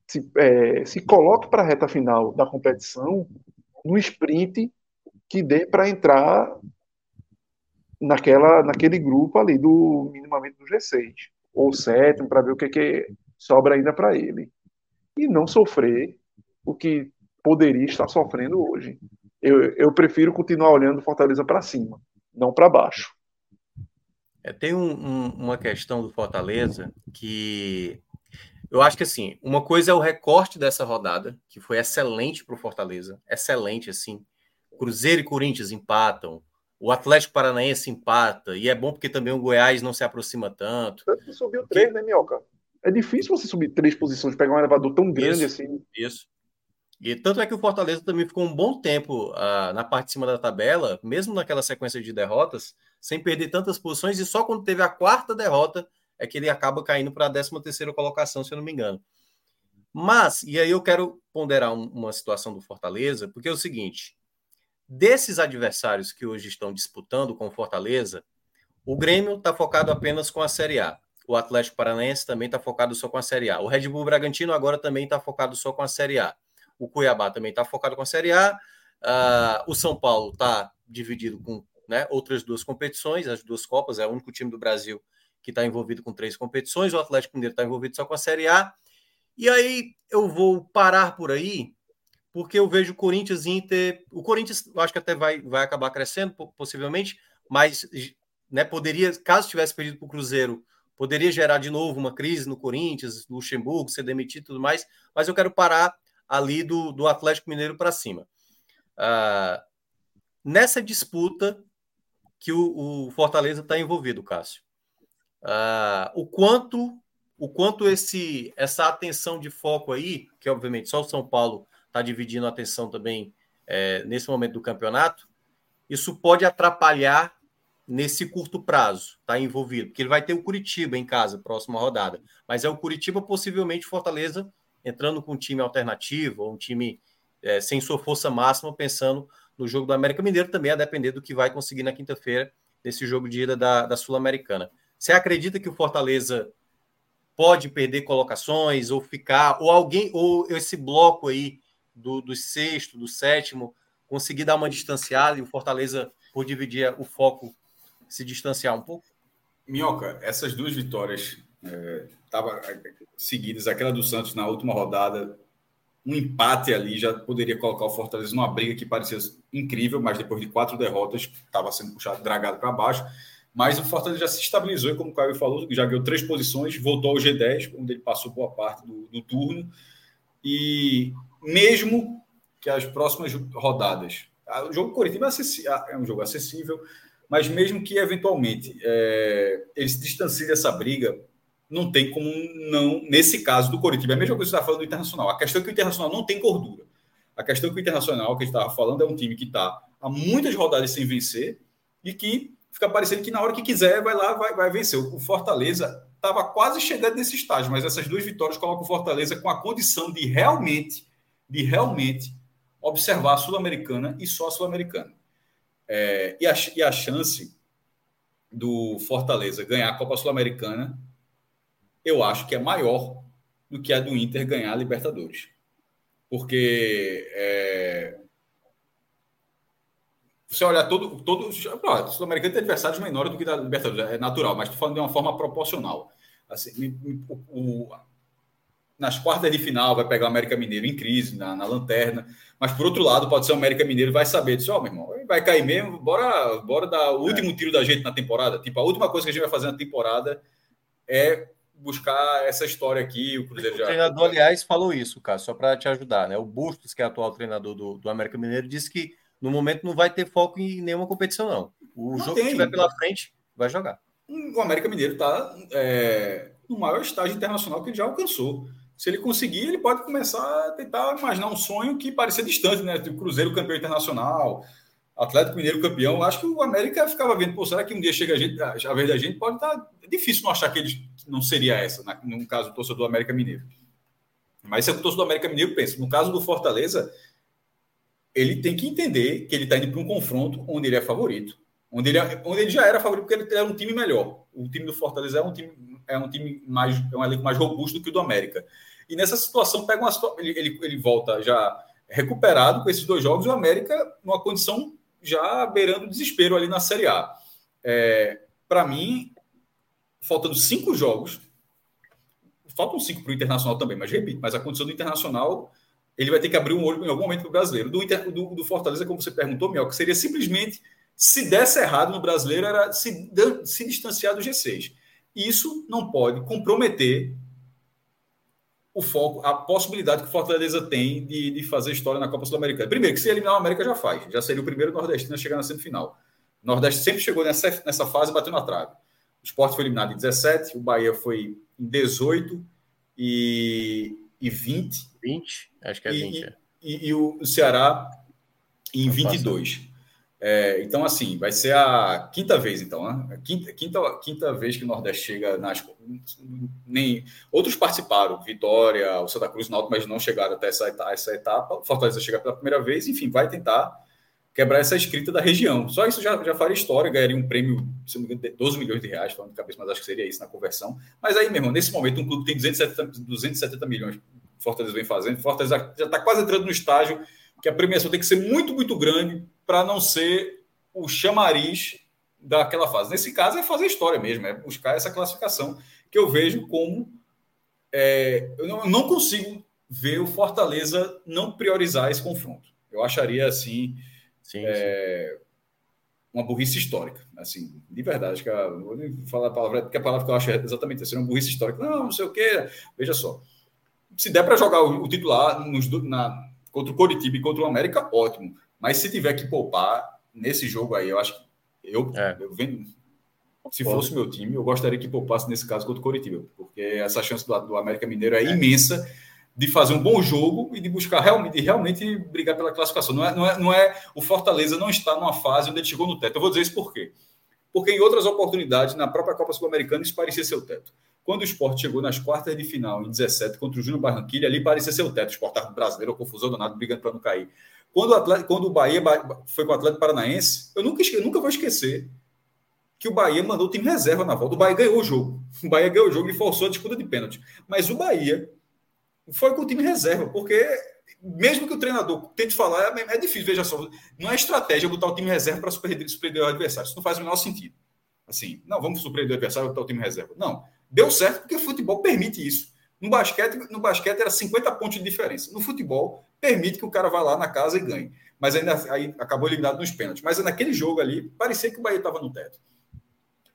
se, é, se coloque para a reta final da competição no sprint que dê para entrar naquela, naquele grupo ali do minimamente do G6 ou sétimo para ver o que, que sobra ainda para ele. E não sofrer o que poderia estar sofrendo hoje. Eu, eu prefiro continuar olhando Fortaleza para cima, não para baixo. É, tem um, um, uma questão do Fortaleza que eu acho que assim, uma coisa é o recorte dessa rodada, que foi excelente para o Fortaleza, excelente assim. Cruzeiro e Corinthians empatam, o Atlético Paranaense empata, e é bom porque também o Goiás não se aproxima tanto. Tanto que subiu três, que... né, Minhoca? É difícil você subir três posições, pegar um elevador tão grande isso, assim. Isso. E tanto é que o Fortaleza também ficou um bom tempo uh, na parte de cima da tabela, mesmo naquela sequência de derrotas, sem perder tantas posições, e só quando teve a quarta derrota é que ele acaba caindo para a 13 terceira colocação, se eu não me engano. Mas, e aí eu quero ponderar um, uma situação do Fortaleza, porque é o seguinte: Desses adversários que hoje estão disputando com o Fortaleza, o Grêmio está focado apenas com a Série A. O Atlético Paranaense também está focado só com a Série A. O Red Bull Bragantino agora também está focado só com a Série A. O Cuiabá também está focado com a Série A. Uh, o São Paulo está dividido com né, outras duas competições, as duas Copas, é o único time do Brasil que está envolvido com três competições. O Atlético Mineiro está envolvido só com a Série A. E aí eu vou parar por aí porque eu vejo o Corinthians Inter. O Corinthians, eu acho que até vai, vai acabar crescendo, possivelmente, mas né, poderia, caso tivesse perdido para o Cruzeiro, poderia gerar de novo uma crise no Corinthians, Luxemburgo, ser demitido e tudo mais. Mas eu quero parar ali do, do Atlético Mineiro para cima. Uh, nessa disputa que o, o Fortaleza está envolvido, Cássio. Uh, o quanto o quanto esse essa atenção de foco aí, que obviamente só o São Paulo está dividindo a atenção também é, nesse momento do campeonato, isso pode atrapalhar nesse curto prazo, tá envolvido, porque ele vai ter o Curitiba em casa, próxima rodada, mas é o Curitiba, possivelmente Fortaleza, entrando com um time alternativo, ou um time é, sem sua força máxima, pensando no jogo do América Mineiro, também a depender do que vai conseguir na quinta-feira, nesse jogo de ida da, da Sul-Americana. Você acredita que o Fortaleza pode perder colocações, ou ficar, ou alguém, ou esse bloco aí do, do sexto, do sétimo, conseguir dar uma distanciada e o Fortaleza, por dividir o foco, se distanciar um pouco? Minhoca, essas duas vitórias estavam é, seguidas, aquela do Santos na última rodada, um empate ali já poderia colocar o Fortaleza numa briga que parecia incrível, mas depois de quatro derrotas estava sendo puxado, dragado para baixo. Mas o Fortaleza já se estabilizou, e como o Caio falou, já ganhou três posições, voltou ao G10, onde ele passou boa parte do, do turno. E mesmo que as próximas rodadas. O jogo Coritiba é, é um jogo acessível, mas mesmo que eventualmente é, ele se distancie dessa briga, não tem como não, nesse caso do Coritiba, é a mesma coisa que você está falando do Internacional. A questão é que o Internacional não tem gordura. A questão é que o Internacional, que a gente estava falando, é um time que está há muitas rodadas sem vencer e que fica parecendo que na hora que quiser vai lá, vai, vai vencer. O Fortaleza estava quase chegando nesse estágio, mas essas duas vitórias colocam o Fortaleza com a condição de realmente de realmente observar a Sul-Americana e só a Sul-Americana. É, e, a, e a chance do Fortaleza ganhar a Copa Sul-Americana, eu acho que é maior do que a do Inter ganhar a Libertadores. Porque é, você olhar todo. todo Sul-Americano tem adversários menores do que da Libertadores, é natural, mas estou falando de uma forma proporcional. Assim, o, o, nas quartas de final vai pegar o América Mineiro em crise, na, na lanterna. Mas, por outro lado, pode ser o América Mineiro vai saber disso, ó, oh, meu irmão, vai cair mesmo, bora, bora dar o último é. tiro da gente na temporada. Tipo, a última coisa que a gente vai fazer na temporada é buscar essa história aqui. O Cruzeiro já. O treinador, aliás, falou isso, cara, só para te ajudar, né? O Bustos, que é atual treinador do, do América Mineiro, disse que no momento não vai ter foco em nenhuma competição, não. O não jogo tem. que tiver pela frente vai jogar. O América Mineiro está é, no maior estágio internacional que ele já alcançou. Se ele conseguir, ele pode começar a tentar imaginar um sonho que parecia distante, né? O tipo, Cruzeiro campeão internacional, Atlético Mineiro campeão. Acho que o América ficava vendo, pô, será que um dia chega a gente, a vez da gente pode estar. Tá, é difícil não achar que ele não seria essa, no caso do torcedor do América Mineiro. Mas se é o torcedor do América Mineiro pensa, no caso do Fortaleza, ele tem que entender que ele está indo para um confronto onde ele é favorito. Onde ele, é, onde ele já era favorito, porque ele era um time melhor. O time do Fortaleza é um time, é um time mais, é um elenco mais robusto do que o do América. E nessa situação, pega uma ele, ele, ele volta já recuperado com esses dois jogos, o América numa condição já beirando o desespero ali na Série A. É, Para mim, faltando cinco jogos, faltam cinco para o Internacional também, mas repito, mas a condição do Internacional, ele vai ter que abrir um olho em algum momento para o brasileiro. Do, do, do, Fortaleza, como você perguntou, Mel, que seria simplesmente, se desse errado no brasileiro, era se, se distanciar do G6. Isso não pode comprometer o foco, a possibilidade que o Fortaleza tem de, de fazer história na Copa Sul-Americana. Primeiro, que se eliminar o América já faz, já seria o primeiro nordestino a chegar na semifinal. O Nordeste sempre chegou nessa, nessa fase batendo na trave. O Sport foi eliminado em 17, o Bahia foi em 18 e, e 20. 20? Acho que é 20. E, é. e, e o Ceará em 22. É, então, assim, vai ser a quinta vez, então, né? Quinta, quinta, quinta vez que o Nordeste chega nas. Nem, outros participaram, Vitória, o Santa Cruz, o Náutico, mas não chegaram até essa, essa etapa. Fortaleza chega pela primeira vez, enfim, vai tentar quebrar essa escrita da região. Só isso já, já faria história, ganharia um prêmio, se não me engano, 12 milhões de reais, falando de cabeça, mas acho que seria isso na conversão. Mas aí, meu irmão, nesse momento, um clube tem 270, 270 milhões, Fortaleza vem fazendo, Fortaleza já está quase entrando no estágio que a premiação tem que ser muito, muito grande para não ser o chamariz daquela fase. Nesse caso, é fazer história mesmo, é buscar essa classificação que eu vejo como. É, eu não, consigo ver o Fortaleza não priorizar esse confronto. Eu acharia assim. Sim, é, sim. Uma burrice histórica, assim, de verdade. Que a, vou nem falar a palavra, porque a palavra que eu acho é exatamente essa, uma burrice histórica. Não, não sei o quê. Veja só. Se der para jogar o, o titular nos, na, contra o Coritiba e contra o América, ótimo. Mas se tiver que poupar nesse jogo aí, eu acho que eu, é. eu vendo. Se fosse meu time, eu gostaria que poupasse nesse caso contra o Coritiba, porque essa chance do, do América Mineiro é, é, imensa de fazer um bom jogo e de buscar realmente, de realmente brigar pela classificação. Não é, não, é, não é o Fortaleza não está numa fase onde ele chegou no teto. Eu vou dizer isso por quê? Porque em outras oportunidades, na própria Copa Sul-Americana, isso parecia ser o teto. Quando o esporte chegou nas quartas de final, em 17, contra o Júnior Barranquilha, ali parecia ser o teto. O esporte brasileiro, confusão danada, brigando para não cair. Quando o, Atlético, quando o Bahia foi com o Atlético Paranaense, eu nunca, nunca vou esquecer que o Bahia mandou o time reserva na volta. O Bahia ganhou o jogo. O Bahia ganhou o jogo e forçou a disputa de pênalti. Mas o Bahia foi com o time reserva, porque mesmo que o treinador tente falar, é, é difícil, veja só. Não é estratégia botar o time reserva para surpreender o adversário. Isso não faz o menor sentido. Assim, não, vamos surpreender o adversário botar o time reserva. Não. Deu certo porque o futebol permite isso. No basquete, no basquete era 50 pontos de diferença. No futebol, permite que o cara vá lá na casa e ganhe. Mas ainda aí acabou eliminado nos pênaltis. Mas naquele jogo ali, parecia que o Bahia estava no teto.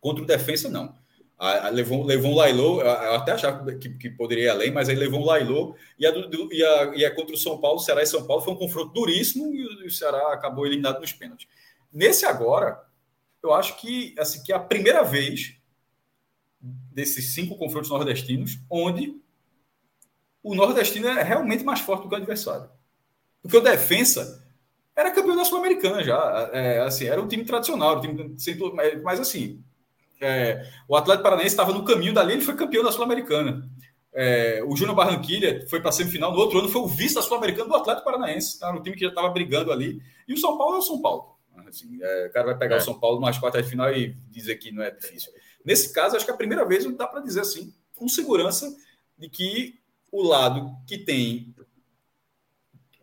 Contra o defensa, não. A, a, levou, levou um Lailô, eu até achava que, que, poderia ir além, mas aí levou um Lailô, e a, e, a, e a contra o São Paulo, Ceará e São Paulo, foi um confronto duríssimo e o, e o Ceará acabou eliminado nos pênaltis. Nesse agora, eu acho que, assim, que é a primeira vez desses cinco confrontos nordestinos onde o nordestino é realmente mais forte do que o adversário. Porque o defensa era campeão da Sul-Americana já. É, assim, era um time tradicional, um time, mas assim, é, o Atlético Paranaense estava no caminho dali, ele foi campeão da Sul-Americana. É, o Júnior Barranquilha foi para a semifinal, no outro ano foi o vice da Sul-Americana do Atlético Paranaense, tá? um time que já estava brigando ali. E o São Paulo é o São Paulo. Assim, é, o cara vai pegar o é. São Paulo nas quartas de final e dizer que não é difícil. Nesse caso, acho que é a primeira vez dá para dizer assim, com segurança, de que o lado que tem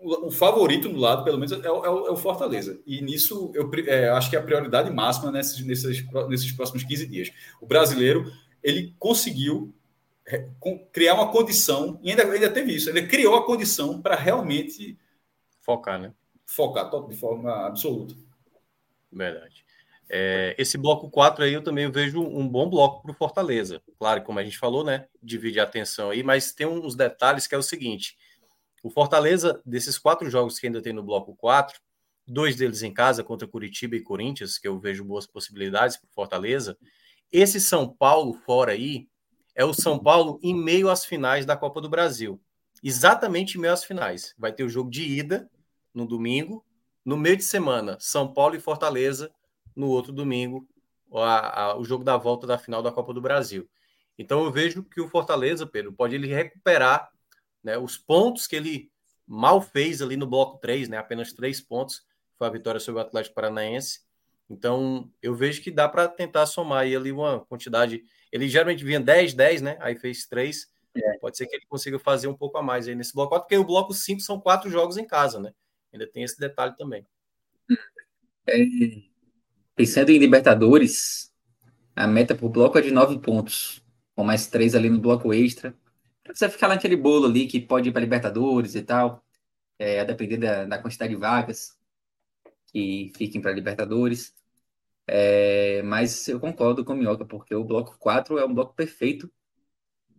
o favorito no lado, pelo menos, é o, é o, é Fortaleza. E nisso eu é, acho que é a prioridade máxima nesses, nesses, nesses próximos 15 dias. O brasileiro ele conseguiu é, criar uma condição, e ainda, ainda teve isso, ele criou a condição para realmente focar, né? Focar de forma absoluta. Verdade. É, esse bloco 4 aí eu também vejo um bom bloco para o Fortaleza. Claro, como a gente falou, né? Divide a atenção aí, mas tem uns detalhes que é o seguinte: o Fortaleza, desses quatro jogos que ainda tem no bloco 4, dois deles em casa contra Curitiba e Corinthians, que eu vejo boas possibilidades para o Fortaleza. Esse São Paulo fora aí é o São Paulo em meio às finais da Copa do Brasil. Exatamente em meio às finais. Vai ter o jogo de ida no domingo, no meio de semana, São Paulo e Fortaleza, no outro domingo, a, a, o jogo da volta da final da Copa do Brasil. Então eu vejo que o Fortaleza, Pedro, pode ele recuperar né, os pontos que ele mal fez ali no bloco 3, né, apenas três pontos, foi a vitória sobre o Atlético Paranaense. Então, eu vejo que dá para tentar somar ali uma quantidade. Ele geralmente vinha 10, 10, né? Aí fez 3. É. Pode ser que ele consiga fazer um pouco a mais aí nesse bloco 4, porque o bloco 5 são quatro jogos em casa, né? Ainda tem esse detalhe também. É, pensando em Libertadores, a meta por bloco é de 9 pontos, com mais 3 ali no bloco extra. Pra você ficar naquele bolo ali que pode ir para Libertadores e tal, é, a depender da, da quantidade de vagas que fiquem para Libertadores. É, mas eu concordo com o Minhoca, porque o bloco 4 é um bloco perfeito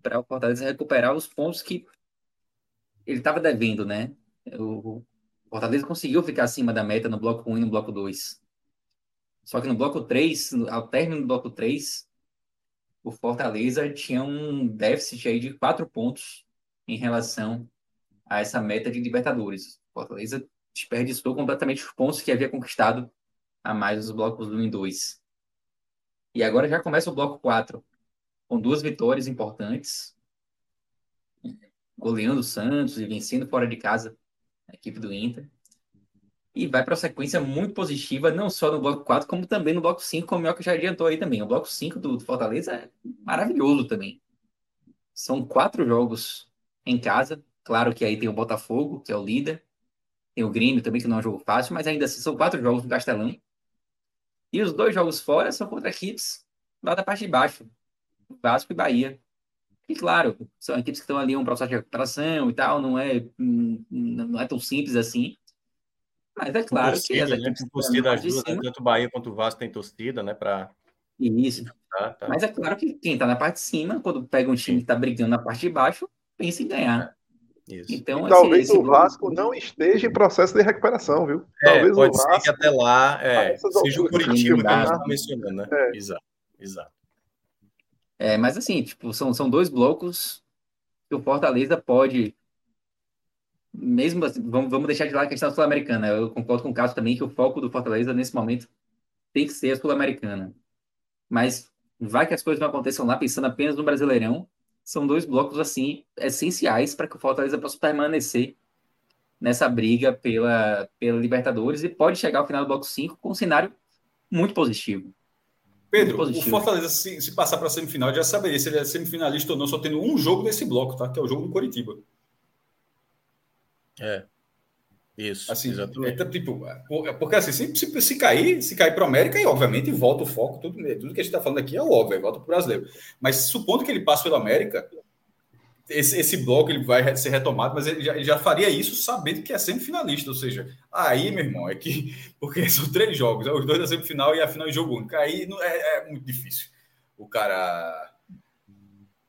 para o Fortaleza recuperar os pontos que ele estava devendo, né? O Fortaleza conseguiu ficar acima da meta no bloco 1 e no bloco 2. Só que no bloco 3, ao término do bloco 3, o Fortaleza tinha um déficit aí de 4 pontos em relação a essa meta de Libertadores. O Fortaleza desperdiçou completamente os pontos que havia conquistado a mais os blocos 1 e 2. E agora já começa o bloco 4, com duas vitórias importantes, goleando o Santos e vencendo fora de casa a equipe do Inter. E vai para uma sequência muito positiva, não só no bloco 4, como também no bloco 5, como o que já adiantou aí também. O bloco 5 do Fortaleza é maravilhoso também. São quatro jogos em casa. Claro que aí tem o Botafogo, que é o líder, tem o Grêmio também, que não é um jogo fácil, mas ainda assim são quatro jogos no Castelão. E os dois jogos fora são contra equipes lá da parte de baixo, Vasco e Bahia. E claro, são equipes que estão ali em um processo de recuperação e tal, não é, não é tão simples assim. Mas é claro torcida, que as né? equipes. Né? Torcida as duas, tanto o Bahia quanto o Vasco tem torcida, né? Pra... Isso. Tá, tá. Mas é claro que quem está na parte de cima, quando pega um time que está brigando na parte de baixo, pensa em ganhar. Isso. Então, e talvez esse, o Vasco não esteja em processo de recuperação, viu? É, talvez pode o Vasco, ser que até lá é, seja o Curitiba que a gente está mencionando, né? É. Exato, exato. É, mas assim, tipo, são, são dois blocos que o Fortaleza pode. Mesmo assim, vamos, vamos deixar de lado a questão sul-americana. Eu concordo com o Cássio também que o foco do Fortaleza nesse momento tem que ser a sul-americana. Mas vai que as coisas não aconteçam lá pensando apenas no Brasileirão são dois blocos assim essenciais para que o Fortaleza possa permanecer nessa briga pela, pela Libertadores e pode chegar ao final do bloco 5 com um cenário muito positivo. Pedro, muito positivo. o Fortaleza, se, se passar para a semifinal, já saberia se ele é semifinalista ou não, só tendo um jogo nesse bloco, tá? Que é o jogo do Coritiba. É. Isso, assim, exatamente. É, tipo, porque assim, se, se, se cair, se cair para o América, e obviamente volta o foco, tudo, tudo que a gente está falando aqui é óbvio, volta para o brasileiro. Mas supondo que ele passe pelo América, esse, esse bloco ele vai ser retomado, mas ele já, ele já, faria isso sabendo que é semifinalista, ou seja, aí, meu irmão, é que, porque são três jogos, é os dois da semifinal e a final em jogo único, aí não, é, é muito difícil. O cara.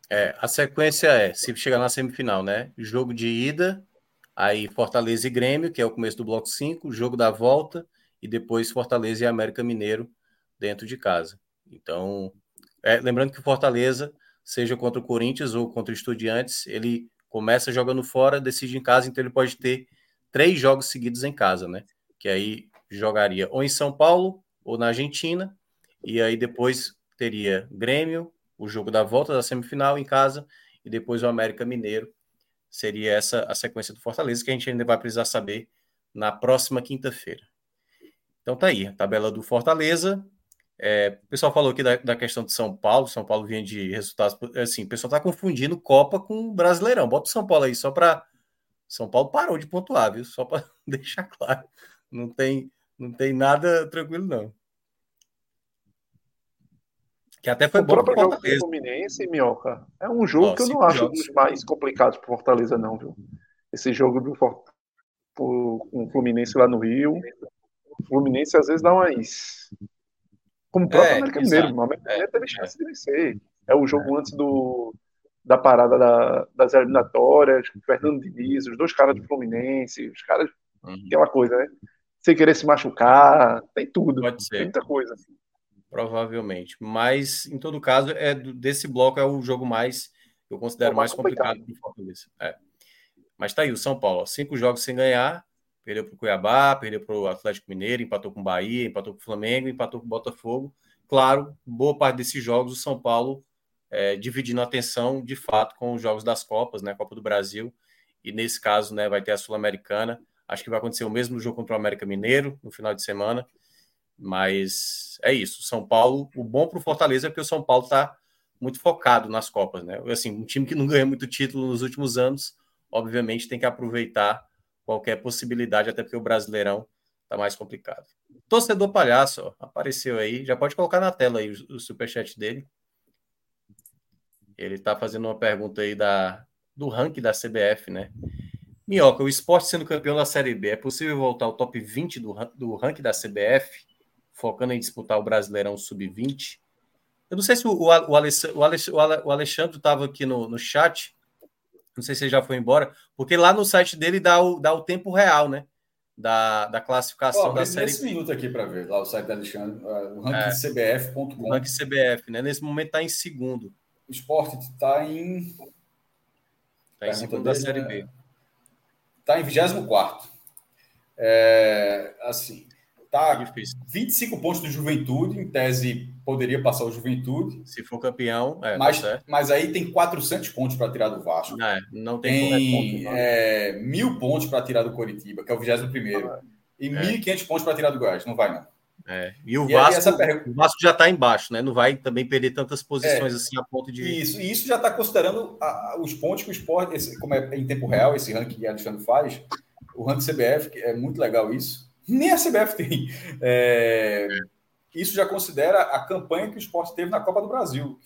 É, a sequência é, se chegar na semifinal, né? Jogo de ida, Aí Fortaleza e Grêmio, que é o começo do bloco 5, jogo da volta, e depois Fortaleza e América Mineiro dentro de casa. Então, é, lembrando que o Fortaleza, seja contra o Corinthians ou contra o Estudiantes, ele começa jogando fora, decide em casa, então ele pode ter três jogos seguidos em casa, né? Que aí jogaria ou em São Paulo ou na Argentina, e aí depois teria Grêmio, o jogo da volta da semifinal em casa, e depois o América Mineiro seria essa a sequência do Fortaleza, que a gente ainda vai precisar saber na próxima quinta-feira. Então tá aí, a tabela do Fortaleza. É, o pessoal falou aqui da, da, questão de São Paulo, São Paulo vinha de resultados. Assim, o pessoal tá confundindo Copa com Brasileirão. Bota o São Paulo aí só para. São Paulo parou de pontuar, viu? Só para deixar claro. Não tem, não tem nada tranquilo, não. Que até foi o bom próprio jogo do Fluminense, Minhoca, é um jogo Nossa, que eu não acho jogos. dos mais complicados para Fortaleza, não, viu? Esse jogo do com o Fluminense lá no Rio. O Fluminense às vezes dá umas, Como o próprio é, América Mineiro. O América Mineiro teve chance de vencer. É o jogo antes do, da parada da, das eliminatórias, Fernando Diniz, os dois caras do Fluminense, os caras. Uhum. Aquela coisa, né? Sem querer se machucar, tem tudo. Pode ser. Tem muita coisa. Provavelmente. Mas, em todo caso, é desse bloco é o jogo mais eu considero é mais complicado do Fortaleza. É. Mas tá aí, o São Paulo, cinco jogos sem ganhar, perdeu para o Cuiabá, perdeu para o Atlético Mineiro, empatou com o Bahia, empatou com o Flamengo, empatou com o Botafogo. Claro, boa parte desses jogos o São Paulo é, dividindo a atenção de fato com os jogos das Copas, né? Copa do Brasil, e nesse caso, né, vai ter a Sul-Americana. Acho que vai acontecer o mesmo jogo contra o América Mineiro no final de semana. Mas é isso. São Paulo, o bom para o Fortaleza é que o São Paulo está muito focado nas Copas, né? Assim, um time que não ganha muito título nos últimos anos, obviamente tem que aproveitar qualquer possibilidade, até porque o Brasileirão tá mais complicado. Torcedor Palhaço, ó, apareceu aí, já pode colocar na tela aí o, o superchat dele. Ele tá fazendo uma pergunta aí da, do ranking da CBF, né? Minhoca, o esporte sendo campeão da Série B, é possível voltar ao top 20 do, do ranking da CBF, focando em disputar o Brasileirão Sub-20? Eu não sei se o, o, o Alexandre, estava aqui no, no chat, não sei se ele já foi embora, porque lá no site dele dá o, dá o tempo real, né? Da, da classificação oh, da série. Nesse minuto aqui para ver, lá o site da Alexandre, uh, o rankingcbf.com. É, ranking CBF, né? Nesse momento está em segundo. O esporte está em. Está em segundo da série B. Está em 24. É, assim, tá difícil. 25 pontos do Juventude, em tese poderia passar o Juventude. Se for campeão, é, mas, tá mas aí tem 400 pontos para tirar do Vasco. Não, é, não tem, tem ponto, é, mil pontos para tirar do Coritiba, que é o 21 ah, e é. 1.500 pontos para tirar do Goiás. Não vai, não. É. E o, e Vasco, pergunta... o Vasco já está embaixo, né? Não vai também perder tantas posições é, assim a ponto de. Isso, e isso já está considerando a, a, os pontos que o esporte, esse, como é em tempo real, esse ranking que o Alexandre faz, o ranking CBF, que é muito legal isso. Nem a CBF tem. É, isso já considera a campanha que o esporte teve na Copa do Brasil,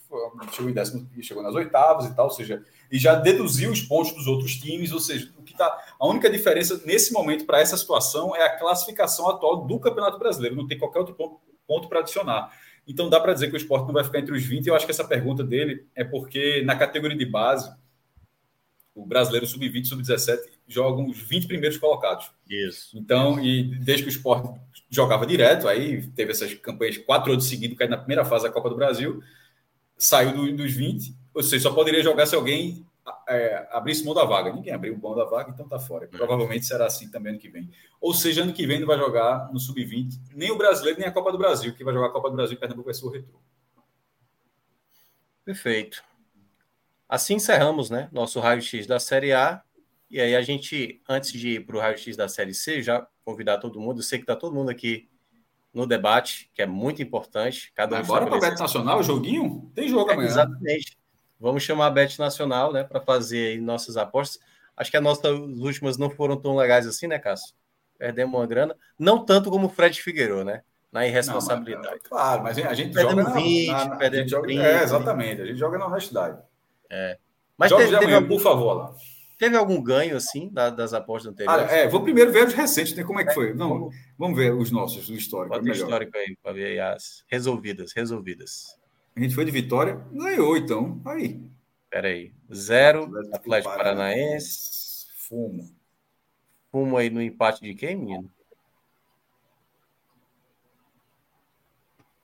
que chegou em décimo, chegou nas oitavas e tal, ou seja, e já deduziu os pontos dos outros times, ou seja, o que tá, a única diferença nesse momento para essa situação é a classificação atual do Campeonato Brasileiro, não tem qualquer outro ponto, ponto para adicionar. Então dá para dizer que o esporte não vai ficar entre os 20, e eu acho que essa pergunta dele é porque na categoria de base, o brasileiro sub-20 sub-17 jogam os 20 primeiros colocados. Isso. Então, e desde que o esporte jogava direto, aí teve essas campanhas quatro anos seguidos, caiu na primeira fase da Copa do Brasil, saiu do, dos 20, ou seja, só poderia jogar se alguém é, abrisse mão da vaga. Ninguém abriu mão da vaga, então tá fora. Provavelmente será assim também ano que vem. Ou seja, ano que vem não vai jogar no Sub-20, nem o brasileiro, nem a Copa do Brasil. que vai jogar a Copa do Brasil em Pernambuco vai ser o Retro. Perfeito. Assim encerramos, né? Nosso raio-x da Série A. E aí a gente, antes de ir para o raio-x da Série C, já convidar todo mundo. Eu sei que está todo mundo aqui no debate, que é muito importante. Cada um Agora para a Bet Nacional, joguinho? Tem jogo é, amanhã. Exatamente. Vamos chamar a Bet Nacional, né, para fazer nossas apostas. Acho que as nossas últimas não foram tão legais assim, né, Cássio? Perdemos uma grana. Não tanto como o Fred Figueiredo, né? Na irresponsabilidade. Não, mas, claro, mas a gente perdemos joga 20, na, na, perdemos 30. É, exatamente. A gente joga na honestidade. É. Mas Jogos teve, amanhã, teve... por favor, lá. Teve algum ganho, assim, da, das apostas anteriores? Ah, é, vou primeiro ver os recentes, né? Como é que foi? Não, vamos ver os nossos, o histórico. Bota é o histórico aí, para ver as resolvidas, resolvidas. A gente foi de vitória, ganhou, então. Aí. Peraí. Zero, Atlético, Atlético Paranaense. Fumo. Fumo aí no empate de quem, menino?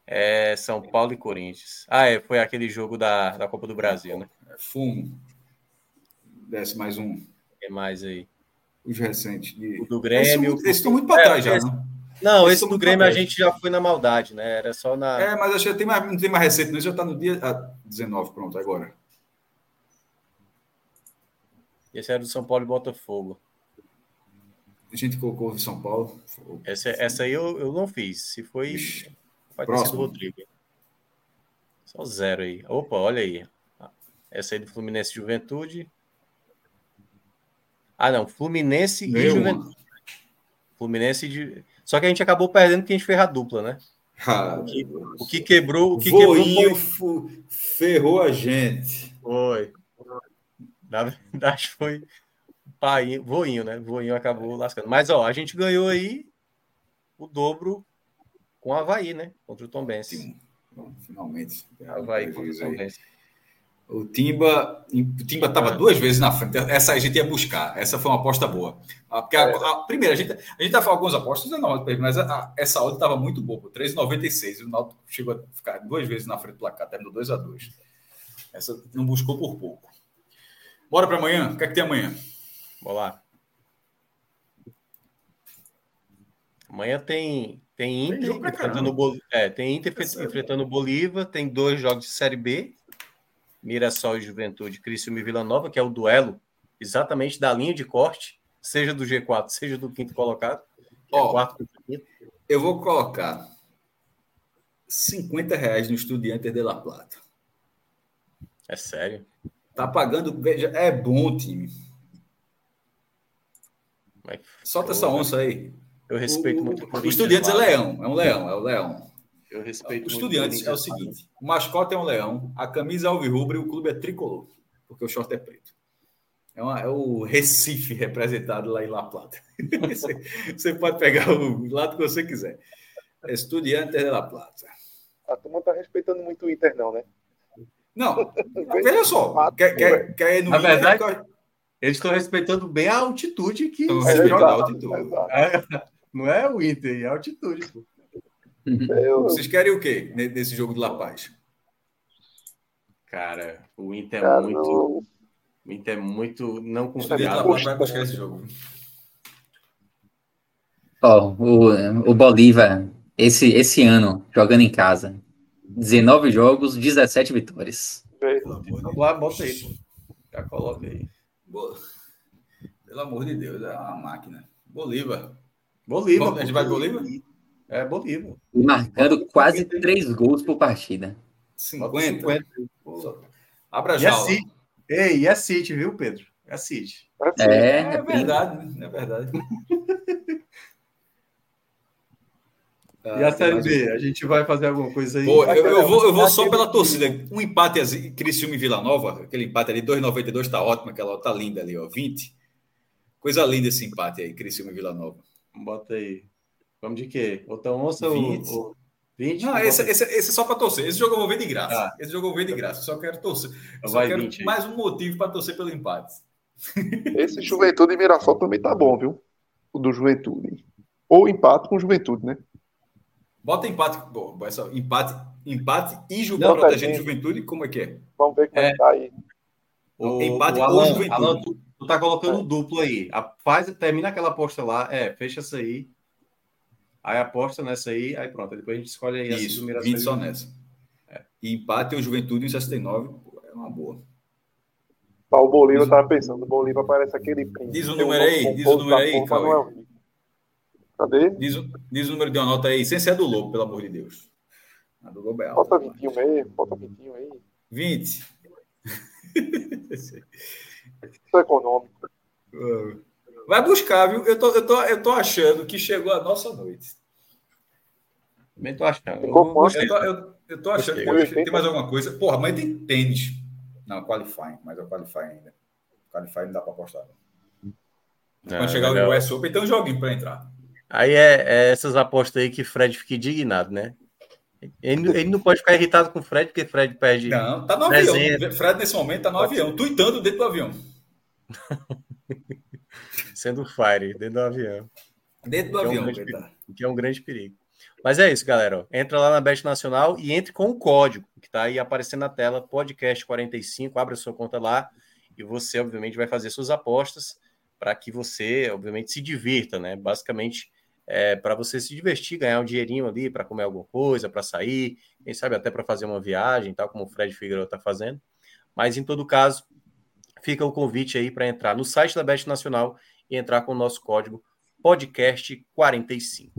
É São Paulo e Corinthians. Ah, é, foi aquele jogo da, da Copa do Brasil, né? É, fumo. Desce mais um. Tem mais aí. Os recentes. De... O do Grêmio. Esses estão muito para é, trás já, esse... não? Não, esse do Grêmio a gente já foi na maldade, né? Era só na. É, mas acho que tem mais, não tem mais recente, não. Já está no dia ah, 19, pronto, agora. Esse era do São Paulo e Botafogo. A gente colocou o São Paulo. Essa, essa aí eu, eu não fiz. Se foi. Ixi, vai ter Rodrigo. Só zero aí. Opa, olha aí. Essa aí do Fluminense Juventude. Ah, não. Fluminense Meu e Juventude. Fluminense de. Só que a gente acabou perdendo porque a gente fez a dupla, né? Ah, o, que, o, que, quebrou. O que Voinho quebrou foi... ferrou a gente. Foi. Na verdade, foi pai, voinho, né? Voinho acabou lascando. Mas, ó, a gente ganhou aí o dobro com o Havaí, né? Contra o Tom Benz. Finalmente. Havaí contra o Tom Benz. O Timba o Timba estava ah. duas vezes na frente. Essa a gente ia buscar. Essa foi uma aposta boa. Ah, porque a, é. a, a primeira, a gente, a gente tá falando algumas apostas, não, mas a, essa odd estava muito boa, 3,96. O Náutico chegou a ficar duas vezes na frente do placar, terminou 2 a 2 Essa não buscou por pouco. Bora para amanhã? O que é que tem amanhã? Bora lá. Amanhã tem, tem Inter tem enfrentando, Bol... é, tem Inter enfrentando Bolívar, tem dois jogos de Série B Mirassol e Juventude, Criciúma e Vila Nova, que é o duelo exatamente da linha de corte, seja do G4, seja do quinto colocado. Ó, é quarto quinto. Eu vou colocar 50 reais no Estudiante de La Plata. É sério? Tá pagando. Veja, é bom time. Mas, Solta eu, essa onça aí. Eu respeito o, muito o, o Estudiantes é leão, é um leão, é o leão. Eu respeito. O Estudiantes é o seguinte: o mascote é um leão, a camisa é alvirrubra e o clube é tricolor, porque o short é preto. É, uma, é o Recife representado lá em La Plata. você, você, pode pegar o lado que você quiser. Estudiantes de La Plata. A turma está respeitando muito o Inter, não, né? Não, veja só. Quer, quer, quer ir no Na Inter, verdade, quer... eles estão respeitando bem a altitude que. Estão respeitando a altitude. É, não é o Inter, é a altitude. Pô. Eu... Vocês querem o quê nesse jogo de La Paz? Cara, o Inter é Cara, muito. Não... O Inter é muito não confiável. Vai buscar esse jogo. Ó, oh, o, o Bolívar, esse, esse ano, jogando em casa, 19 jogos, 17 vitórias. Lá, bota aí, Já coloca aí. Boa. Pelo amor de Deus, é uma máquina. Bolívar. Bolívar. a gente vai Bolívar? É Bolívar. Marcando quase três gols por partida. 50. 50. Abra já. E é Ei, e é City, viu, Pedro? É City. É, é, é verdade, né? É verdade. e a Série B? A gente vai fazer alguma coisa aí? Pô, eu, eu, vou, eu vou só pela torcida. Um empate, Criciúma e Vila Nova, aquele empate ali, 2,92 tá ótimo, aquela tá linda ali, ó, 20. Coisa linda esse empate aí, Criciúma e Vila Nova. Bota aí. Vamos de quê? Onça 20. ou. 20? Não, esse, esse, esse, é só para torcer. Esse jogo eu vou ver de graça. Ah. Esse jogo eu vou ver de graça. Só quero torcer. Então só quero 20. mais um motivo para torcer pelo empate. Esse Juventude e Mirassol também tá bom, viu? O do Juventude. Ou empate com Juventude, né? Bota empate. Bom, essa, empate, empate e Juventude tá protegendo Juventude, como é que é? Vamos ver como é, que tá aí. O, empate o Alan, Juventude. Alan, tu, tu tá colocando é. duplo aí. A, faz, termina aquela aposta lá. É, fecha essa aí. Aí aposta nessa aí, aí pronto. Depois a gente escolhe aí Isso, 20 só nessa. É. E empate o Juventude em 69 é uma boa. o Bolívar estava pensando, o Bolívar parece aquele príncipe. Diz o número aí, diz o número aí, Cauê. É Cadê? Diz, diz, o número de uma nota aí, sem ser do Lobo, pelo amor de Deus. A do Lobo é alta. Bota 21 mesmo, bota 21 aí. 20. Isso é econômico. Uh. Vai buscar, viu? Eu tô, eu, tô, eu tô achando que chegou a nossa noite. Também tô achando. Eu, eu, tô, eu, eu tô achando que tem mais alguma coisa. Porra, mas tem tênis. Não, qualifying, mas é o qualifying ainda. Qualifying não dá para apostar. Não, Quando chegar o US Open, tem um joguinho para entrar. Aí é, é, essas apostas aí que Fred fica indignado, né? Ele, ele, não pode ficar irritado com o Fred, porque Fred perde. Não, tá no avião. Fred, nesse momento, tá no avião, tuitando dentro do avião. Sendo Fire dentro do avião. Dentro do avião, é um grande, que é um grande perigo. Mas é isso, galera. Entra lá na Bet Nacional e entre com o código que está aí aparecendo na tela, podcast45, abra sua conta lá e você, obviamente, vai fazer suas apostas para que você, obviamente, se divirta, né? Basicamente, é, para você se divertir, ganhar um dinheirinho ali para comer alguma coisa, para sair, quem sabe até para fazer uma viagem, tal como o Fred Figueiredo está fazendo. Mas, em todo caso, fica o convite aí para entrar no site da Bet Nacional e entrar com o nosso código podcast45.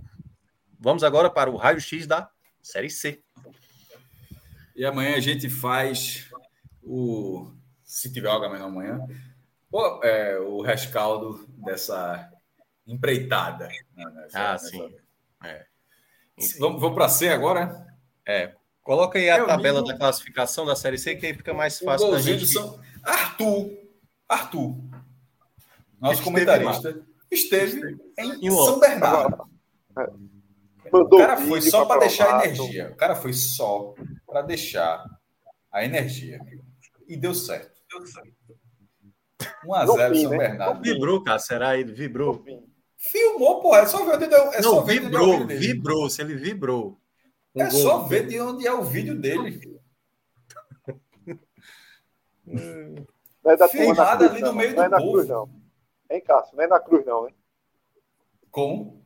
Vamos agora para o raio-x da Série C. E amanhã a gente faz o. Se tiver algo amanhã, o, é, o rescaldo dessa empreitada. Né, nessa, ah, sim. É. Vamos, vamos para C agora? É. Coloca aí a é tabela da classificação da Série C, que aí fica mais fácil para a gente. São... Arthur. Arthur nosso comentarista, esteve, esteve em, em São Bernardo. Mandou o cara foi só para deixar a energia. O cara foi só para deixar a energia. E deu certo. Deu certo. 1x0 São né? Bernardo. Vibrou, cara. Será ele? Vibrou. Filmou, pô. É só ver onde é Não, só vibrou. É vibrou. Se ele vibrou. Um é gol. só ver de onde é o vídeo dele. Não é da Filmada ali no meio não, do não é povo. Cruz, não. Hein, Cássio? Não é na cruz, não, hein? Como?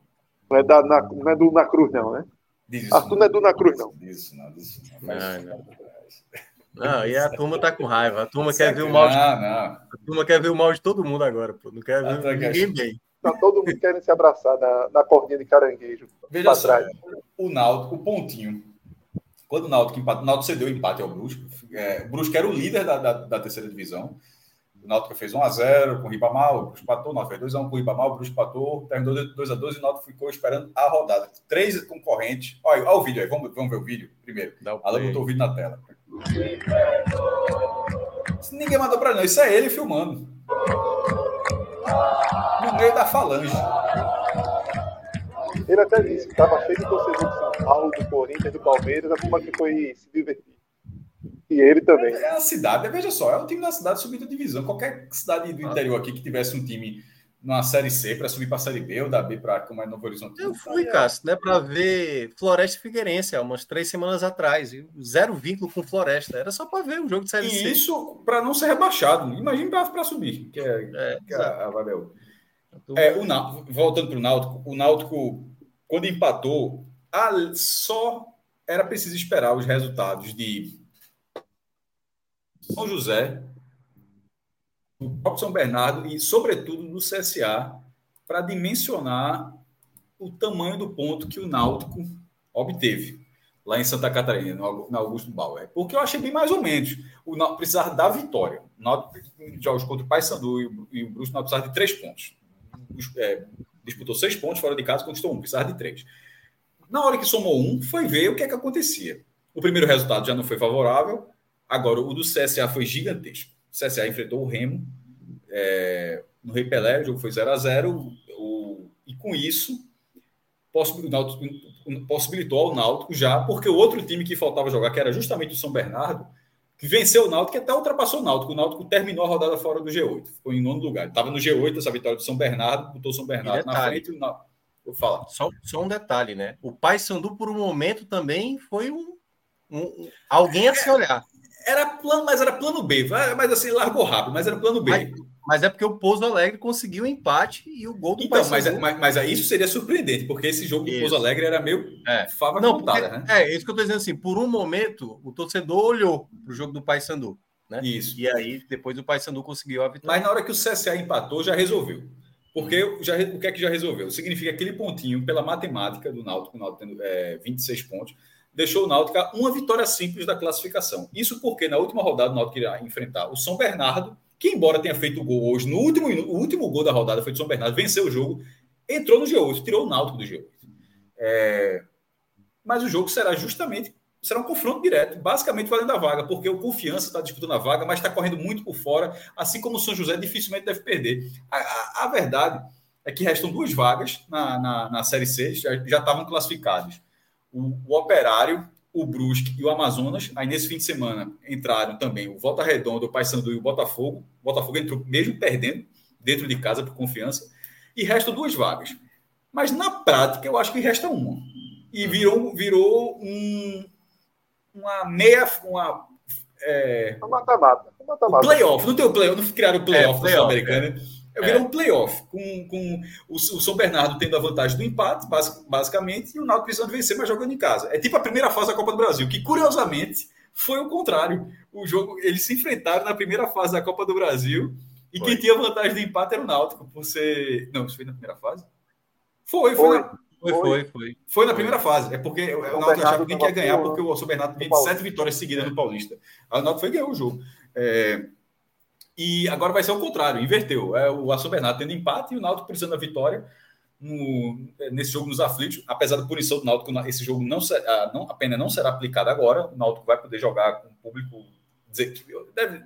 Não é, da, na, não é do Na Cruz, não, né? Diz Arthur não é do Na Cruz, não. Isso, não, isso não. Não, não. não, e a turma tá com raiva. A turma quer ver o mal de... Não, não. A turma quer ver o mal de todo mundo agora, pô. Não quer ver ninguém bem. Tá todo mundo querendo se abraçar na, na cordinha de caranguejo. Veja só, trás. o Náutico, o pontinho. Quando o Náutico, empate, o Náutico cedeu o empate ao Brusco, é, o Brusco era o líder da, da, da terceira divisão. O Náutico fez 1x0 com o Ribamar, o Brusco empatou, o Náutico fez 2x1 com o Ribamar, o Brusco empatou, terminou 2x2 e o Náutico ficou esperando a rodada. Três concorrentes. Olha, olha o vídeo aí, vamos, vamos ver o vídeo primeiro. Alan botou o vídeo na tela. Ninguém mandou para não, isso é ele filmando. No meio da falange. Ele até disse que estava cheio de torcedor de São Paulo, do Corinthians, do Palmeiras, a turma que foi se divertir. E ele também. É a cidade, veja só, é um time da cidade subindo a divisão. Qualquer cidade do interior aqui que tivesse um time numa Série C para subir para a Série B ou da B para como é Novo Horizonte. Eu fui. Cássio, né, para ver Floresta Figueirense há umas três semanas atrás. Zero vínculo com Floresta. Era só para ver um jogo de Série e C. Isso para não ser rebaixado. Imagina para subir, que é, é, que é a, a Valeu. É, o Náutico, voltando para o Náutico, o Náutico, quando empatou, só era preciso esperar os resultados de são José, do próprio São Bernardo e, sobretudo, do CSA, para dimensionar o tamanho do ponto que o Náutico obteve lá em Santa Catarina, no Augusto Bauer. Porque eu achei bem mais ou menos. O Náutico precisava da vitória. O Náutico, jogos contra o Paysandu e o Bruce, o Náutico precisava de três pontos. É, disputou seis pontos fora de casa, conquistou um, precisava de três. Na hora que somou um, foi ver o que é que acontecia. O primeiro resultado já não foi favorável, Agora, o do CSA foi gigantesco. O CSA enfrentou o Remo é, no Rei Pelé, o jogo foi 0 a 0 o, e com isso possibilitou ao Náutico já, porque o outro time que faltava jogar, que era justamente o São Bernardo, que venceu o Náutico, que até ultrapassou o Náutico. O Náutico terminou a rodada fora do G8, ficou em nono lugar. Estava no G8 essa vitória do São Bernardo, botou o São Bernardo na frente e o Náutico. Vou falar. Só, só um detalhe, né? O Paysandu, por um momento, também foi um, um alguém a se olhar. Era plano, mas era plano B. Mas assim, largou rápido, mas era plano B. Mas, mas é porque o Pouso Alegre conseguiu o empate e o gol do Então, mas, é, mas, mas, isso seria surpreendente, porque esse jogo do Pouso Alegre era meio é. fava Não, contada, porque, né? É, isso que eu estou dizendo assim, por um momento, o torcedor olhou para o jogo do Paysandu. Né? Isso. E aí, depois o Paysandu conseguiu a vitória. Mas na hora que o CSA empatou, já resolveu. Porque já, o que é que já resolveu? Significa aquele pontinho, pela matemática do Náutico, o Náutico tendo é, 26 pontos, deixou o Náutico uma vitória simples da classificação. Isso porque na última rodada o Náutico iria enfrentar o São Bernardo, que embora tenha feito o gol hoje, no último o último gol da rodada foi do São Bernardo, venceu o jogo, entrou no G8, tirou o Náutico do G8. É... Mas o jogo será justamente será um confronto direto, basicamente valendo a vaga, porque o Confiança está disputando a vaga, mas está correndo muito por fora, assim como o São José dificilmente deve perder. A, a, a verdade é que restam duas vagas na, na, na Série C, já, já estavam classificados o, o Operário, o Brusque e o Amazonas. Aí nesse fim de semana entraram também o Volta Redonda, o Paysandu e o Botafogo. O Botafogo entrou mesmo perdendo dentro de casa por confiança. E restam duas vagas. Mas na prática eu acho que resta uma. E virou, virou um, uma meia. Uma, é... mata-mata. Um playoff. Não tem o playoff, não criaram o playoff é, play Sul-Americana. É. É. Virou um playoff, com, com o, o, São Bernardo tendo a vantagem do empate, basicamente, e o Náutico precisando vencer, mas jogando em casa. É tipo a primeira fase da Copa do Brasil, que curiosamente foi o contrário. O jogo, eles se enfrentaram na primeira fase da Copa do Brasil, e foi. quem tinha vantagem do empate era o Náutico, por ser. Não, isso foi na primeira fase? Foi, foi. Foi, na... foi, foi, foi. Foi na primeira fase. É porque o, o Náutico achava que nem ia ganhar, porque o São Bernardo tinha sete vitórias seguidas no Paulista. Aí o Náutico foi ganhar o jogo. É... E agora vai ser o contrário, inverteu. É o Aston Bernardo tendo empate e o Náutico precisando da vitória no, nesse jogo nos aflitos. Apesar da punição do Náutico, esse jogo não, não, a pena não será aplicada agora. O Náutico vai poder jogar com o público. Dizer que deve,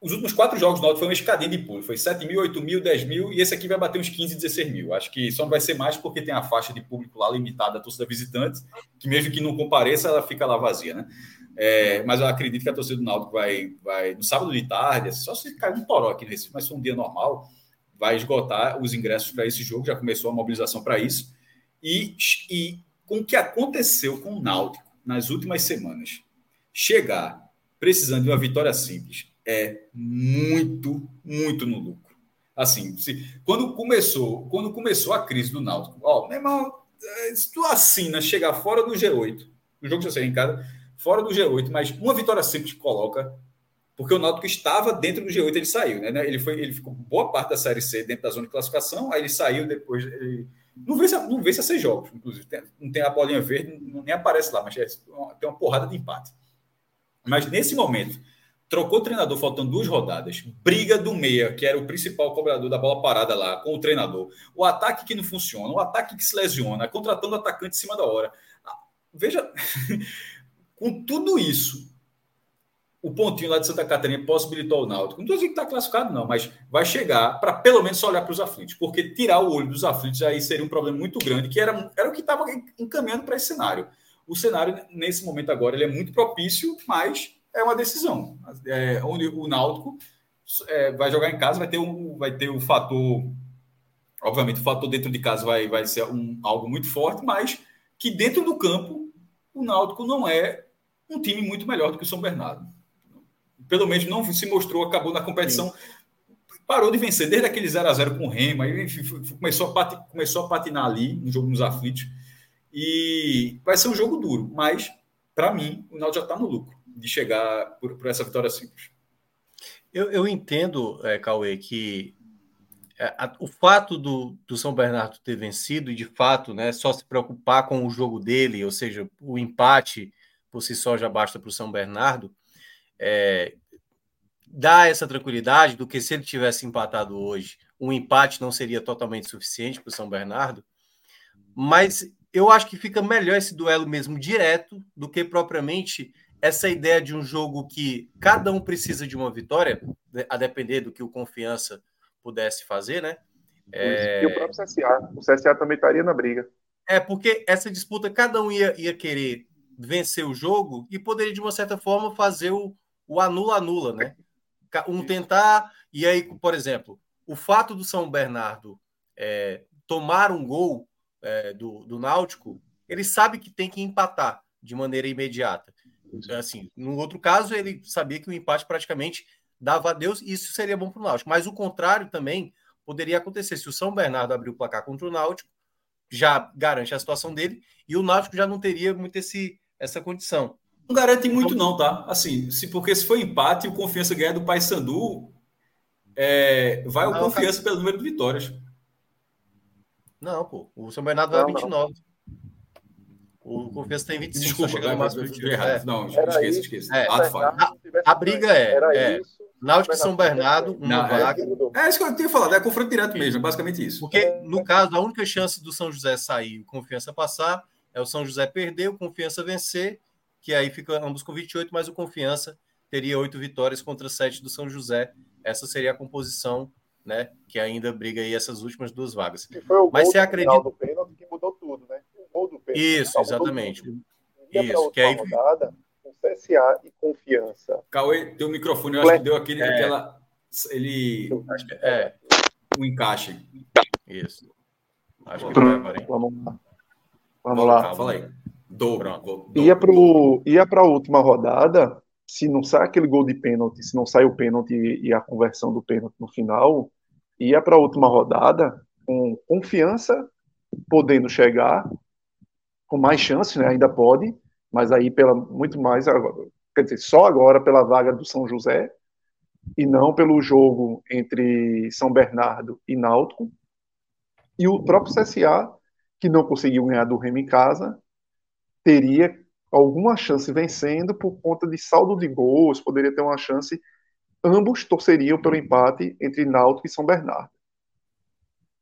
os últimos quatro jogos do Náutico foi uma escadinha de público. Foi 7 mil, 8 mil, 10 mil, e esse aqui vai bater uns 15, 16 mil. Acho que só não vai ser mais porque tem a faixa de público lá limitada da torcida visitante, que mesmo que não compareça, ela fica lá vazia, né? É, mas eu acredito que a torcida do Náutico vai, vai no sábado de tarde, só se cair um toró aqui nesse, mas foi um dia normal, vai esgotar os ingressos para esse jogo, já começou a mobilização para isso. E, e com o que aconteceu com o Náutico nas últimas semanas, chegar precisando de uma vitória simples é muito, muito no lucro. Assim, se, quando começou, quando começou a crise do Náutico, ó, meu irmão, é, se tu assina chegar fora do G8, o jogo já saiu em casa, fora do G8, mas uma vitória simples coloca, porque o Náutico estava dentro do G8, ele saiu, né? Ele foi, ele ficou boa parte da série C dentro da zona de classificação, aí ele saiu depois, ele, não se não se a seis jogos, inclusive, tem, não tem a bolinha verde, não, nem aparece lá, mas é, tem uma porrada de empate. Mas nesse momento, trocou o treinador faltando duas rodadas, briga do meia, que era o principal cobrador da bola parada lá, com o treinador, o ataque que não funciona, o ataque que se lesiona, contratando atacante em cima da hora. Ah, veja, com tudo isso, o pontinho lá de Santa Catarina possibilitou o Náutico. Não estou dizendo que está classificado, não, mas vai chegar para pelo menos olhar para os aflitos, porque tirar o olho dos aflitos aí seria um problema muito grande, que era, era o que estava encaminhando para esse cenário. O cenário, nesse momento agora, ele é muito propício, mas é uma decisão. É, onde o Náutico é, vai jogar em casa, vai ter um, vai ter um fator. Obviamente, o fator dentro de casa vai, vai ser um, algo muito forte, mas que dentro do campo o Náutico não é um time muito melhor do que o São Bernardo. Pelo menos não se mostrou, acabou na competição. Sim. Parou de vencer desde aquele 0 a 0 com o Remo, aí começou a, começou a patinar ali no jogo nos aflitos. E vai ser um jogo duro, mas para mim o Náutico já está no lucro de chegar por, por essa vitória simples. Eu, eu entendo, é, Cauê, que a, o fato do, do São Bernardo ter vencido e de fato né, só se preocupar com o jogo dele, ou seja, o empate por si só já basta para o São Bernardo, é, dá essa tranquilidade do que se ele tivesse empatado hoje, um empate não seria totalmente suficiente para o São Bernardo, mas eu acho que fica melhor esse duelo mesmo direto do que propriamente essa ideia de um jogo que cada um precisa de uma vitória, né, a depender do que o Confiança pudesse fazer, né? É... E o próprio CSA. O CSA também estaria na briga. É, porque essa disputa, cada um ia, ia querer vencer o jogo e poderia, de uma certa forma, fazer o, o anula-anula, né? Um tentar, e aí, por exemplo, o fato do São Bernardo é, tomar um gol é, do, do Náutico, ele sabe que tem que empatar de maneira imediata. Assim, no outro caso, ele sabia que o empate praticamente dava a Deus e isso seria bom para o Náutico. Mas o contrário também poderia acontecer. Se o São Bernardo abrir o placar contra o Náutico, já garante a situação dele e o Náutico já não teria muito esse, essa condição. Não garante muito, não, tá? Assim, se, porque se for empate e o Confiança ganhar do Paysandu, é, vai o Confiança cara... pelo número de vitórias. Não, pô. O São Bernardo vai 29. Não. O Confiança tem 25. Desculpa, chegando mais errado. Não, esqueça, esqueça. É. A, a, briga é, é Náutico e São Bernardo, uma não, é, vaga. É, é isso que eu tinha falado, é confronto direto mesmo, é basicamente isso. Porque, no caso, a única chance do São José sair e o Confiança passar é o São José perder, o Confiança vencer, que aí fica ambos com 28, mas o Confiança teria oito vitórias contra sete do São José. Essa seria a composição, né? Que ainda briga aí essas últimas duas vagas. Mas você acredita. Do pênalti que mudou tudo, né? gol do Pedro. Isso, exatamente. Isso, que aí... rodada, com CSA e confiança. Cauê, teu microfone, eu acho que deu aquele, é. aquela. Ele. É. O um encaixe. Isso. Acho que vai agora, hein? Vamos lá. Fala aí. Dobra. Ia para a última rodada, se não sai aquele gol de pênalti, se não sai o pênalti e a conversão do pênalti no final, ia para a última rodada com confiança podendo chegar com mais chances, né? ainda pode, mas aí pela muito mais, quer dizer, só agora pela vaga do São José e não pelo jogo entre São Bernardo e Náutico. E o próprio CSA, que não conseguiu ganhar do Remo em casa, teria alguma chance vencendo por conta de saldo de gols, poderia ter uma chance. Ambos torceriam pelo empate entre Náutico e São Bernardo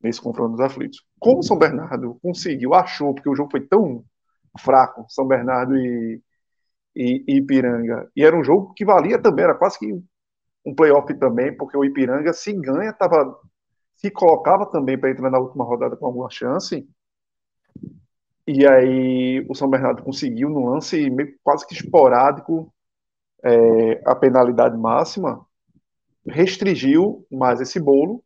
nesse confronto dos aflitos. Como São Bernardo conseguiu, achou, porque o jogo foi tão fraco, São Bernardo e, e, e Ipiranga, e era um jogo que valia também, era quase que um playoff também, porque o Ipiranga, se ganha, tava, se colocava também para entrar na última rodada com alguma chance. E aí o São Bernardo conseguiu, no lance meio, quase que esporádico, é, a penalidade máxima, restringiu mais esse bolo,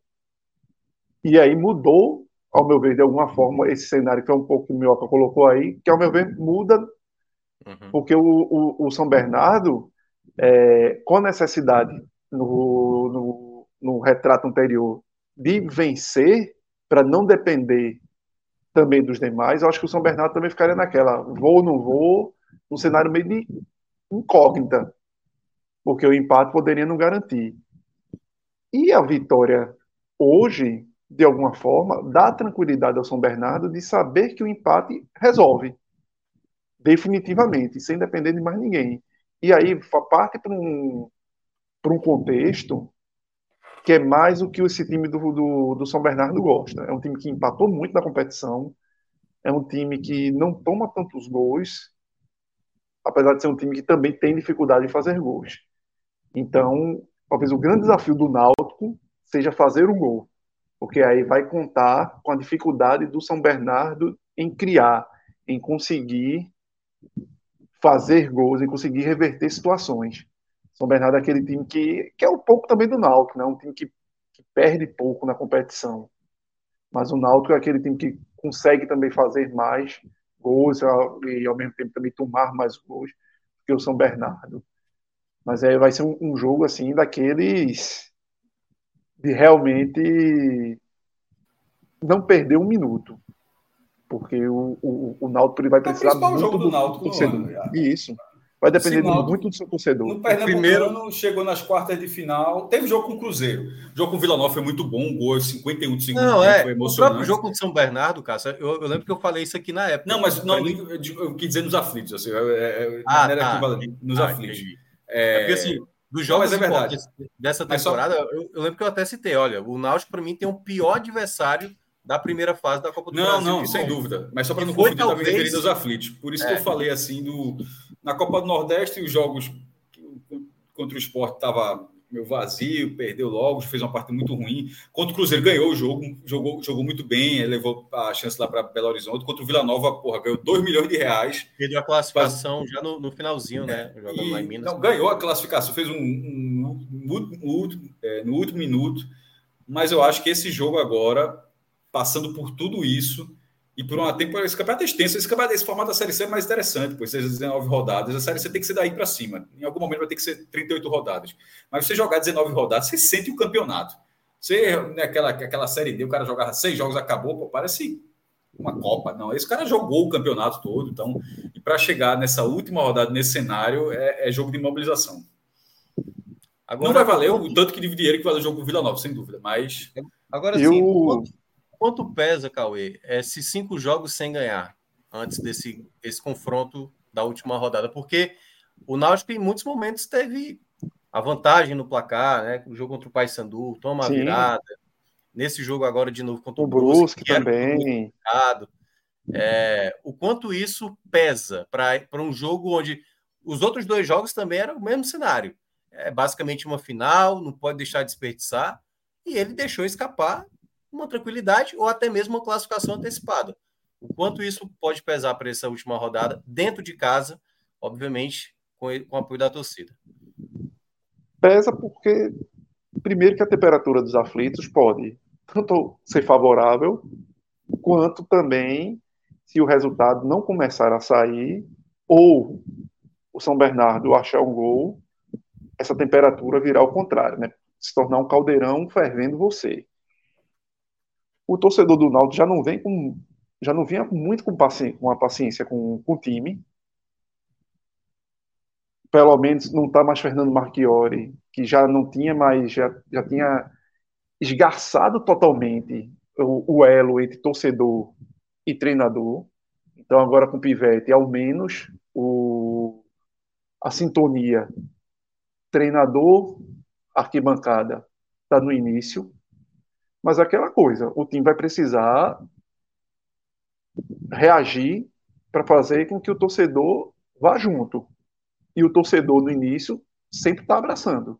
e aí mudou, ao meu ver, de alguma forma, esse cenário que é um pouco que o Mioca colocou aí, que ao meu ver muda, uhum. porque o, o, o, São Bernardo, é, com a necessidade no, no, no retrato anterior de vencer, para não depender também dos demais, eu acho que o São Bernardo também ficaria naquela, vou ou não vou, um cenário meio de incógnita, porque o empate poderia não garantir. E a vitória hoje, de alguma forma, dá tranquilidade ao São Bernardo de saber que o empate resolve definitivamente, sem depender de mais ninguém. E aí parte para um, um contexto que é mais o que esse time do, do, do, São Bernardo gosta. É um time que empatou muito na competição, é um time que não toma tantos gols, apesar de ser um time que também tem dificuldade em fazer gols. Então, talvez o grande desafio do Náutico seja fazer um gol, porque aí vai contar com a dificuldade do São Bernardo em criar, em conseguir fazer gols, em conseguir reverter situações. São Bernardo é aquele time que, que é um pouco também do Náutico, né? um time que, que perde pouco na competição. Mas o Náutico é aquele time que consegue também fazer mais gols e ao mesmo tempo também tomar mais gols que o São Bernardo. Mas aí vai ser um, um jogo assim daqueles de realmente não perder um minuto. Porque o, o, o Náutico ele vai precisar é o muito jogo do, do Náutico, do Isso. Vai depender Sinaldo, muito do seu torcedor. No Primeiro chegou nas quartas de final. Teve jogo com o Cruzeiro. O jogo com o Vila Nova foi muito bom, um gol 51 de segundo não, tempo, é, foi emocionante. O próprio jogo com o São Bernardo, cara, eu, eu, lembro que eu falei isso aqui na época. Não, mas não, eu, eu quis dizer nos aflitos, assim, é, é, ah, tá. nos ah, aflitos. É, é, porque assim, dos jogos não, é verdade. dessa temporada, só... eu, eu, lembro que eu até citei, olha, o Náutico para mim tem o um pior adversário da primeira fase da Copa do não, Brasil. Não, não, sem dúvida. Mas só para não confundir, talvez... eu estava referindo aos aflitos. Por isso é. que eu falei assim do na Copa do Nordeste, os jogos contra o esporte estava meio vazio, perdeu logo, fez uma parte muito ruim. Contra o Cruzeiro ganhou o jogo, jogou, jogou muito bem, levou a chance lá para Belo Horizonte. Contra o Vila Nova, porra, ganhou 2 milhões de reais. Perdeu a classificação já no, no finalzinho, né? Jogando lá em Minas. Não, ganhou a classificação, fez um, um, um, um é, no último minuto. Mas eu acho que esse jogo agora, passando por tudo isso, e por uma temporada, esse campeonato é extenso, esse, campeonato, esse formato da Série C é mais interessante, pois 19 rodadas, a Série C tem que ser daí para cima. Em algum momento vai ter que ser 38 rodadas. Mas você jogar 19 rodadas, você sente o campeonato. Você, né, aquela, aquela Série D, o cara jogava seis jogos, acabou, pô, parece uma Copa. Não, esse cara jogou o campeonato todo, então, e para chegar nessa última rodada, nesse cenário, é, é jogo de mobilização. Agora, não vai valer o tanto que de dinheiro que vale o jogo com Vila Nova, sem dúvida, mas... Agora sim, eu quanto pesa, Cauê, esses cinco jogos sem ganhar antes desse esse confronto da última rodada? Porque o Náutico, em muitos momentos, teve a vantagem no placar, né? O jogo contra o Paysandu, toma a virada. Nesse jogo agora, de novo, contra o, o Brusque, Brusque também. É, o quanto isso pesa para um jogo onde os outros dois jogos também eram o mesmo cenário. É basicamente uma final, não pode deixar de desperdiçar. E ele deixou escapar uma tranquilidade ou até mesmo uma classificação antecipada. O quanto isso pode pesar para essa última rodada, dentro de casa, obviamente, com, o apoio da torcida? Pesa porque, primeiro, que a temperatura dos aflitos pode tanto ser favorável, quanto também, se o resultado não começar a sair, ou o São Bernardo achar um gol, essa temperatura virar ao contrário, né? Se tornar um caldeirão fervendo você o torcedor do Náutico já não vem com já não vinha muito com, paciência, com a paciência com, com o time. Pelo menos não está mais Fernando Marchiori, que já não tinha mais, já, já tinha esgarçado totalmente o, o elo entre torcedor e treinador. Então agora com o Pivete, ao menos o, a sintonia treinador, arquibancada está no início. Mas aquela coisa, o time vai precisar reagir para fazer com que o torcedor vá junto. E o torcedor, no início, sempre está abraçando.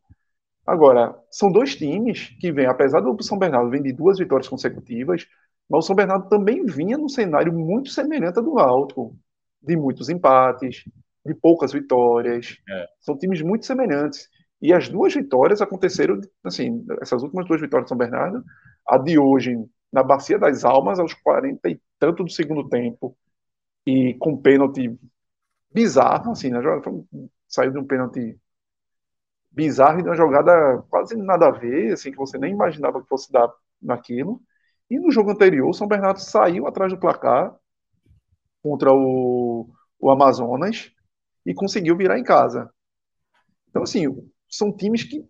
Agora, são dois times que vêm, apesar do São Bernardo vem de duas vitórias consecutivas, mas o São Bernardo também vinha num cenário muito semelhante ao do Náutico, de muitos empates, de poucas vitórias. É. São times muito semelhantes. E as duas vitórias aconteceram, assim, essas últimas duas vitórias de São Bernardo, a hoje na Bacia das Almas, aos 40 e tanto do segundo tempo, e com pênalti bizarro, assim, né? Saiu de um pênalti bizarro e de uma jogada quase nada a ver, assim, que você nem imaginava que fosse dar naquilo. E no jogo anterior, o São Bernardo saiu atrás do placar contra o, o Amazonas e conseguiu virar em casa. Então, assim, são times que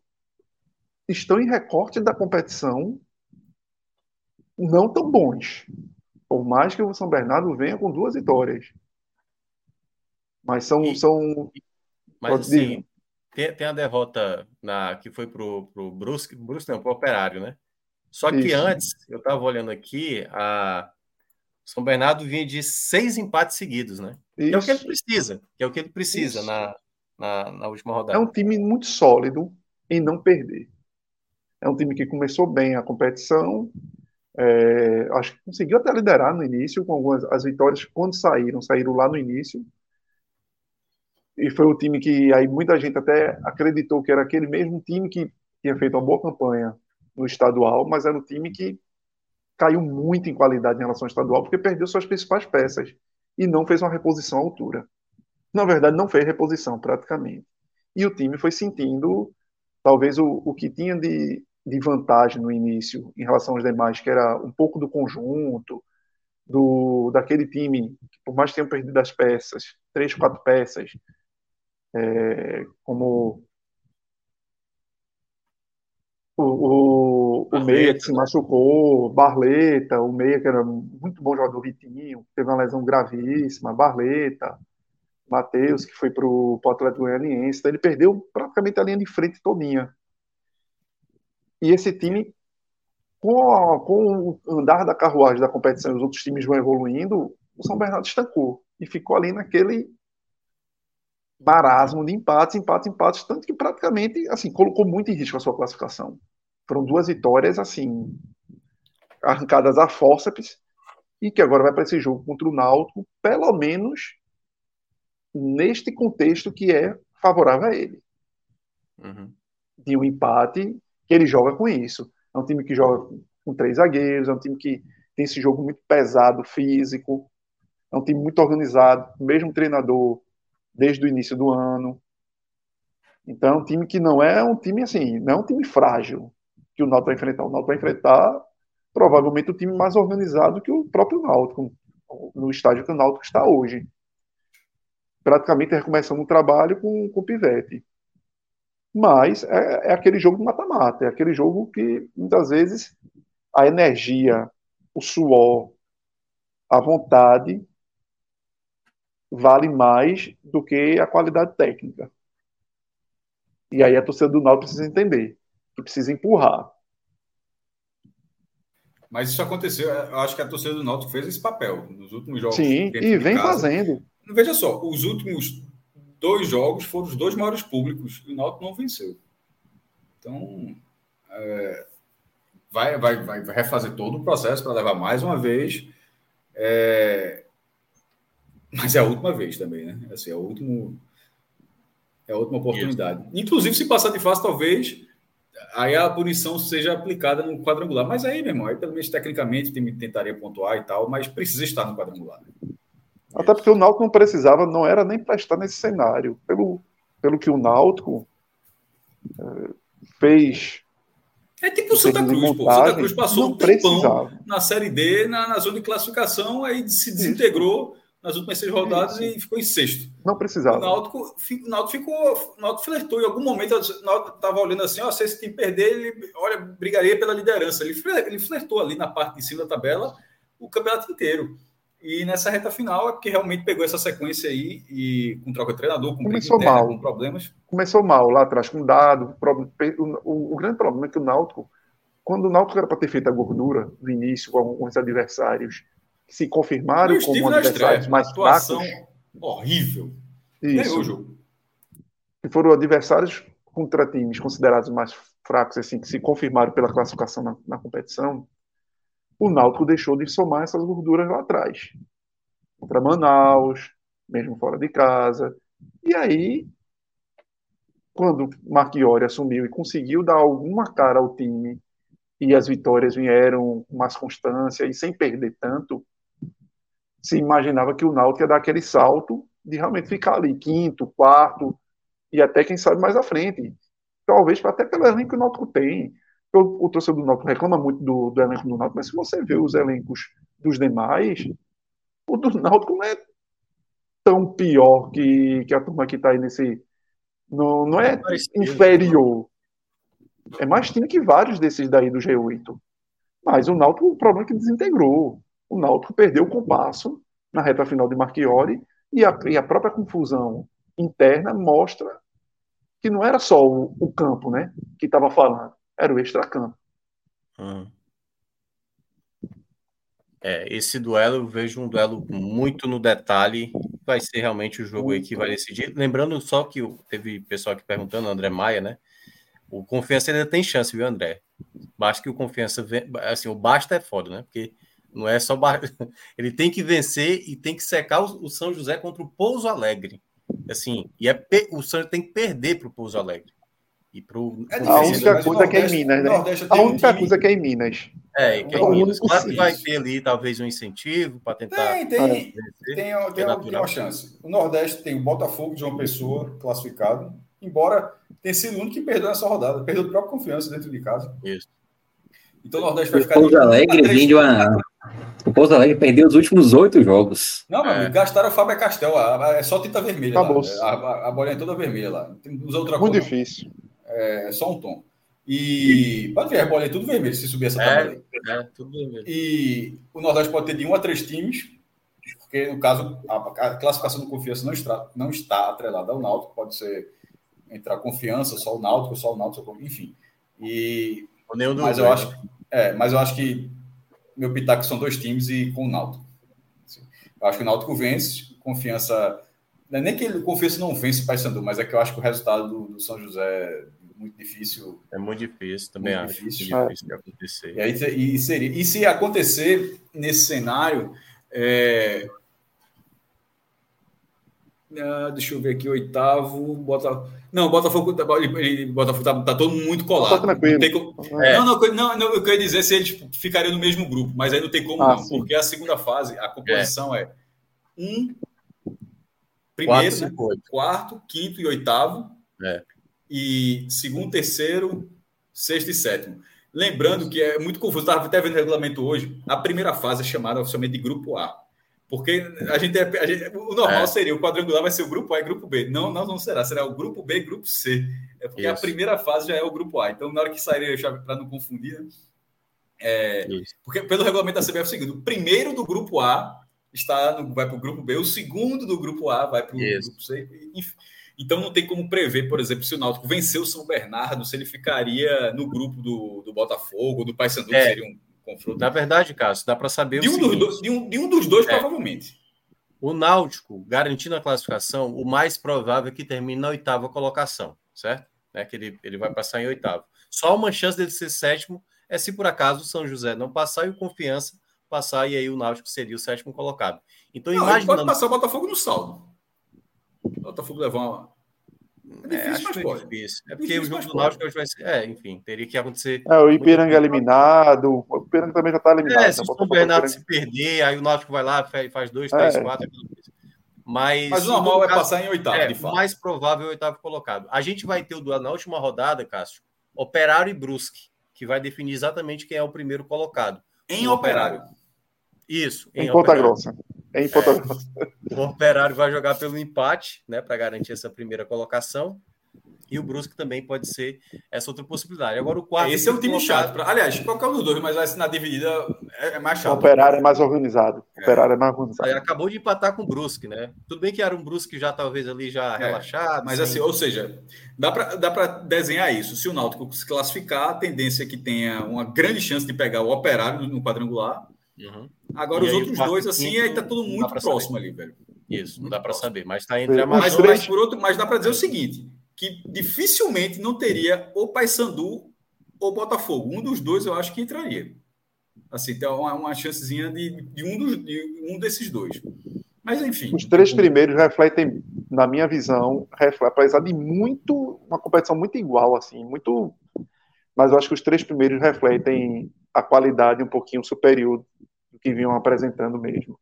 estão em recorte da competição não tão bons. Por mais que o São Bernardo venha com duas vitórias. Mas são. E, são... Mas assim, tem, tem a derrota na, que foi pro, pro Brusque, Brusque não, pro Operário, né? Só que Isso. antes, eu estava olhando aqui, a São Bernardo vinha de seis empates seguidos, né? Que é o que ele precisa, que é o que ele precisa na, na, na, última rodada. É um time muito sólido em não perder. É um time que começou bem a competição, é, acho que conseguiu até liderar no início, com algumas as vitórias quando saíram, saíram lá no início, e foi o time que aí muita gente até acreditou que era aquele mesmo time que tinha feito uma boa campanha no estadual, mas era um time que caiu muito em qualidade em relação ao estadual porque perdeu suas principais peças e não fez uma reposição à altura. Na verdade, não fez reposição praticamente. E o time foi sentindo talvez o, o que tinha de, de vantagem no início em relação aos demais, que era um pouco do conjunto, do daquele time que por mais que tenham perdido as peças, três, quatro peças, é, como o, o, o Meia que se machucou, Barleta, o Meia que era muito bom jogador, Vitinho, teve uma lesão gravíssima, Barleta, Matheus, que foi para o Atlético Goianiense, então ele perdeu praticamente a linha de frente todinha. E esse time, com, a, com o andar da carruagem da competição, os outros times vão evoluindo, o São Bernardo estancou e ficou ali naquele marasmo de empates, empates, empates, tanto que praticamente assim colocou muito em risco a sua classificação. Foram duas vitórias assim arrancadas a fórceps e que agora vai para esse jogo contra o Náutico, pelo menos neste contexto que é favorável a ele. Uhum. De um empate ele joga com isso. É um time que joga com três zagueiros, é um time que tem esse jogo muito pesado, físico, é um time muito organizado, mesmo treinador desde o início do ano. Então é um time que não é um time assim, não é um time frágil que o Náutico vai enfrentar. O Náutico vai enfrentar provavelmente o time mais organizado que o próprio Náutico, no estágio que o Náutico está hoje. Praticamente recomeçando o trabalho com, com o Pivete. Mas é, é aquele jogo mata-mata, é aquele jogo que muitas vezes a energia, o suor, a vontade vale mais do que a qualidade técnica. E aí a torcida do Náutico precisa entender que precisa empurrar. Mas isso aconteceu, eu acho que a torcida do Náutico fez esse papel nos últimos jogos. Sim, e vem fazendo. Veja só, os últimos dois jogos foram os dois maiores públicos e o Náutico não venceu. Então, é, vai, vai, vai refazer todo o processo para levar mais uma vez. É, mas é a última vez também, né? Assim, é, o último, é a última oportunidade. Isso. Inclusive, se passar de fase, talvez aí a punição seja aplicada no quadrangular. Mas aí, meu irmão, aí pelo menos tecnicamente o time tentaria pontuar e tal, mas precisa estar no quadrangular. Né? Até porque o Náutico não precisava, não era nem para estar nesse cenário. Pelo, pelo que o Náutico é, fez. É tipo o Santa Cruz, montagem, pô. Santa Cruz passou um tempão na Série D, na, na zona de classificação, aí se desintegrou. Isso nas últimas seis rodadas sim. e ficou em sexto. Não precisava. O Náutico, o Náutico ficou. O Náutico flertou. Em algum momento, o Náutico estava olhando assim: ó, se esse time perder, ele olha, brigaria pela liderança. Ele, ele flertou ali na parte de cima da tabela o campeonato inteiro. E nessa reta final é porque realmente pegou essa sequência aí e com troca de treinador, com, Começou interna, mal. com problemas. Começou mal lá atrás, com dado. O, o, o, grande problema é que o Náutico, quando o Náutico era para ter feito a gordura no início com os adversários se confirmaram como adversários mais atuação fracos. horrível. Isso. o jogo. E foram adversários contra times considerados mais fracos, assim, que se confirmaram pela classificação na, na competição, o Náutico deixou de somar essas gorduras lá atrás. Contra Manaus, mesmo fora de casa. E aí, quando Marchiori assumiu e conseguiu dar alguma cara ao time e as vitórias vieram com mais constância e sem perder tanto, se imaginava que o Náutico ia dar aquele salto de realmente ficar ali quinto, quarto e até quem sabe mais à frente. Talvez até pelo elenco que o Náutico tem. O, o torcedor do Náutico reclama muito do, do elenco do Náutico, mas se você vê os elencos dos demais, o do Náutico não é tão pior que, que a turma que está aí nesse. Não, não é inferior. É mais time que vários desses daí do G8. Mas o Náutico, o problema é que desintegrou. O Náutico perdeu o compasso na reta final de Marchiori e a, e a própria confusão interna mostra que não era só o, o campo né, que estava falando, era o extracampo. Hum. É, esse duelo eu vejo um duelo muito no detalhe. Vai ser realmente o jogo aí que vai decidir. Lembrando só que teve pessoal aqui perguntando, André Maia, né? O Confiança ainda tem chance, viu, André? Basta que o Confiança. Assim, o basta é foda, né? Porque não é só. Ele tem que vencer e tem que secar o São José contra o Pouso Alegre. Assim, e é o São tem que perder para o Pouso Alegre. E pro, é a única coisa que é em Minas, né? A única coisa que é em Minas. É, que é em Minas. Claro que vai ter ali talvez um incentivo para tentar. Tem, tem, tem, tem, tem, tem uma chance. O Nordeste tem o Botafogo de uma pessoa classificado, embora tenha sido o único que perdeu essa rodada, perdeu a própria confiança dentro de casa. Isso. Então o Nordeste vai ficar. Pouso Alegre vem de uma. O Pouso Alegre perdeu os últimos oito jogos. Não, é. gastaram o Fábio Castel. É só tinta vermelha. Acabou. A, a, a bolinha é toda vermelha lá. Usa outra Muito cor, difícil. É, é só um tom. E pode ver, a bolinha é tudo vermelho se subir essa é, tabela aí. É, tudo vermelho. E o Nordeste pode ter de um a três times, porque no caso a, classificação do confiança não está, não está atrelada ao Náutico, pode ser entrar confiança, só o Náutico, só o Náutico, enfim. E mas eu acho, é, mas eu acho que meu pitaco são dois times e com o Náutico. Assim, eu acho que o Náutico vence, confiança. Não é nem que o confiança não vence o Paysandu, mas é que eu acho que o resultado do, do São José muito difícil. É muito difícil, também muito acho. Difícil. Muito difícil de acontecer. E, aí, e, seria, e se acontecer nesse cenário, é, ah, deixa eu ver aqui, oitavo, bota. Não, Botafogo, tá, Botafogo tá, tá todo muito colado. Tá tranquilo. Não, como... é. não, não, não, não, eu queria dizer se eles ficariam no mesmo grupo, mas aí não tem como ah, não, porque a segunda fase, a composição é, é um, primeiro, quatro, né? quarto, quinto e oitavo. É. E segundo, terceiro, sexto e sétimo. Lembrando que é muito confuso, estava até vendo o regulamento hoje. A primeira fase é chamada oficialmente de grupo A. Porque a gente, é, a gente o normal é. seria o quadrangular vai ser o grupo A e grupo B. Não, não, não será. Será o grupo B e grupo C. É porque Isso. a primeira fase já é o grupo A. Então, na hora que sair a chave para não confundir, né? é, porque pelo regulamento da CBF é o seguinte: o primeiro do grupo A está no, vai para o grupo B, o segundo do grupo A vai para o grupo C. Enfim. Então não tem como prever, por exemplo, se o Náutico venceu o São Bernardo, se ele ficaria no grupo do, do Botafogo, do Paysandu, é. que seria um confronto. Na verdade, Cássio, dá para saber de um, seguinte, dos, de, um, de um dos dois, é. provavelmente. O Náutico, garantindo a classificação, o mais provável é que termine na oitava colocação, certo? Né, que ele, ele vai passar em oitavo. Só uma chance dele ser sétimo é se por acaso o São José não passar e o Confiança passar, e aí o Náutico seria o sétimo colocado. Então, não, imaginando... pode passar o Botafogo no saldo. O Botafogo levar uma, é difícil, é, acho mas pode. Difícil. É porque difícil, o jogo do Náutico hoje vai ser. É, enfim, teria que acontecer. É, o Ipiranga eliminado. O Ipiranga também já está eliminado. É, se o São Bernardo se perder, aí o Náutico vai lá, faz dois, três, é. quatro. Mas, mas o normal é passar em oitavo, é, de fato. mais provável é oitavo colocado. A gente vai ter o duelo na última rodada, Cássio, Operário e Brusque, que vai definir exatamente quem é o primeiro colocado. Em Operário. operário. Isso. Em, em Ponta Grossa. É, Grossa. O Operário vai jogar pelo empate, né, para garantir essa primeira colocação. E o Brusque também pode ser essa outra possibilidade. Agora o quarto. Esse é um time colocado... chato. Pra... Aliás, qualquer um dos dois, mas vai na dividida é, é mais chato. O operário é mais organizado. O operário é mais organizado. Aí acabou de empatar com o Brusque, né? Tudo bem que era um Brusque já talvez ali já é, relaxado. Mas assim, ou seja, dá para dá desenhar isso. Se o Náutico se classificar, a tendência é que tenha uma grande chance de pegar o operário no quadrangular. Uhum. Agora, e os outros dois, assim, aí tá tudo muito próximo saber. ali, velho. Isso, não dá para saber, mas tá entre a mas, mas, por outro, mas dá para dizer o seguinte: que dificilmente não teria ou Paysandu ou Botafogo. Um dos dois eu acho que entraria. Assim, tem uma, uma chancezinha de, de, um dos, de um desses dois. Mas enfim. Os três primeiros refletem, na minha visão, refletem, apesar de muito. uma competição muito igual, assim, muito. Mas eu acho que os três primeiros refletem a qualidade um pouquinho superior que vinham apresentando mesmo.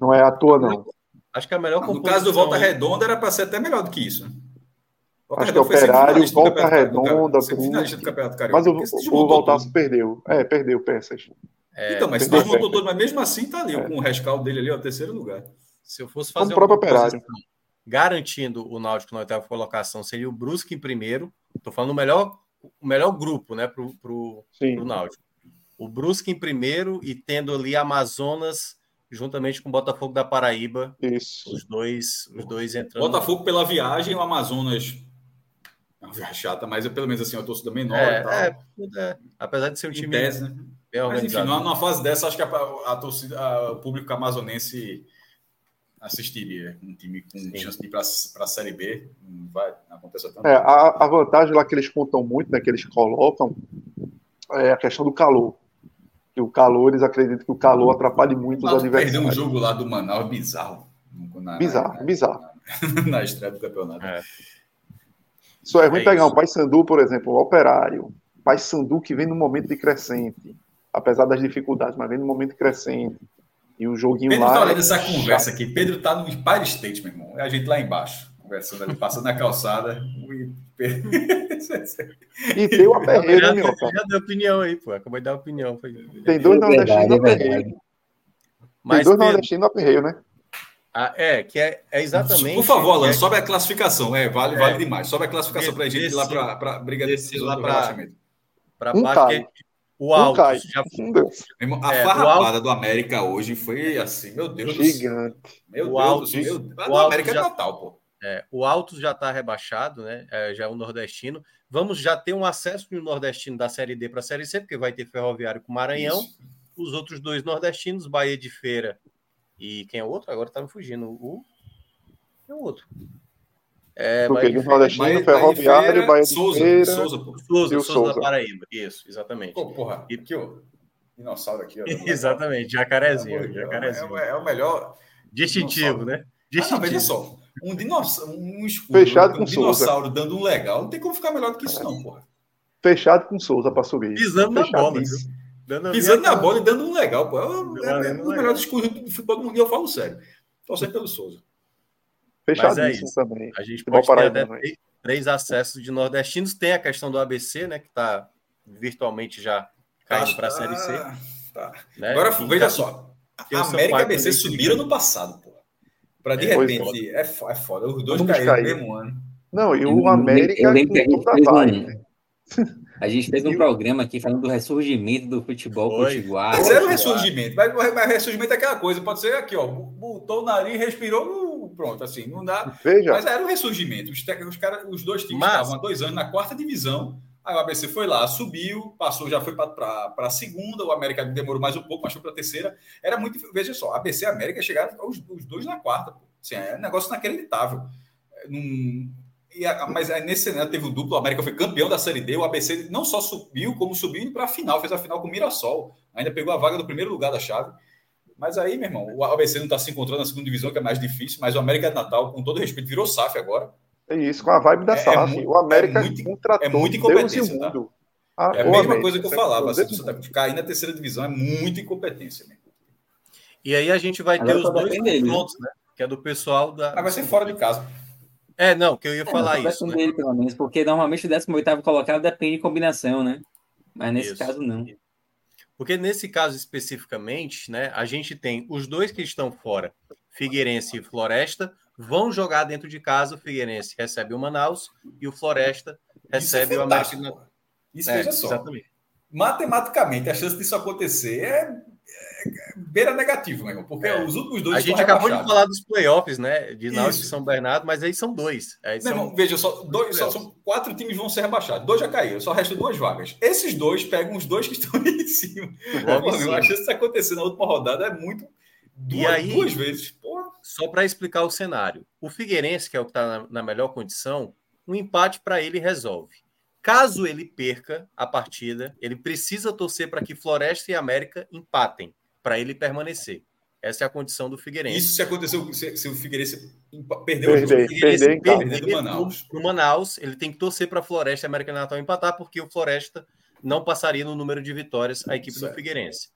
Não é à toa, não. Acho que a melhor No caso do Volta Redonda era para ser até melhor do que isso. Volta Acho que Operário, Volta Redonda, Mas o, o Voltaço perdeu. É, perdeu peças. É, então, mas se todo, mas mesmo assim tá ali, é. com o rescaldo dele ali, ó, terceiro lugar. Se eu fosse fazer o próprio Operário. garantindo o Náutico na oitava colocação, seria o Brusque em primeiro. Estou falando o melhor, o melhor grupo, né, pro, pro, pro Náutico. O Brusque em primeiro e tendo ali Amazonas juntamente com o Botafogo da Paraíba. Isso. Os dois, os dois entrando. Botafogo pela viagem, o Amazonas. É uma viagem chata, mas eu, pelo menos assim, a torcida menor. É, é, é, apesar de ser um time. Tese, né? Mas enfim, numa fase dessa, acho que a, a torcida, a, o público amazonense assistiria um time com Sim. chance de ir para a Série B. Não vai acontecer tanto. É, a, a, vantagem lá que eles contam muito, né, que eles colocam, é a questão do calor. Que o calor, eles acreditam que o calor atrapalha muito os adversários. Perdeu um jogo lá do Manaus bizarro. Na, bizarro, na, bizarro. Na, na estreia do campeonato. É. Só é ruim é pegar isso. um Paysandu, por exemplo, o Operário. Paysandu que vem no momento de crescente apesar das dificuldades, mas vem no momento crescente. E o joguinho Pedro lá. Pedro tá olhando essa conversa aqui. Pedro tá no Empire State, meu irmão. É a gente lá embaixo, conversando ali, passando na calçada. e tem o aperreio, né, meu? Já deu opinião aí, pô. Acabou de dar opinião. Foi... Tem dois nordestinos no aperreio. Mas, tem dois nordestinos no aperreio, né? Ah, é, que é, é, exatamente. Por favor, Alan, é... sobe a classificação. É, vale, é. vale demais. Sobe a classificação para a gente ir lá para a briga desse lá para a parte que o alto já A é, farrapada alto... do América hoje foi assim, meu Deus Gigante. Meu o Deus do céu. O América já... é total, pô. É, o Altos já está rebaixado, né? É, já é um nordestino. Vamos já ter um acesso de um nordestino da Série D para a Série C, porque vai ter Ferroviário com Maranhão. Isso. Os outros dois nordestinos, Bahia de Feira e quem é o outro? Agora está me fugindo. O... é o outro? É, Porque de Nordestino, Bahia, Ferroviário, Bahia, Bahia de Souza, Feira, Souza, pô. Souza, Souza, Souza, da Paraíba. Isso, exatamente. Pô, porra, e... aqui, ó. Dinossauro aqui, ó. exatamente, jacarezinho. jacarezinho. É, é, o melhor. Distintivo, né? Distintivo. Ah, não, veja só. Um dinossauro, um escudo, Fechado com um dinossauro dando um legal. Não tem como ficar melhor do que isso, não, porra. Fechado com Souza para subir. Pisando na bola, Dando Pisando na bola e dando um legal, pô. É, é, é, o melhor escudo do futebol do mundo, eu falo sério. Torcendo pelo Souza. Fechadíssimo é também. A gente pode ter até três, três acessos de nordestinos. Tem a questão do ABC, né? Que está virtualmente já caindo para a Série C. Tá. Né? Agora, veja só. A América e ABC subiram no passado, pô. Para de é, repente. É, é foda. Os dois caíram no mesmo ano. Não, e o América. Eu lembro que a gente fez um, a gente fez um programa aqui falando do ressurgimento do futebol potiguar. Mas era o ressurgimento. Mas, mas ressurgimento é aquela coisa. Pode ser aqui, ó. Botou o nariz, respirou, pronto, assim, não dá. Veja. Mas era um ressurgimento. Os, os, cara, os dois times Mas... estavam há dois anos na quarta divisão. Aí o ABC foi lá, subiu, passou, já foi para a segunda. O América demorou mais um pouco, mas foi para a terceira. Era muito. Veja só, ABC e América chegaram os, os dois na quarta. Assim, é um negócio inacreditável. É, num, a, mas aí nesse cenário teve o duplo. O América foi campeão da Série D. O ABC não só subiu, como subiu para a final. Fez a final com o Mirassol. Ainda pegou a vaga do primeiro lugar da chave. Mas aí, meu irmão, o ABC não está se encontrando na segunda divisão, que é mais difícil, mas o América de Natal, com todo respeito, virou SAF agora. É isso, com a vibe da é, SAF. É o América é muito, contratou é muito incompetência, tá? Ah, é a mesma América, coisa que eu falava. Assim, você tá, cair na terceira divisão é muita incompetência. Mesmo. E aí a gente vai ter os dois confrontos, né? Que é do pessoal da. Mas vai ser fora de casa. É, não, que eu ia é, falar isso. Né? Dele, pelo menos, porque normalmente o 18 colocado depende de combinação, né? Mas nesse isso. caso, não. Porque nesse caso especificamente, né, a gente tem os dois que estão fora, Figueirense e Floresta, vão jogar dentro de casa. O Figueirense recebe o Manaus e o Floresta recebe é o América. Isso é, veja só. Exatamente. Matematicamente, a chance disso acontecer é beira negativo, meu irmão, porque é. os últimos dois A gente acabou de falar dos playoffs, né? De Náutico e São Bernardo, mas aí são dois. Aí são... Irmão, veja, só, dois, só são quatro times vão ser rebaixados. Dois já caíram, só restam duas vagas. Esses dois pegam os dois que estão ali em cima. Pô, meu, a chance de acontecer na última rodada é muito. Duas, aí, duas vezes. Só para explicar o cenário. O Figueirense, que é o que está na, na melhor condição, um empate para ele resolve. Caso ele perca a partida, ele precisa torcer para que Floresta e América empatem, para ele permanecer. Essa é a condição do Figueirense. Isso se aconteceu, se, se o Figueirense perdeu o jogo. Perder, perder do Manaus. No, no Manaus, ele tem que torcer para a Floresta e América Natal empatar, porque o Floresta não passaria no número de vitórias a equipe certo. do Figueirense.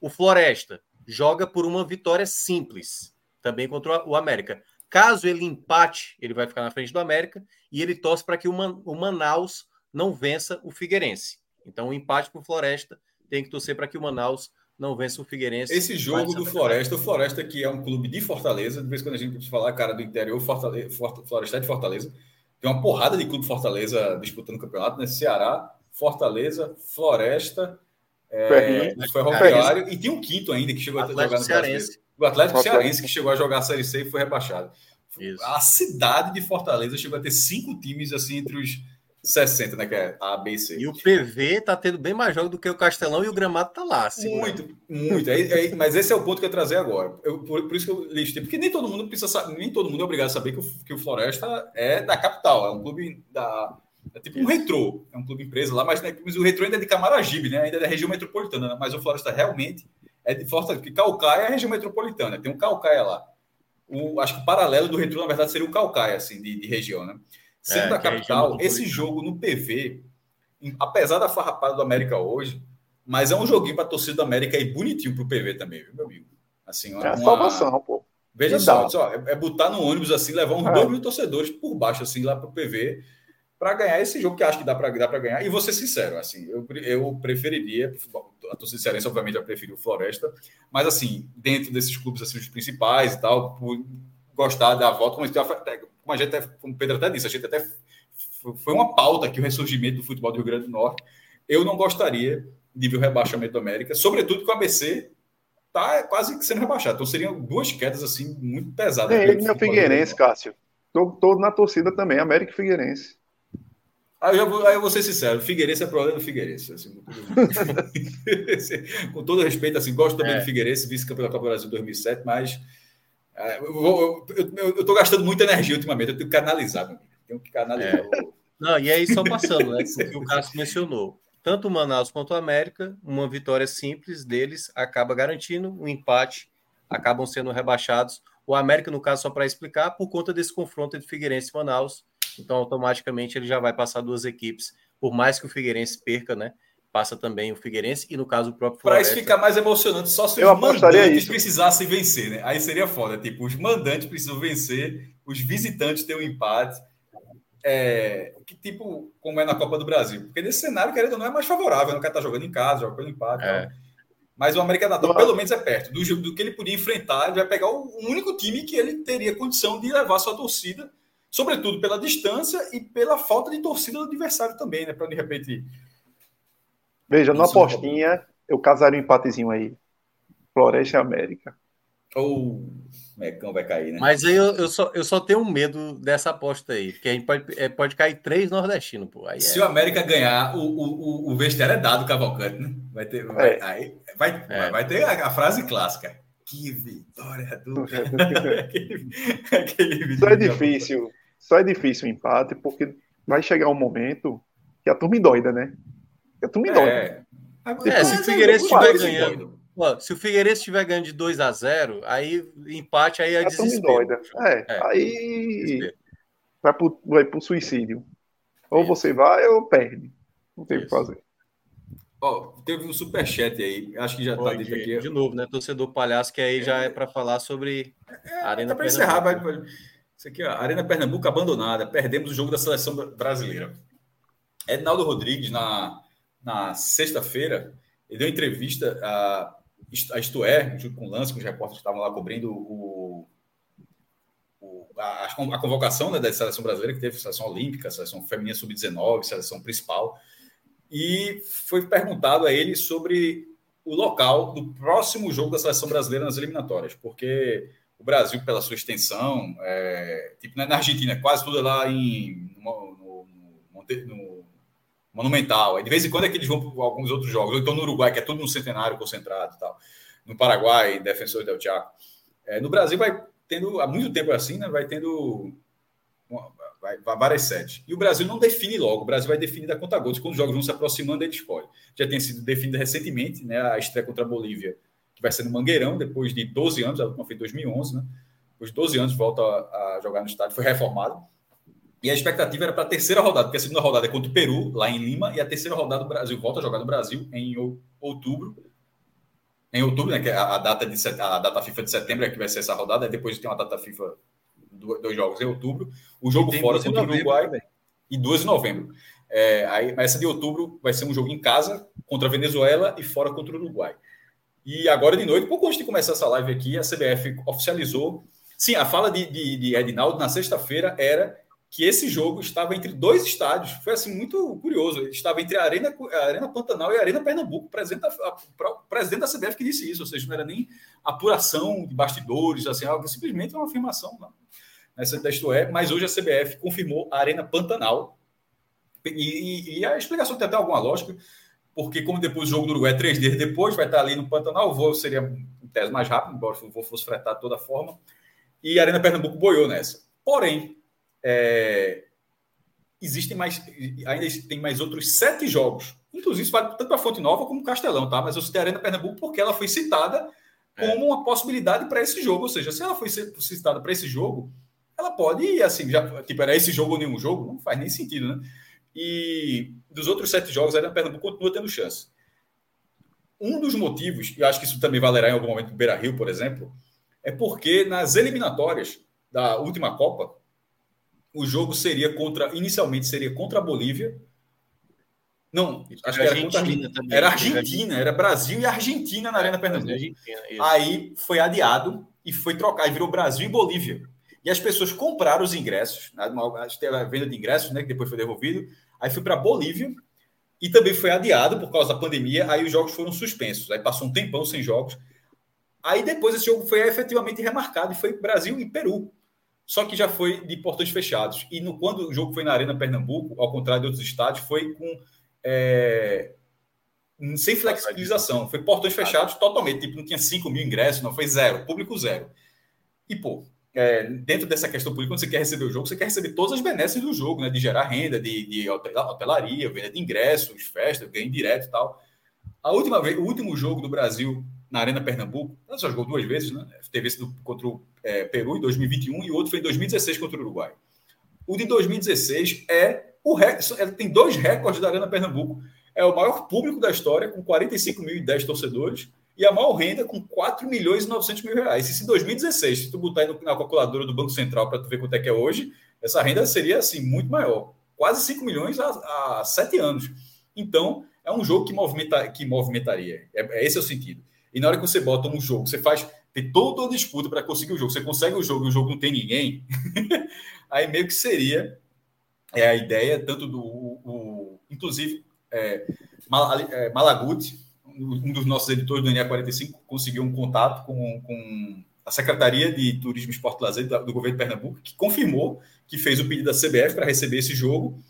O Floresta joga por uma vitória simples, também contra o América. Caso ele empate, ele vai ficar na frente do América e ele torce para que o, Man o Manaus não vença o Figueirense. Então, o empate para o Floresta tem que torcer para que o Manaus não vença o Figueirense. Esse jogo do Floresta, o Floresta que é um clube de Fortaleza, de vez em quando a gente falar, cara, do interior, Fortaleza, Floresta é de Fortaleza, tem uma porrada de clube Fortaleza disputando o campeonato, né? Ceará, Fortaleza, Floresta, é, Ferroviário, e tem um quinto ainda que chegou Atlético a jogar no Cearense. O Atlético Cearense que chegou a jogar a Série C e foi rebaixado. Isso. A cidade de Fortaleza chegou a ter cinco times assim entre os 60, né? Que é A, B e C. E o PV tá tendo bem mais jogos do que o Castelão e o gramado tá lá. Muito, muito. É, é, mas esse é o ponto que eu ia trazer agora. Eu, por, por, isso que eu listei, porque nem todo mundo precisa saber, nem todo mundo é obrigado a saber que o, que o Floresta é da capital, é um clube da. É tipo um retrô, é um clube empresa lá, mas, né, mas o retrô ainda é de Camaragibe, né? Ainda é da região metropolitana, né? mas o Floresta realmente é de Fortaleza, porque Calcaia é a região metropolitana, tem um Calcaia lá. O, acho que o paralelo do retrô, na verdade, seria o Calcaia, assim, de, de região, né? Sendo é, a capital, esse jogo no PV, apesar da farrapada do América hoje, mas é um joguinho para a torcida do América e bonitinho para o PV também, viu, meu amigo? Assim, uma, é a salvação, pô. Veja só, só, é, é botar no ônibus assim, levar uns é. dois mil torcedores por baixo, assim, lá para o PV, para ganhar esse jogo que acho que dá para dá ganhar. E vou ser sincero, assim, eu, eu preferiria, a torcida cearense, obviamente, eu prefiro o Floresta, mas assim, dentro desses clubes assim, os principais e tal, por gostar da volta, como como a gente até, como o Pedro até disse, a gente até foi uma pauta que o ressurgimento do futebol do Rio Grande do Norte. Eu não gostaria de ver o rebaixamento da América, sobretudo que o ABC está quase que sendo rebaixado. Então seriam duas quedas assim muito pesadas. É, ele meu Figueirense, Cássio. Estou na torcida também, América e Figueirense. Aí eu, vou, aí eu vou ser sincero, Figueirense é problema do Figueirense. Assim, com, todo... respeito, assim, gosto também é. do Figueirense, vice-campeão da Copa do Brasil 2007, mas é, eu, estou gastando muita energia ultimamente, eu tenho que canalizar, tenho que canalizar. É. Não, e aí só passando, né? O que o Cássio mencionou. Tanto o Manaus quanto o América, uma vitória simples deles acaba garantindo um empate, acabam sendo rebaixados. O América, no caso, só para explicar, por conta desse confronto entre Figueirense e Manaus. Então, automaticamente, ele já vai passar duas equipes, por mais que o Figueirense perca, né? passa também o Figueirense e no caso o próprio Para isso ficar mais emocionante, só se eu os mandantes isso. precisassem vencer, né? Aí seria foda, tipo, os mandantes precisam vencer, os visitantes têm um empate. É, que tipo, como é na Copa do Brasil, porque nesse cenário, querendo não, é mais favorável, né? o cara tá jogando em casa, joga pelo empate. É. Mas o América Natal, pelo menos, é perto. Do, do que ele podia enfrentar, ele vai pegar o, o único time que ele teria condição de levar sua torcida, sobretudo pela distância e pela falta de torcida do adversário também, né? Para de repente Veja, no apostinha, eu casaria um empatezinho aí. Floresta e América. Ou oh, Mecão vai cair, né? Mas aí eu, eu, só, eu só tenho um medo dessa aposta aí, porque a gente pode, é, pode cair três nordestinos, pô. Aí Se é... o América ganhar, o, o, o vestiário é dado Cavalcante, né? Vai ter, vai, é. aí, vai, é. vai ter a, a, frase clássica. Que vitória do. aquele, aquele só é difícil. Só é difícil o empate, porque vai chegar um momento que a turma endoida, né? Eu tô me dói. É. é, se o Figueirense estiver ganhando. Ó, se o Figueirense estiver ganhando de 2 a 0 aí empate aí é Já desespero. É, é, aí desespero. vai pro, vai pro suicídio. Ou Isso. você vai ou perde. Não tem o que fazer. Ó, oh, teve um superchat aí, acho que já tá dito aqui. De novo, né? Torcedor palhaço, que aí é, já é para falar sobre é, a Arena para encerrar, vai. Isso aqui, ó, Arena Pernambuco abandonada, perdemos o jogo da seleção brasileira. Ednaldo Rodrigues, na na sexta-feira, ele deu entrevista a, a Isto É, junto com o Lance, com os repórteres que estavam lá cobrindo o, o a, a, convocação né, da seleção brasileira, que teve seleção olímpica, seleção feminina sub-19, seleção principal. E foi perguntado a ele sobre o local do próximo jogo da seleção brasileira nas eliminatórias, porque o Brasil, pela sua extensão, é, tipo, na Argentina, quase tudo é lá em, no, no, no, Monumental. De vez em quando é que eles vão para alguns outros jogos. Ou então no Uruguai, que é tudo no centenário concentrado e tal. No Paraguai, Defensor del Chaco. É, no Brasil vai tendo, há muito tempo assim, né? Vai tendo. Uma, vai, várias sedes. E o Brasil não define logo, o Brasil vai definir da conta gotas. Quando os jogos vão se aproximando, ele escolhe. Já tem sido definido recentemente, né, a estreia contra a Bolívia, que vai ser no Mangueirão, depois de 12 anos, a última foi em 2011, né? Depois de 12 anos volta a, a jogar no estádio, foi reformado. E a expectativa era para a terceira rodada, porque a segunda rodada é contra o Peru, lá em Lima, e a terceira rodada do Brasil volta a jogar no Brasil em outubro. Em outubro, né, que é a data, de, a data FIFA de setembro é que vai ser essa rodada, e depois tem uma data FIFA, dois jogos em outubro. O jogo fora contra o Uruguai também. e 2 de novembro. É, aí, essa de outubro vai ser um jogo em casa contra a Venezuela e fora contra o Uruguai. E agora de noite, pouco antes de começar essa live aqui, a CBF oficializou. Sim, a fala de, de, de Edinaldo na sexta-feira era que esse jogo estava entre dois estádios. Foi assim muito curioso. Ele estava entre a Arena, a Arena Pantanal e a Arena Pernambuco. O presidente, da, presidente da CBF que disse isso, ou seja, não era nem apuração de bastidores, assim, algo simplesmente uma afirmação. Não. Nessa isto é, mas hoje a CBF confirmou a Arena Pantanal. E, e, e, a explicação tem até alguma lógica, porque como depois o jogo do Uruguai é três dias depois, vai estar ali no Pantanal, o voo seria em tese mais rápido, embora o voo fosse fretado de toda forma. E a Arena Pernambuco boiou nessa. Porém, é, existem mais, ainda tem mais outros sete jogos. Inclusive, isso vale tanto para Fonte Nova como Castelão, tá? Mas eu citei a Arena Pernambuco porque ela foi citada é. como uma possibilidade para esse jogo. Ou seja, se ela foi citada para esse jogo, ela pode ir assim, já, tipo, era esse jogo ou nenhum jogo, não faz nem sentido, né? E dos outros sete jogos, a Arena Pernambuco continua tendo chance. Um dos motivos, e acho que isso também valerá em algum momento no Beira Rio, por exemplo, é porque nas eliminatórias da última Copa, o jogo seria contra, inicialmente seria contra a Bolívia. Não, acho era que era Argentina contra também. Era Argentina, era Brasil e Argentina na Arena Pernambuco. Aí foi adiado e foi trocar, e virou Brasil e Bolívia. E as pessoas compraram os ingressos, né, teve a venda de ingressos, né, que depois foi devolvido. Aí foi para Bolívia e também foi adiado por causa da pandemia. Aí os jogos foram suspensos. Aí passou um tempão sem jogos. Aí depois esse jogo foi efetivamente remarcado e foi Brasil e Peru só que já foi de portões fechados. E no, quando o jogo foi na Arena Pernambuco, ao contrário de outros estádios, foi com. É, sem flexibilização. Foi portões fechados totalmente. Tipo, não tinha 5 mil ingressos, não, foi zero, público zero. E, pô, é, dentro dessa questão política, quando você quer receber o jogo, você quer receber todas as benesses do jogo, né? De gerar renda, de, de hotelaria, venda de ingressos, festas, ganho direto e tal. A última vez, o último jogo do Brasil na Arena Pernambuco. Ela só jogou duas vezes, né? Teve esse do, contra o é, Peru em 2021 e outro foi em 2016 contra o Uruguai. O de 2016 é o recorde, tem dois recordes da Arena Pernambuco. É o maior público da história, com 45.010 torcedores, e a maior renda com 4 milhões e 900 mil reais. Isso em 2016. Se tu botar aí na calculadora do Banco Central para tu ver quanto é que é hoje, essa renda seria assim muito maior. Quase 5 milhões há, 7 anos. Então, é um jogo que, movimenta, que movimentaria. É, é esse é o sentido. E na hora que você bota um jogo, você faz tem toda a disputa para conseguir o jogo. Você consegue o jogo e o jogo não tem ninguém, aí meio que seria é a ideia tanto do o inclusive é, é Malaguti, um dos nossos editores do NA45, conseguiu um contato com, com a Secretaria de Turismo Esporte e Lazer do governo de Pernambuco, que confirmou que fez o pedido da CBF para receber esse jogo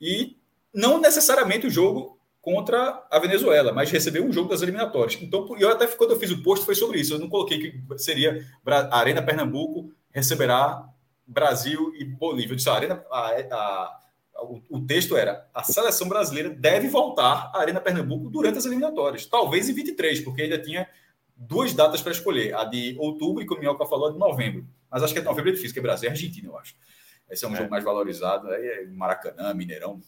e não necessariamente o jogo contra a Venezuela, mas recebeu um jogo das eliminatórias. Então, eu até quando eu fiz o post foi sobre isso. Eu não coloquei que seria a Arena Pernambuco receberá Brasil e Bolívia. Eu disse, a Arena, a, a, o, o, texto era: a seleção brasileira deve voltar à Arena Pernambuco durante as eliminatórias, talvez em 23, porque ainda tinha duas datas para escolher, a de outubro e como o Minhoca falou, a de novembro. Mas acho que é novembro é difícil, que é Brasil e Argentina, eu acho. Esse é um é. jogo mais valorizado, aí é Maracanã, Mineirão,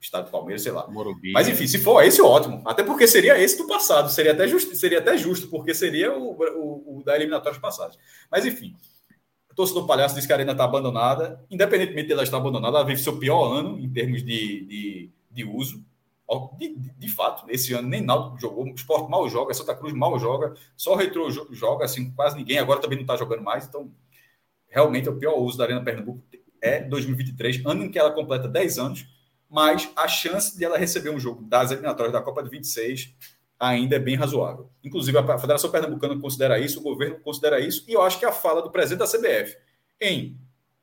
Estado do Palmeiras, sei lá. Morumbi. Mas enfim, se for esse, ótimo. Até porque seria esse do passado. Seria até justo, seria até justo porque seria o, o, o da eliminatória passados. Mas enfim, torcedor palhaço disse que a Arena está abandonada. Independentemente dela estar abandonada, ela vive seu pior ano em termos de, de, de uso. De, de, de, fato, esse ano nem Náutico jogou, o Sport mal joga, Santa Cruz mal joga, só o Retro joga, assim, quase ninguém, agora também não está jogando mais, então realmente é o pior uso da Arena Pernambuco é 2023, ano em que ela completa 10 anos, mas a chance de ela receber um jogo das eliminatórias da Copa de 26 ainda é bem razoável. Inclusive, a Federação Pernambucana considera isso, o governo considera isso, e eu acho que a fala do presidente da CBF em,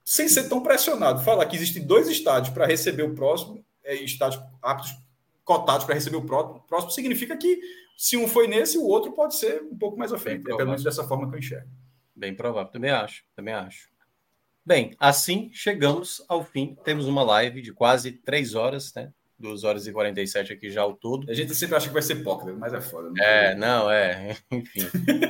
sem ser tão pressionado, falar que existem dois estádios para receber o próximo, é, estádios aptos, cotados para receber o próximo, próximo, significa que se um foi nesse, o outro pode ser um pouco mais à frente. É pelo menos dessa forma que eu enxergo. Bem provável, também acho, também acho. Bem, assim chegamos ao fim. Temos uma live de quase três horas, né? 2 horas e 47 aqui já ao todo. A gente sempre acha que vai ser pouco, mas é foda. Não é, não, é, enfim.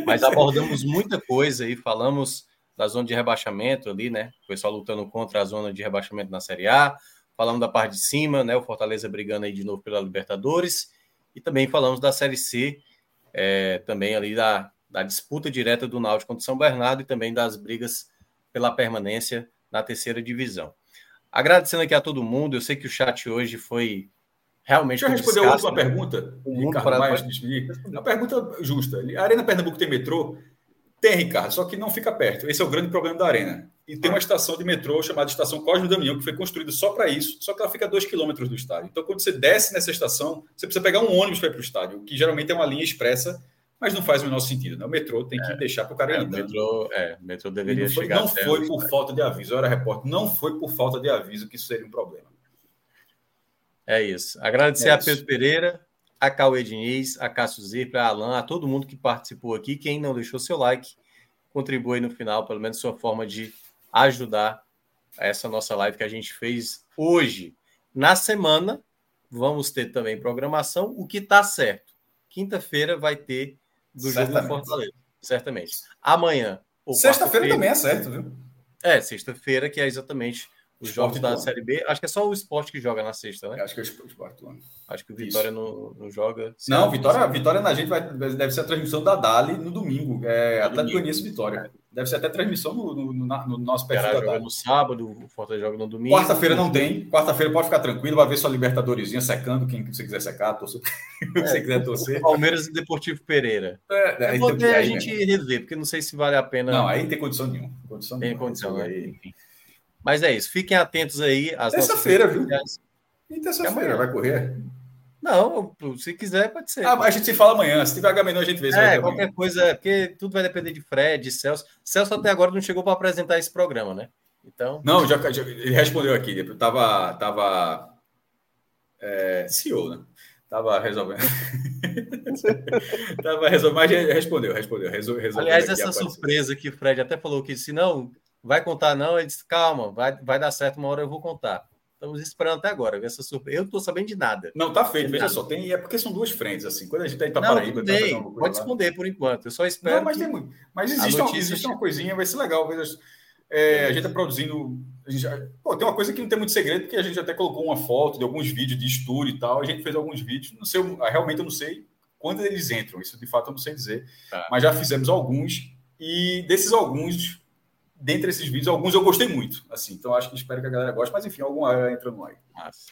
Mas abordamos muita coisa aí, falamos da zona de rebaixamento ali, né? O pessoal lutando contra a zona de rebaixamento na Série A. Falamos da parte de cima, né? O Fortaleza brigando aí de novo pela Libertadores. E também falamos da Série C, é, também ali da, da disputa direta do Náutico contra o São Bernardo e também das brigas pela permanência na terceira divisão. Agradecendo aqui a todo mundo, eu sei que o chat hoje foi realmente. Deixa eu responder a última né? pergunta, o Ricardo, mais A pergunta justa. A Arena Pernambuco tem metrô? Tem, Ricardo, só que não fica perto. Esse é o grande problema da Arena. E tem uma estação de metrô chamada Estação Cosme Damião, que foi construída só para isso, só que ela fica a dois quilômetros do estádio. Então, quando você desce nessa estação, você precisa pegar um ônibus para ir para o estádio, que geralmente é uma linha expressa mas não faz o menor sentido. Né? O metrô tem que é, deixar para o cara é, O metrô, é, metrô deveria não foi, chegar. Não foi por falta de aviso. Eu era repórter, não foi por falta de aviso que isso seria um problema. É isso. Agradecer é a Pedro Pereira, a Cauê Diniz, a Cássio Zirpa, a Alan, a todo mundo que participou aqui. Quem não deixou seu like, contribui no final, pelo menos sua forma de ajudar essa nossa live que a gente fez hoje. Na semana, vamos ter também programação, o que está certo. Quinta-feira vai ter do Certamente. jogo do Fortaleza. Certamente. Amanhã. Sexta-feira também é certo, viu? É, sexta-feira, que é exatamente os jogos da Série B. Acho que é só o esporte que joga na sexta, né? Acho que é o esporte. Acho que o Vitória não, não, joga. Não, Vitória, Vitória na gente vai, deve ser a transmissão da Dali no domingo. É Atlético Goianiense Vitória. Deve ser até transmissão no, no, no, no nosso perfil da joga no sábado, o Fortaleza joga no domingo. Quarta-feira não tem. Quarta-feira pode ficar tranquilo, vai ver sua Libertadores secando, quem você quiser secar, torcer, é, você quiser torcer. Palmeiras e Deportivo Pereira. É, é, vou ter a gente rever, porque não sei se vale a pena. Não, aí tem condição nenhuma. Condição tem nenhuma. condição, aí, enfim. Mas é isso. Fiquem atentos aí. Terça-feira, viu? E terça-feira vai correr? Não, se quiser, pode ser. Ah, a gente se fala amanhã. Se tiver H-Menor, a gente vê. É, qualquer amanhã. coisa, porque tudo vai depender de Fred, Celso. Celso até agora não chegou para apresentar esse programa, né? Então. Não, já, já ele respondeu aqui. Tava. tava é, CEO, né? Tava resolvendo. Tava resolvendo, mas respondeu, respondeu. Resol, Aliás, essa surpresa que o Fred até falou que se não vai contar, não, ele disse: calma, vai, vai dar certo, uma hora eu vou contar. Estamos esperando até agora, essa surpresa. Eu não estou sabendo de nada. Não, tá feito, veja só. Tem, é porque são duas frentes, assim. Quando a gente está em Paraíba. Não, tá pode esconder por enquanto. Eu só espero. Não, mas, tem muito. mas existe, uma, existe uma coisinha, vai ser legal. Veja, é, a gente está produzindo. Gente já, pô, tem uma coisa que não tem muito segredo, porque a gente até colocou uma foto de alguns vídeos de estúdio e tal. A gente fez alguns vídeos. Não sei, realmente eu não sei quando eles entram. Isso de fato eu não sei dizer. Tá. Mas já fizemos alguns. E desses alguns, dentre esses vídeos, alguns eu gostei muito. Assim, então acho que espero que a galera goste, mas enfim, algum entra no like. Massa.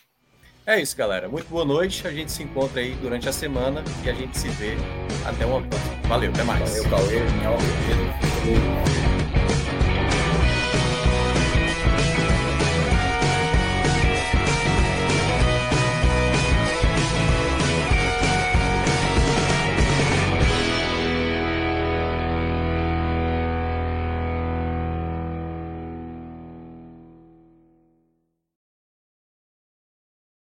É isso, galera. Muito boa noite. A gente se encontra aí durante a semana e a gente se vê até uma próxima. Valeu, até mais. Valeu, Cauê. Pedro.